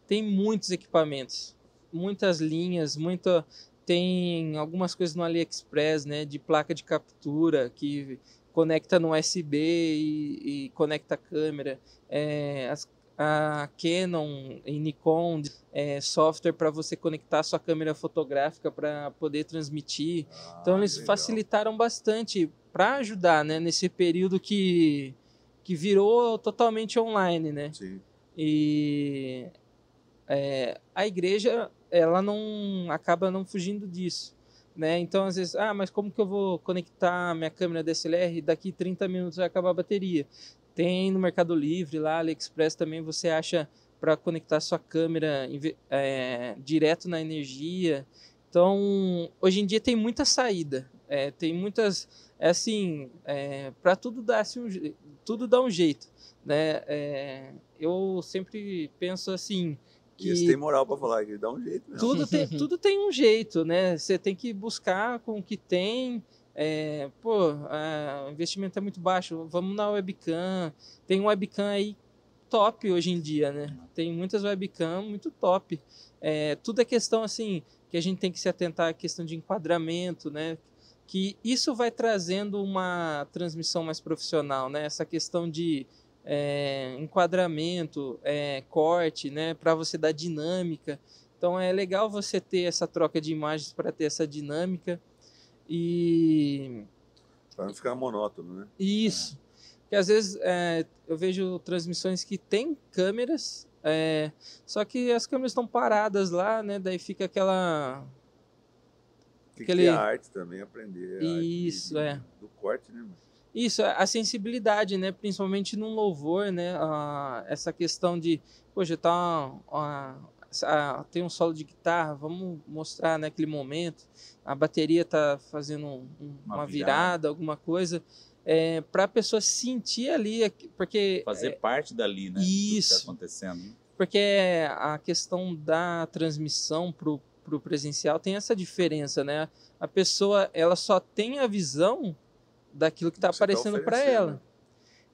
tem muitos equipamentos, muitas linhas, muita tem algumas coisas no AliExpress, né, de placa de captura que conecta no USB e, e conecta a câmera. É, as, a Canon e Nikon é, software para você conectar a sua câmera fotográfica para poder transmitir. Ah, então eles legal. facilitaram bastante para ajudar, né, nesse período que que virou totalmente online, né? Sim. E é, a igreja, ela não acaba não fugindo disso, né? Então, às vezes, ah, mas como que eu vou conectar minha câmera DSLR? Daqui 30 minutos vai acabar a bateria. Tem no Mercado Livre, lá, AliExpress também você acha para conectar sua câmera é, direto na energia. Então, hoje em dia tem muita saída, é, tem muitas, é assim, é, para tudo dar assim, um, tudo dá um jeito, né? É, eu sempre penso assim que tem moral para falar que dá um jeito. Mesmo. Tudo tem, tudo tem um jeito, né? Você tem que buscar com o que tem. É, pô, o investimento é muito baixo. Vamos na webcam. Tem um webcam aí top hoje em dia, né? Tem muitas webcam muito top. É, tudo é questão assim que a gente tem que se atentar à questão de enquadramento, né? que isso vai trazendo uma transmissão mais profissional, né? Essa questão de é, enquadramento, é, corte, né? Para você dar dinâmica. Então é legal você ter essa troca de imagens para ter essa dinâmica e para não ficar monótono, né? Isso. Porque às vezes é, eu vejo transmissões que tem câmeras, é, só que as câmeras estão paradas lá, né? Daí fica aquela tem que aquele... arte também, aprender. Isso, de, é. Do corte, né? Isso, a sensibilidade, né? Principalmente num louvor, né? Ah, essa questão de, poxa, tá ah, tem um solo de guitarra, vamos mostrar naquele né, momento. A bateria tá fazendo um, uma, uma virada, virada, alguma coisa. É, para a pessoa sentir ali, porque fazer é, parte dali, né? Isso. Que tá acontecendo. Porque a questão da transmissão pro para o presencial tem essa diferença, né? A pessoa ela só tem a visão daquilo que está tá aparecendo tá para ela.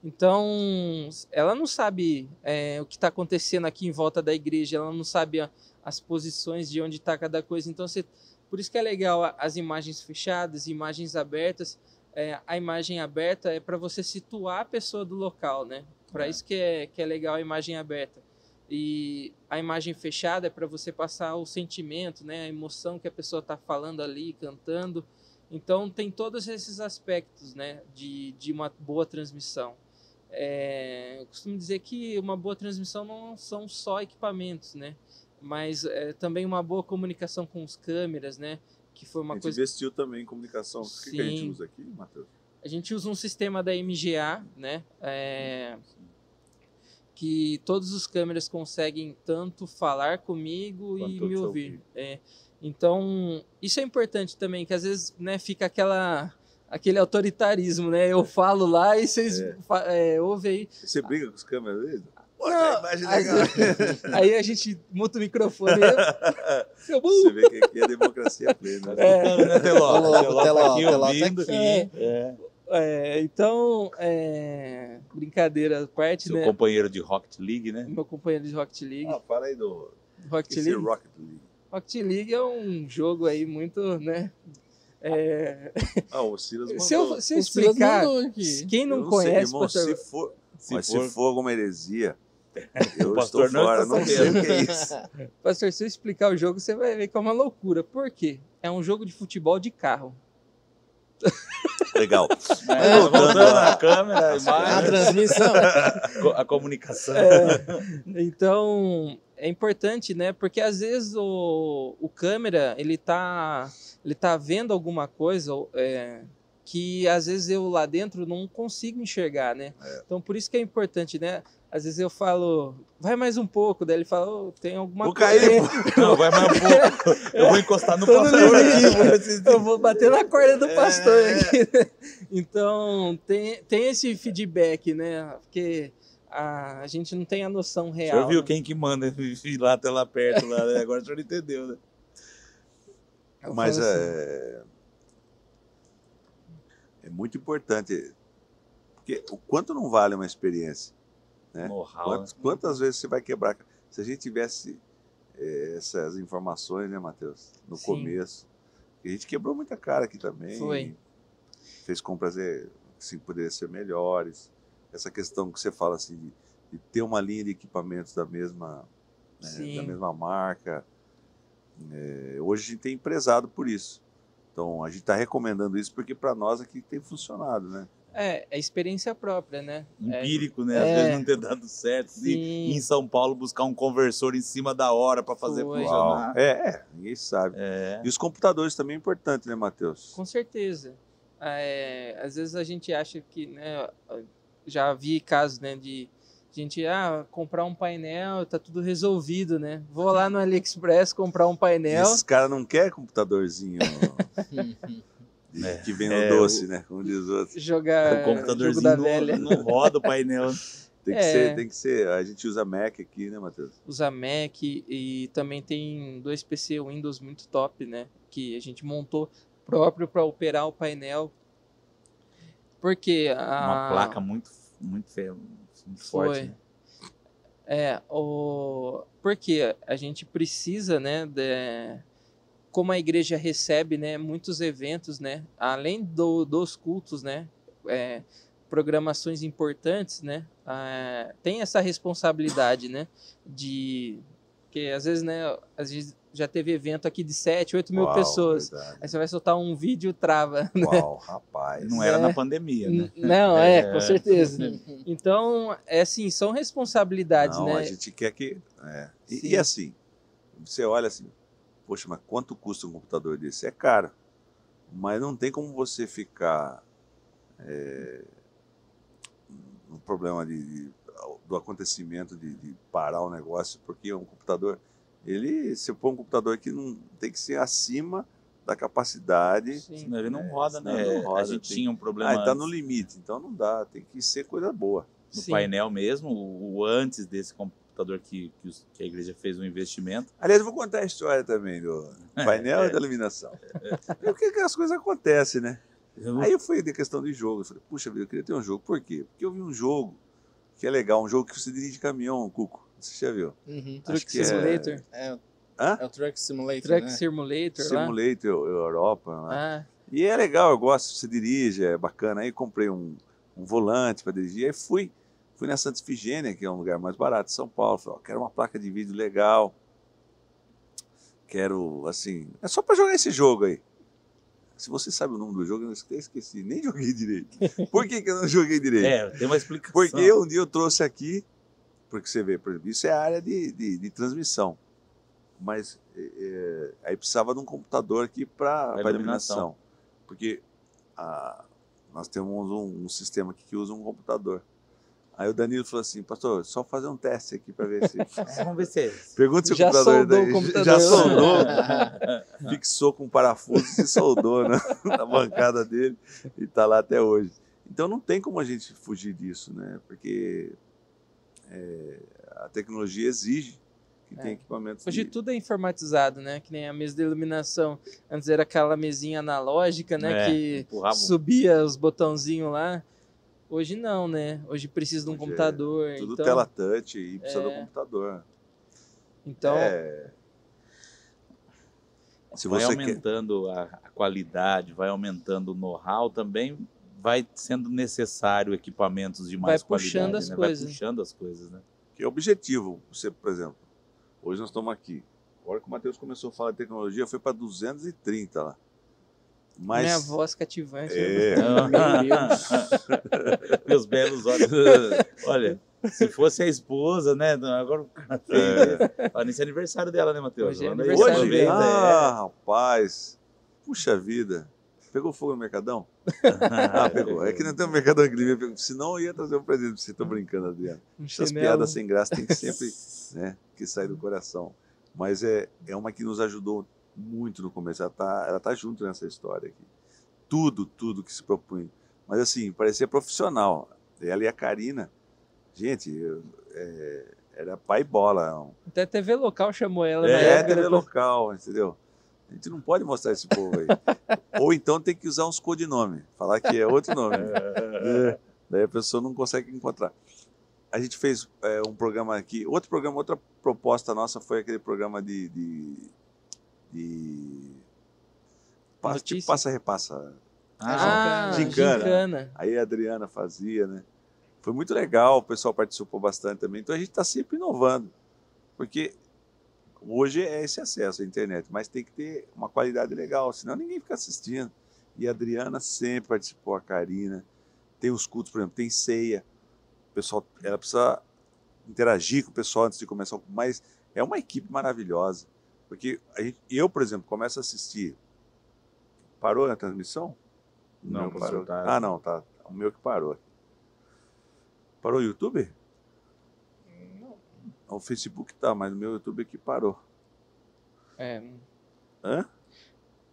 Então, ela não sabe é, o que está acontecendo aqui em volta da igreja, ela não sabe a, as posições de onde está cada coisa. Então, você, por isso que é legal as imagens fechadas, imagens abertas. É, a imagem aberta é para você situar a pessoa do local, né? Para é. isso que é, que é legal a imagem aberta. E a imagem fechada é para você passar o sentimento, né, a emoção que a pessoa está falando ali, cantando. Então tem todos esses aspectos, né, de, de uma boa transmissão. É, eu costumo dizer que uma boa transmissão não são só equipamentos, né, mas é, também uma boa comunicação com os câmeras, né, que foi uma a gente coisa. investiu também em comunicação. O que, que, a gente usa aqui, Matheus? A gente usa um sistema da MGA, né, é, que todos os câmeras conseguem tanto falar comigo Quanto e me ouvir. É, então, isso é importante também, que às vezes né, fica aquela aquele autoritarismo, né? Eu falo lá e vocês é. É, ouvem aí. Você briga com os câmeras vezes? Não, aí, a gente muta o microfone. Seu Você vê que aqui é democracia plena. Né? É. Teló, teló, teló, teló, tá aqui. É. é. É, então, é, brincadeira à parte, Seu né? companheiro de Rocket League, né? Meu companheiro de Rocket League. Ah, fala aí do Rocket League. Rocket League. Rocket League é um jogo aí muito, né? É... Ah, o Silas mandou. Se eu, se eu explicar, quem não, não conhece... Sei, irmão, se for, se, mas for... se for alguma heresia, Eu pastor estou não fora, está não sei o que é isso. Pastor, se eu explicar o jogo, você vai ver que é uma loucura. Por quê? É um jogo de futebol de carro. Legal. É, voltando a câmera, a A imagem, transmissão. co- a comunicação. Então, é importante, né? Porque às vezes o, o câmera, ele tá, ele tá vendo alguma coisa é, que às vezes eu lá dentro não consigo enxergar, né? Então, por isso que é importante, né? Às vezes eu falo, vai mais um pouco, daí ele fala, "Ô, tem alguma Vou coisa. cair, Não, vai mais um pouco. Eu vou encostar no pastor aqui. Eu vou bater na corda do pastor É. aqui. né? Então, tem, tem esse feedback, né? Porque a, a gente não tem a noção O real. senhor viu né? quem que manda ir lá até lá perto, lá, né? Agora o senhor entendeu, né? Eu Mas assim, é, é muito importante. Porque o quanto não vale uma experiência? né? Know-how, Quantas, né? quantas vezes você vai quebrar? Se a gente tivesse eh, essas informações, né, Matheus? No Sim. começo. A gente quebrou muita cara aqui também. Foi. Fez compras eh, assim, poderiam ser melhores. Essa questão que você fala assim, de, de ter uma linha de equipamentos da mesma, né, da mesma marca. Eh, hoje a gente tem empresado por isso. Então a gente está recomendando isso porque para nós aqui tem funcionado, né? É, é experiência própria, né? É, Empírico, né? Às É. vezes não ter dado certo. E sim, em São Paulo buscar um conversor em cima da hora para fazer Foi. funcionar. É, é, ninguém sabe. É. E os computadores também é importante, né, Matheus? com certeza. É, às vezes a gente acha que, né? Já vi casos, né, de gente ah, comprar um painel, tá tudo resolvido, né? Vou lá no AliExpress comprar um painel. esses caras não querem computadorzinho de- É. que vem no É, doce, né? Como diz o outro. jogar o jogo computadorzinho da não, velha. não roda o painel. Tem que, É. ser, tem que ser. A gente usa Mac aqui, né, Matheus? Usa Mac e também tem dois PC Windows muito top, né? Que a gente montou próprio para operar o painel. Porque a Uma placa muito, muito feia, muito forte. Foi. né? É, o... porque a gente precisa, né, de... como a igreja recebe, né, muitos eventos, né, além do, dos cultos, né, é, programações importantes, né, ah, tem essa responsabilidade, né, de que às vezes, né, às vezes já teve evento aqui de 7, 8 mil Uau, pessoas, verdade. aí você vai soltar um vídeo trava. Uau, rapaz. Não era É. na pandemia, né? Não, é, É. com certeza. Então, é assim, são responsabilidades, Não, né? a gente quer que. é. E, e assim, você olha assim, poxa, mas quanto custa um computador desse? É caro. Mas não tem como você ficar é, no problema de, de- do acontecimento de, de parar o negócio, porque um computador, ele, se põe um computador que não tem que ser acima da capacidade. Sim. Senão ele não É, roda, né? não roda, a gente tem- tinha um problema Ah, está no limite, então não dá, tem que ser coisa boa. no Sim. painel mesmo, o, o antes desse computador que, que, os- que a igreja fez um investimento. Aliás, eu vou contar a história também do painel É. e da iluminação. Porque que as coisas acontecem, né? Eu- Aí eu fui de questão de jogo. Eu falei, puxa vida, eu queria ter um jogo. Por quê? Porque eu vi um jogo que é legal, um jogo que você dirige caminhão, Cuco. Você já viu? Uhum. Truck é- Simulator, É, o- Hã? é o Truck Simulator, Truck né? Simulator lá. Simulator Europa. né? Ah, E é legal, eu gosto, você dirige, é bacana. Aí comprei um, um volante para dirigir. Aí fui, fui na Santa Efigênia, que é um lugar mais barato de São Paulo. Falei, ó, quero uma placa de vídeo legal. Quero, assim, é só para jogar esse jogo aí. Se você sabe o nome do jogo, eu até esqueci, nem joguei direito. Por que, que eu não joguei direito? É, tem uma explicação. Porque um dia eu trouxe aqui, porque você vê, por exemplo, isso é a área de, de, de transmissão. Mas é, é, aí precisava de um computador aqui para iluminação. iluminação. Porque a- nós temos um, um sistema aqui que usa um computador. Aí o Danilo falou assim, pastor, só fazer um teste aqui para ver se. É, vamos ver se é. Pergunta se o Já computador, soldou daí- o computador. já soldou, fixou com um parafuso e se soldou na, na bancada dele e tá lá até hoje. Então não tem como a gente fugir disso, né? Porque é, a tecnologia exige que É. tenha equipamentos. hoje de- tudo é informatizado, né? Que nem a mesa de iluminação. Antes era aquela mesinha analógica, né? É, que empurrava. subia os botãozinhos lá. Hoje não, né? Hoje precisa de um Hoje é computador. Tudo então, tela touch e precisa do É. computador. então É, se vai você quer, aumentando a, a qualidade, vai aumentando o know-how, também vai sendo necessário equipamentos de mais Vai puxando qualidade, as né? coisas. Vai puxando as coisas, né? que é objetivo. Você, por exemplo, hoje nós estamos aqui. A hora que o Matheus começou a falar de tecnologia, foi para 230 lá. Mas, Minha voz cativante. É. Meu Deus. Meus belos olhos. Olha, se fosse a esposa, né? Agora o cara fez, né? Olha, nesse é aniversário dela, né, Matheus? Hoje é aí, aniversário hoje, ah, rapaz, puxa vida. Pegou fogo no Mercadão? Ah, pegou. É que não tem um Mercadão aqui. ele pegou. Senão eu ia trazer um presente pra você. Tô brincando, Adriano. Um Essas piadas sem graça tem que sempre né, que sair do coração. Mas é, é uma que nos ajudou muito no começo. Ela tá, ela tá junto nessa história aqui. Tudo, tudo que se propunha. Mas assim, parecia profissional. Ela e a Karina, gente, eu- é, era pai bola. Até TV local chamou ela É, época. TV né? local, entendeu? A gente não pode mostrar esse povo aí. Ou então tem que usar uns codinomes, falar que é outro nome. É, daí a pessoa não consegue encontrar. A gente fez é, um programa aqui, outro programa, outra proposta nossa foi aquele programa de. de, de pa- tipo, Notícia? passa repassa. Ah, Gincana. gincana. Aí a Adriana fazia, né? Foi muito legal, o pessoal participou bastante também. Então a gente está sempre inovando. Porque hoje é esse acesso à internet, mas tem que ter uma qualidade legal, senão ninguém fica assistindo. E a Adriana sempre participou, a Karina. Tem os cultos, por exemplo, tem ceia. O pessoal, ela precisa interagir com o pessoal antes de começar. Mas é uma equipe maravilhosa. Porque gente- eu, por exemplo, começo a assistir. Parou a transmissão? Não, pastor, parou. tá. Ah, não, tá. O meu que parou. Parou o YouTube? O Facebook tá, mas o meu YouTube aqui parou. É, Hã?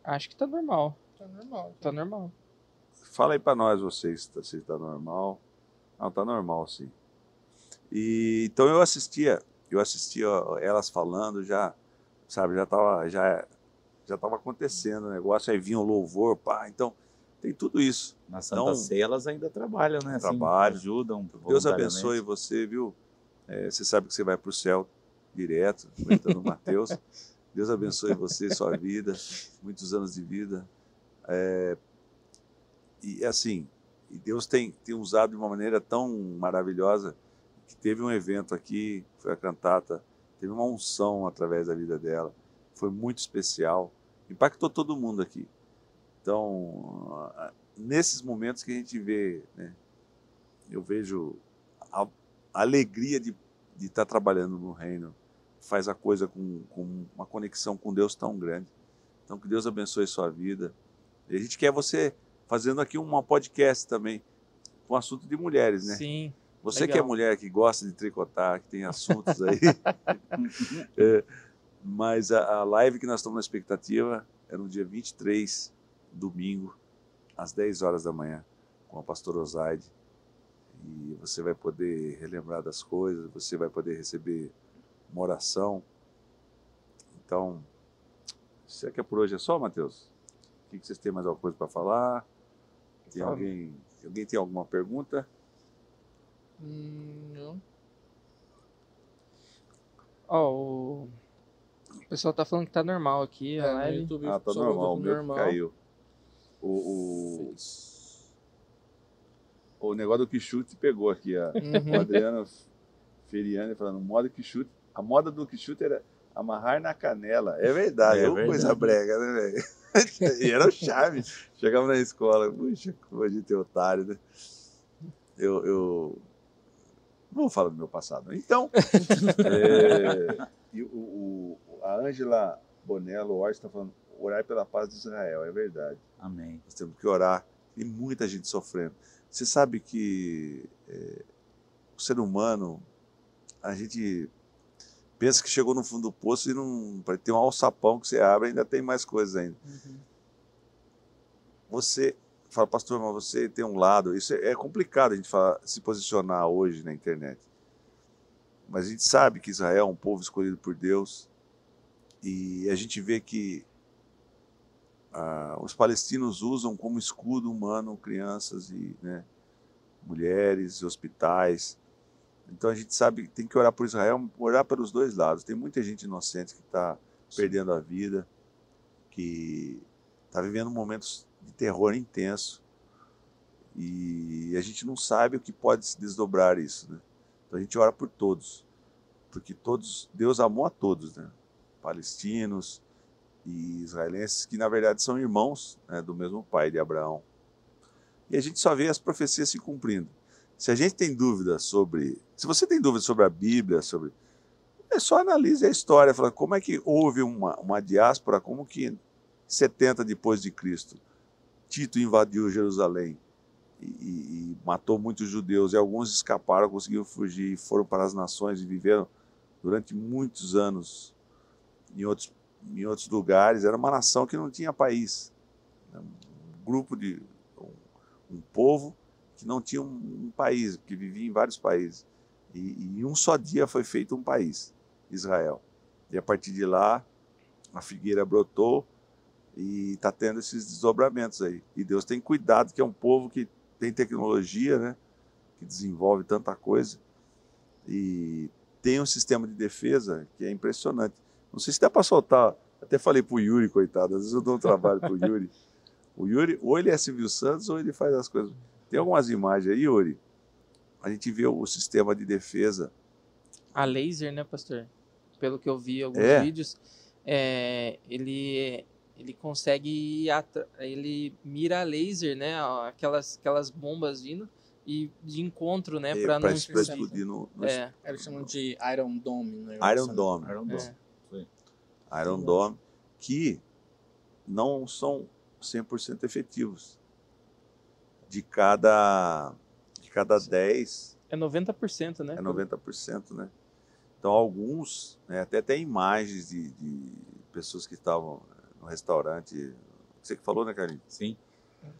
acho que tá normal. Tá normal. Tá normal. Fala aí pra nós, vocês, tá- se tá normal. Não, tá normal, sim. E, então eu assistia, eu assistia elas falando já, sabe, já tava, já, já tava acontecendo o negócio, aí vinha o louvor, pá, então tem tudo isso. Na Santa Então- Ceia elas ainda trabalham, né? Assim, Trabalham. Ajudam. Deus abençoe você, viu? É, você sabe que você vai para o céu direto, comentando Mateus. Deus abençoe você sua vida, muitos anos de vida. É, e assim, e Deus tem, tem usado de uma maneira tão maravilhosa que teve um evento aqui, foi a cantata, teve uma unção através da vida dela, foi muito especial, impactou todo mundo aqui. Então, nesses momentos que a gente vê, né, eu vejo a, alegria de estar trabalhando no reino, faz a coisa com, com uma conexão com Deus tão grande. Então, que Deus abençoe sua vida. E a gente quer você fazendo aqui uma podcast também, com assunto de mulheres, né? Sim. Você legal. que é mulher, que gosta de tricotar, que tem assuntos aí. É, mas a, a live que nós estamos na expectativa é no dia 23, domingo, às 10 horas da manhã, com a pastora Osaide. E você vai poder relembrar das coisas, você vai poder receber uma oração. Então, será que é por hoje é só, Matheus? O que vocês têm mais alguma coisa para falar? Tem Fala. alguém, alguém tem alguma pergunta? Hum, não. Ó, o... o pessoal tá falando que tá normal aqui a É, no live. YouTube Ah, tá normal, o meu normal. caiu. O, o, o negócio do Quixute pegou aqui. A, o Uhum. Adriano Feriani falando, moda Quixute. A moda do Quixute era amarrar na canela. É verdade, É é uma coisa verdade. brega, né, velho? e era o chave. Chegava na escola, puxa, como a gente é otário, né? Eu, eu... Não vou falar do meu passado. Então, é, e o, o- a Ângela Bonello Orte está falando, orar pela paz de Israel, é verdade. Amém. Nós temos que orar. Tem muita gente sofrendo. Você sabe que é, o ser humano, a gente pensa que chegou no fundo do poço e não. Para ter um alçapão que você abre, ainda tem mais coisas ainda. Uhum. Você fala, pastor, mas você tem um lado. Isso é, é complicado a gente falar, se posicionar hoje na internet. Mas a gente sabe que Israel é um povo escolhido por Deus. E a gente vê que ah, os palestinos usam como escudo humano crianças e né, mulheres, hospitais. Então a gente sabe que tem que orar por Israel, orar pelos dois lados. Tem muita gente inocente que está perdendo a vida, que está vivendo momentos de terror intenso e a gente não sabe o que pode se desdobrar isso. Né? Então a gente ora por todos. porque todos Deus amou a todos, né? Palestinos e israelenses que na verdade são irmãos né, do mesmo pai de Abraão. E a gente só vê as profecias se cumprindo. Se a gente tem dúvida sobre, se você tem dúvida sobre a Bíblia, sobre é só analise a história, fala como é que houve uma, uma diáspora, como que 70 depois de Cristo, Tito invadiu Jerusalém e, e, matou muitos judeus e alguns escaparam, conseguiram fugir, foram para as nações e viveram durante muitos anos em outros, em outros lugares. Era uma nação que não tinha país, um grupo de um, um povo que não tinha um, um, país, que vivia em vários países. E, em um só dia foi feito um país. Israel. E a partir de lá, a figueira brotou e está tendo esses desdobramentos aí. E Deus tem cuidado, que é um povo que tem tecnologia, né? que desenvolve tanta coisa. E tem um sistema de defesa que é impressionante. Não sei se dá para soltar. Até falei para o Yuri, coitado. Às vezes eu dou um trabalho para o Yuri. O Yuri, ou ele é Silvio Santos, ou ele faz as coisas. Tem algumas imagens aí, Yuri. A gente vê o sistema de defesa. A laser, né, pastor? pelo que eu vi em alguns é. vídeos, é, ele ele consegue ele mira laser, né, aquelas aquelas bombas vindo e de encontro, né, é, para não explodir no, no é. Eles chamam de Iron Dome, né? Iron Dome. Iron Dome. É. Iron Dome que não são 100% efetivos. De cada de cada 10 é 90%, né? É 90%, né? Então, alguns, né, até tem imagens de, de, pessoas que estavam no restaurante. Você que falou, né, Carlinhos? Sim.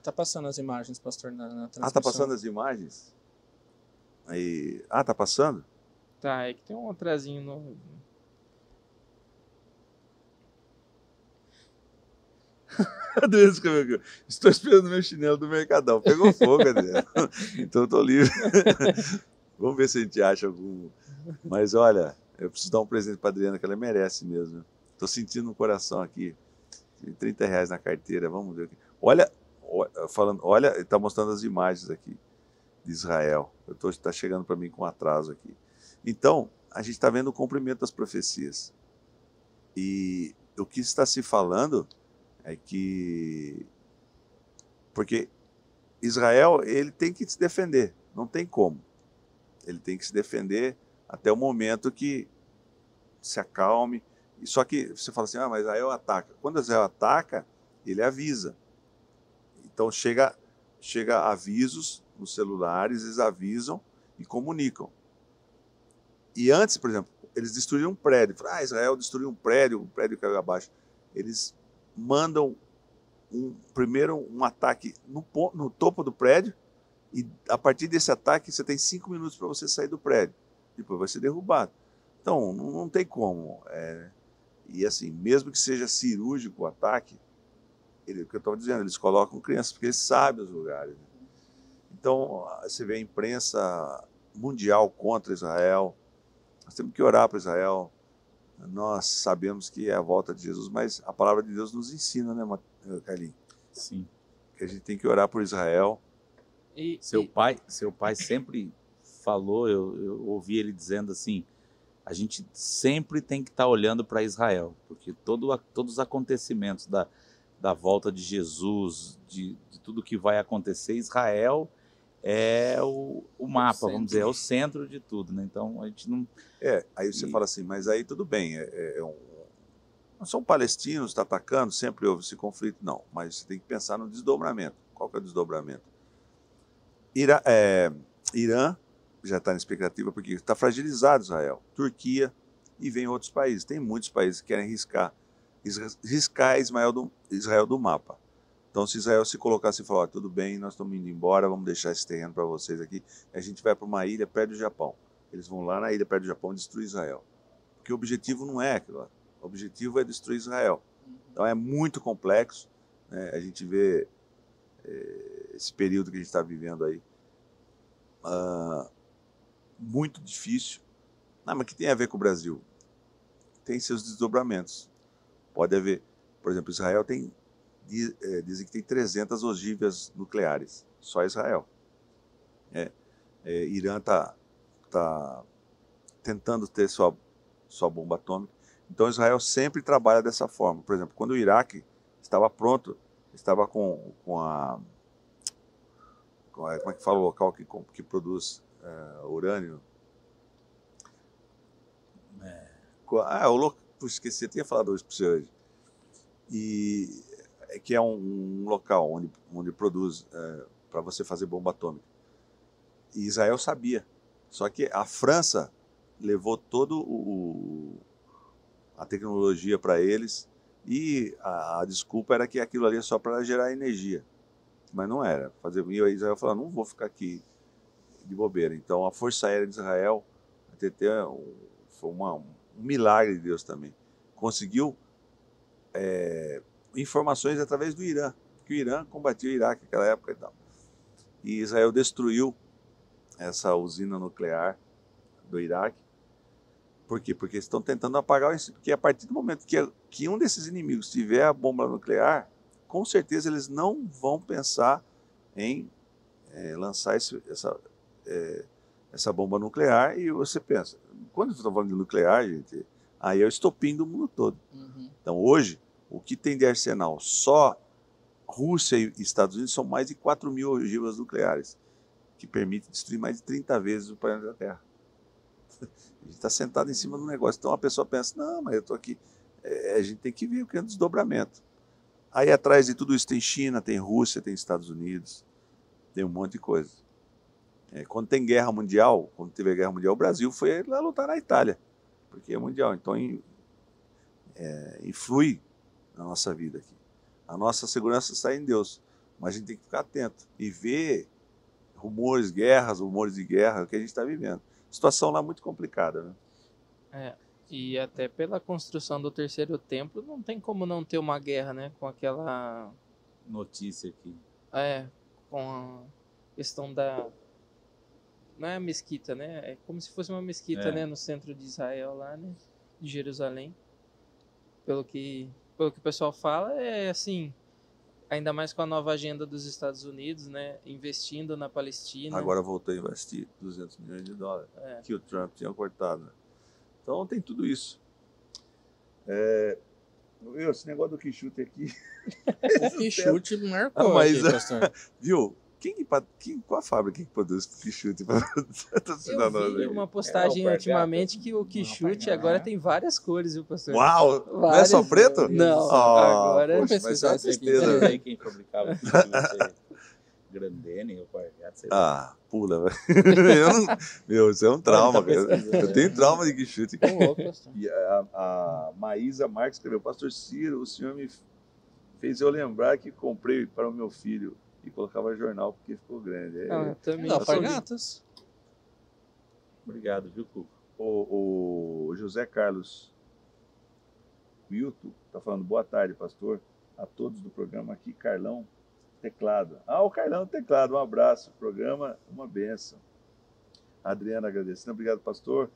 Tá passando as imagens, pastor, na, na transmissão. Ah, tá passando as imagens? Aí... Ah, tá passando? Tá, é que tem um atrasinho no... Estou esperando meu chinelo do Mercadão. Pegou fogo, Adriano. então estou livre. Vamos ver se a gente acha algum mas olha, eu preciso dar um presente para Adriana que ela merece mesmo. Estou sentindo no coração aqui. 30 reais na carteira, vamos ver. Aqui. Olha, falando, olha, está mostrando as imagens aqui de Israel. Está chegando para mim com atraso aqui. Então, a gente está vendo o cumprimento das profecias. E o que está se falando é que porque Israel ele tem que se defender, não tem como. Ele tem que se defender até o momento que se acalme. Só que você fala assim, ah, mas Israel ataca. Quando Israel ataca, ele avisa. Então chega, chega avisos nos celulares, eles avisam e comunicam. E antes, por exemplo, eles destruíram um prédio. Ah, Israel destruiu um prédio, um prédio caiu abaixo. Eles mandam um, primeiro um ataque no, no topo do prédio e a partir desse ataque você tem cinco minutos para você sair do prédio depois vai ser derrubado. Então, não, não tem como. É, e assim, mesmo que seja cirúrgico o ataque, ele, o que eu estava dizendo, eles colocam crianças porque eles sabem os lugares. Né? Então, você vê a imprensa mundial contra Israel. Nós temos que orar para Israel. Nós sabemos que é a volta de Jesus, mas a palavra de Deus nos ensina, né, Carlinhos? Sim. Que a gente tem que orar por Israel. E, seu e... pai, seu pai sempre falou, eu, eu ouvi ele dizendo assim: a gente sempre tem que estar tá olhando para Israel, porque todo, todos os acontecimentos da, da volta de Jesus, de, de tudo que vai acontecer, Israel é o, o mapa, o vamos dizer, é o centro de tudo, né? Então a gente não. É, aí você e... fala assim, mas aí tudo bem, é, é, é um... não são palestinos, está atacando, sempre houve esse conflito, não, mas você tem que pensar no desdobramento. Qual que é o desdobramento? Ira, é, Irã já está na expectativa porque está fragilizado Israel, Turquia e vem outros países. Tem muitos países que querem riscar, riscar Israel do, Israel do mapa. Então, se Israel se colocasse e falar, tudo bem, nós estamos indo embora, vamos deixar esse terreno para vocês aqui, a gente vai para uma ilha perto do Japão. Eles vão lá na ilha perto do Japão destruir Israel. Porque o objetivo não é aquilo. O objetivo é destruir Israel. Então é muito complexo. Né? A gente vê é, esse período que a gente está vivendo aí. Uh, muito difícil. Ah, mas que tem a ver com o Brasil? Tem seus desdobramentos. Pode haver, por exemplo, Israel tem é, dizem que tem 300 ogíveas nucleares, só Israel. É, é, Irã está tá tentando ter sua, sua bomba atômica. Então Israel sempre trabalha dessa forma. Por exemplo, quando o Iraque estava pronto, estava com, com a. Com como é que fala o local que, que produz é, urânio? É. Ah, o local. Esqueci, eu tinha falado isso para você hoje. E que é um, um local onde, onde produz é, para você fazer bomba atômica. E Israel sabia. Só que a França levou todo o, a tecnologia para eles e a, a, desculpa era que aquilo ali é só para gerar energia. Mas não era. Fazer, e Israel falou, não vou ficar aqui de bobeira. Então a Força Aérea de Israel, a TT, foi uma, um milagre de Deus também. Conseguiu é, informações através do Irã, que o Irã combatia o Iraque naquela época e tal. E Israel destruiu essa usina nuclear do Iraque. Por quê? Porque estão tentando apagar o Porque a partir do momento que, que um desses inimigos tiver a bomba nuclear, com certeza eles não vão pensar em é, lançar esse, essa, é, essa bomba nuclear. E você pensa, quando eu estou falando de nuclear, gente, aí é o estopim do mundo todo. Uhum. Então hoje, o que tem de arsenal? Só Rússia e Estados Unidos são mais de 4 mil ogivas nucleares, que permitem destruir mais de 30 vezes o planeta Terra. A gente está sentado em cima do negócio. Então a pessoa pensa: não, mas eu estou aqui. É, a gente tem que ver o que é um desdobramento. Aí atrás de tudo isso tem China, tem Rússia, tem Estados Unidos, tem um monte de coisa. É, quando tem guerra mundial, quando teve guerra mundial, o Brasil foi lá lutar na Itália, porque é mundial. Então é, influi na nossa vida aqui. A nossa segurança está em Deus, mas a gente tem que ficar atento e ver rumores, guerras, rumores de guerra, que a gente está vivendo. Situação lá muito complicada, né? É, e até pela construção do terceiro templo, não tem como não ter uma guerra, né? Com aquela notícia aqui. É, com a questão da não é a mesquita, né? É como se fosse uma mesquita, é. né, no centro de Israel lá, né, de Jerusalém. Pelo que pelo que o pessoal fala, é assim, ainda mais com a nova agenda dos Estados Unidos, né, investindo na Palestina. Agora voltou a investir 200 milhões de dólares, é. que o Trump tinha cortado. Né? Então tem tudo isso. É, eu, esse negócio do Quixute aqui. o Quixute marcou ah, mas, aqui, Viu? Quem, quem, qual a fábrica que produz quichute? Eu vi uma postagem é, ultimamente que o quichute agora tem várias cores, viu, pastor? Uau! Várias, não é só preto? Não, oh, agora... Poxa, mas é uma tristeza. Não sei quem quichute. Grandene, o sei lá. Ah, pula, velho. Meu, isso é um trauma, tá cara. Eu tenho trauma de quichute. E a, a Maísa Marques escreveu, Pastor Ciro, o senhor me fez eu lembrar que comprei para o meu filho e colocava jornal porque ficou grande. É, ah, também. Não, Alpargatas. Obrigado, viu, Cuco? O, o José Carlos Wilton está falando boa tarde, pastor, a todos do programa aqui, Carlão Teclado. Ah, o Carlão Teclado, um abraço, programa, uma benção. Adriana agradecendo, obrigado, pastor.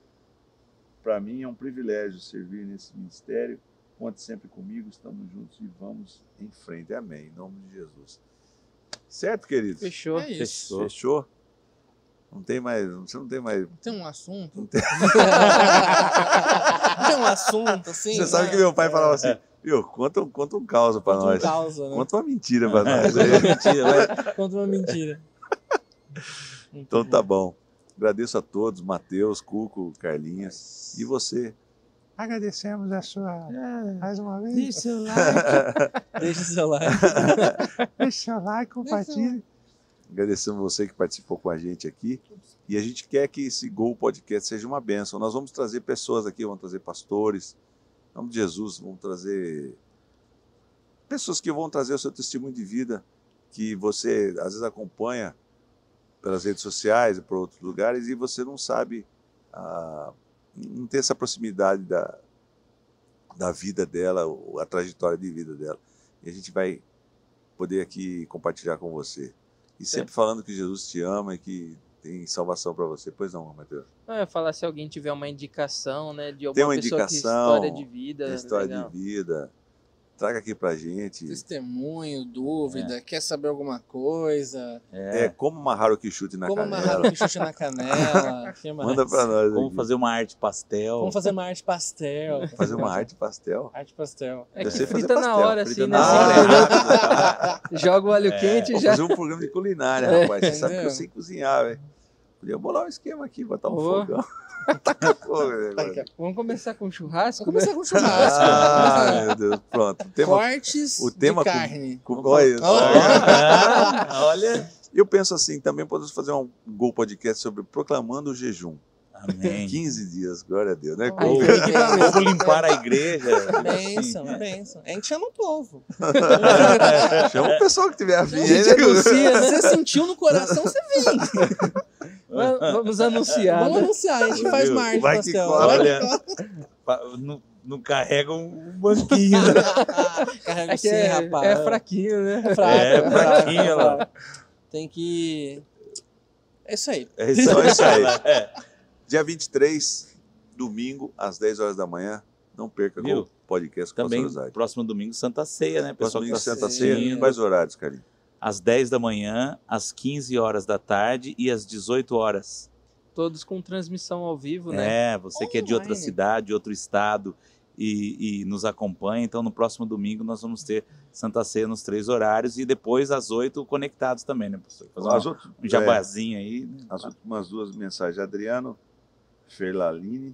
Para mim é um privilégio servir nesse ministério. Conte sempre comigo, estamos juntos e vamos em frente. Amém. Em nome de Jesus. Certo, querido? Fechou. É isso. Fechou? Não tem mais. Você não tem mais. Tem um assunto? Não tem, tem um assunto, assim. Você sabe né? que meu pai falava assim. Viu, conta, conta um caos pra conta nós. Um causa, né? Conta uma mentira pra nós. Conta uma mentira, vai. Conta uma mentira. então tá bom. Agradeço a todos, Matheus, Cuco, Carlinhos. E você, Agradecemos a sua. É, mais uma vez. Deixe seu like. Deixe seu like. Deixe seu like, compartilhe. Agradecemos você que participou com a gente aqui. E a gente quer que esse Gol Podcast seja uma bênção. Nós vamos trazer pessoas aqui, vamos trazer pastores. Em nome de Jesus, vamos trazer pessoas que vão trazer o seu testemunho de vida, que você às vezes acompanha pelas redes sociais e por outros lugares e você não sabe. Ah, não ter essa proximidade da, da vida dela, a trajetória de vida dela. E a gente vai poder aqui compartilhar com você. E sempre falando que Jesus te ama e que tem salvação para você. Pois não, Matheus? É, falar se alguém tiver uma indicação, né, de alguma tem uma pessoa indicação, que história de vida, história legal. de vida. Traga aqui pra gente. Testemunho, dúvida, quer saber alguma coisa, É, como amarrar o quichute na como canela. amarrar o chute na canela? Manda pra nós. Como aqui. fazer uma arte pastel. Como fazer uma arte pastel. Fazer uma arte pastel. Arte pastel. É Eu que frita na hora, frita assim, na né? Joga o alho quente e Vou já. fazer um programa de culinária, É. rapaz. Você sabe que eu Entendeu? sei cozinhar, velho. Podia bolar um esquema aqui, botar um Ô. fogão. Taca fogo, né, agora. Vamos começar com churrasco, Vamos né? começar com churrasco. Ah, meu Deus. Pronto. O tema, Cortes o tema de com- carne. com, olha isso. Ah, olha. Eu penso assim, também podemos fazer um Gol Podcast sobre proclamando o jejum. Amém. 15 dias, glória a Deus, né? Ai, Ou, que como limpar a igreja. Benção, Assim. benção. A gente chama o povo. Chama o pessoal que tiver afim. Né? né? Você sentiu no coração, você vem. Va- Vamos anunciar. Vamos né? anunciar, a gente faz arte Vai que cola. Que Olha. Não, não carrega um banquinho. né? Carrega É sim, é, rapaz. é fraquinho, né? É fraco, É, fraco, fraquinho, lá. Tem que... É isso aí. É isso, é isso aí. É. Dia 23, domingo, às 10 horas da manhã. Não perca Viu? o podcast com Também, próximo domingo, Santa Ceia, né? Próximo Pessoal domingo, que tá Santa Ceia. Quais horários, Carinho? Às 10 da manhã, às 15 horas da tarde e às 18 horas. Todos com transmissão ao vivo, né? É, você que é de outra Online. cidade, outro estado e, e nos acompanha. Então, no próximo domingo, nós vamos ter Santa Ceia nos três horários e depois às 8 conectados também, né, professor? Fazer uma, outras- um jabazinho aí. né? é, as últimas duas mensagens. Adriano Ferlaline.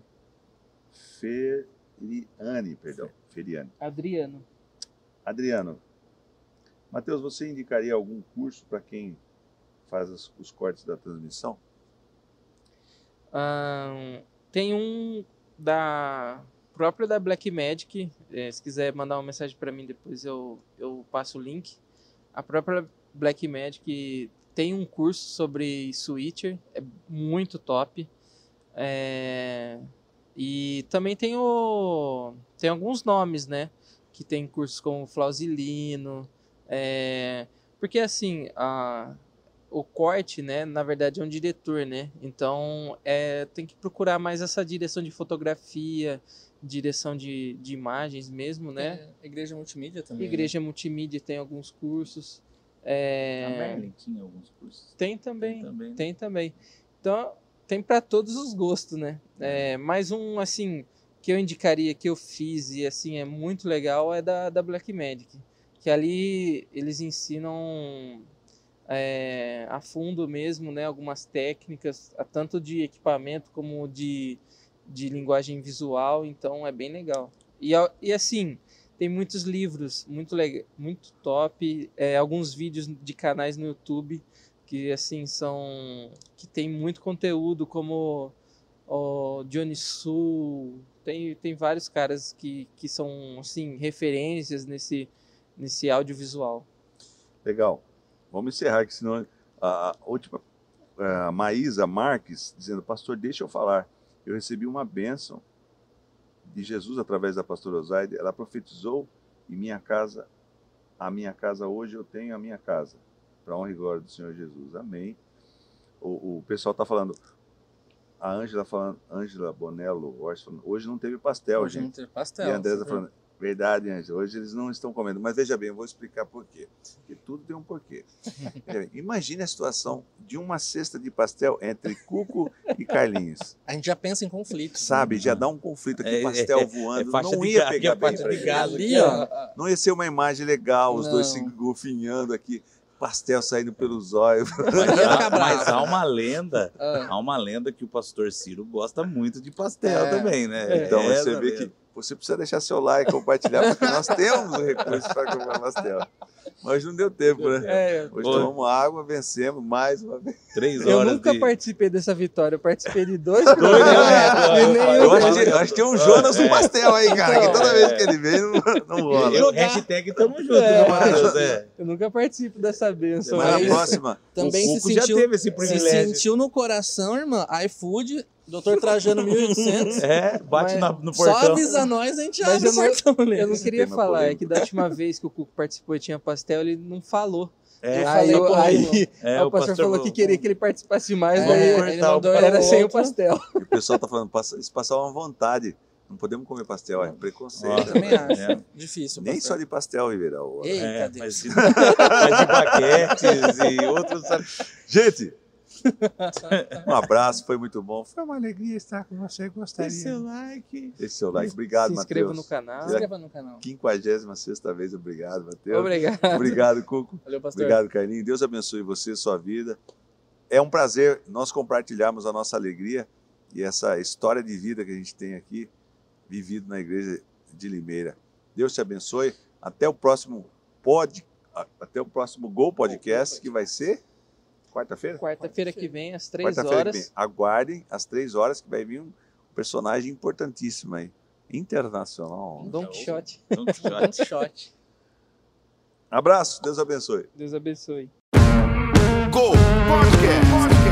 Feriane, perdão. Feriane. Adriano. Adriano, Matheus, você indicaria algum curso para quem faz as- os cortes da transmissão? Ahn, tem um da própria da Black Magic. eh, se quiser mandar uma mensagem para mim depois eu, eu passo o link. A própria Black Magic tem um curso sobre Switcher, é muito top. É, e também tem o tem alguns nomes, né? Que tem cursos como Flausilino. É, porque assim, a, o corte, né, na verdade é um diretor, né? Então, é, tem que procurar mais essa direção de fotografia, direção de, de imagens mesmo, né? É, igreja multimídia também. Igreja multimídia tem alguns cursos. A É, Merlin tinha alguns cursos. tem também, também. tem também. Então, tem para todos os gostos, né? É, mais um, assim, que eu indicaria, que eu fiz e, assim, é muito legal, é da, da Black Magic. Que ali eles ensinam é, a fundo mesmo, né? Algumas técnicas, tanto de equipamento como de, de linguagem visual, então é bem legal. E, e assim, tem muitos livros muito, muito top, é, alguns vídeos de canais no YouTube que assim são que tem muito conteúdo como o Johnny Su tem, tem vários caras que, que são assim referências nesse nesse audiovisual Legal. Vamos encerrar aqui, senão a última, é, a Maísa Marques dizendo, pastor, deixa eu falar. Eu recebi uma bênção de Jesus através da pastora Osaide. Ela profetizou e minha casa, a minha casa hoje eu tenho a minha casa. Para honra e glória do Senhor Jesus. Amém. O, o pessoal está falando, a Ângela falando, Ângela Bonello, hoje não teve pastel, Hoje gente. não tem pastel. E a Andresa falando, verdade, Ângela, hoje eles não estão comendo. Mas veja bem, eu vou explicar por quê. Porque tudo tem um porquê. Bem, Imagine a situação de uma cesta de pastel entre Cuco e Carlinhos. A gente já pensa em conflito. Sabe, já dá um conflito aqui, É, pastel é, voando, é não ia ga- pegar é bem pra gás Ali, aqui, ó. Não ia ser uma imagem legal, os dois se Não. golfinhando aqui, pastel saindo pelos olhos. Mas, há, bravo. mas há uma lenda, Ah, há uma lenda que o pastor Ciro gosta muito de pastel É. também, né? Então, É, você vê que você precisa deixar seu like, compartilhar, porque nós temos o recurso para comprar pastel. Mas não deu tempo, né? é, Hoje Oi. tomamos água, vencemos mais uma vez. Três eu horas nunca de... participei dessa vitória eu participei de dois Dois, programas nenhum Eu acho, eu acho que tem um Jonas no É. pastel aí, cara, que toda É. vez que ele vem não, não rola. Eu, hashtag tamo junto, É. né, Matheus? É. eu nunca participo dessa benção Mas na próxima, também se Cuco já sentiu, teve esse se privilégio. sentiu no coração, irmã. iFood, Dr. Trajano 1800. É, bate na- no Só portão. avisa nós, a gente Mas abre eu o não- portão. Eu não queria falar, é que da última vez que o Cuco participou e tinha pastel, ele não falou. É, Eu aí falei, eu- pô, aí é, o pastor, falou que queria que ele participasse mais, É, daí ele o mandou era eu sem o pastel. o pessoal tá falando, passa- eles passavam vontade. Não podemos comer pastel, é Eu preconceito. também acho. É. Difícil. Nem pastor. só de pastel, Ribeirão. Eita, É, Deus. mas de, mas de baguetes e outros. Gente, um abraço, foi muito bom. Foi uma alegria estar com você. Gostaria. Deixe seu like. Deixe seu like. Obrigado, Se inscreva Matheus. no canal. Se inscreva no canal. 56 vez, obrigado, Matheus. Obrigado. Obrigado, Cuco. Valeu, pastor. Obrigado, Carlinhos. Deus abençoe você, sua vida. É um prazer nós compartilharmos a nossa alegria e essa história de vida que a gente tem aqui, vivido na igreja de Limeira. Deus te abençoe. Até o próximo pod, até o próximo Gol Podcast, que vai ser quarta-feira? Quarta-feira que vem, às três Quarta-feira que horas. vem. Aguardem às três horas que vai vir um personagem importantíssimo aí, internacional. Don Quixote. Don Quixote. Um shot. Abraço, Deus abençoe. Deus abençoe. Go. Podcast.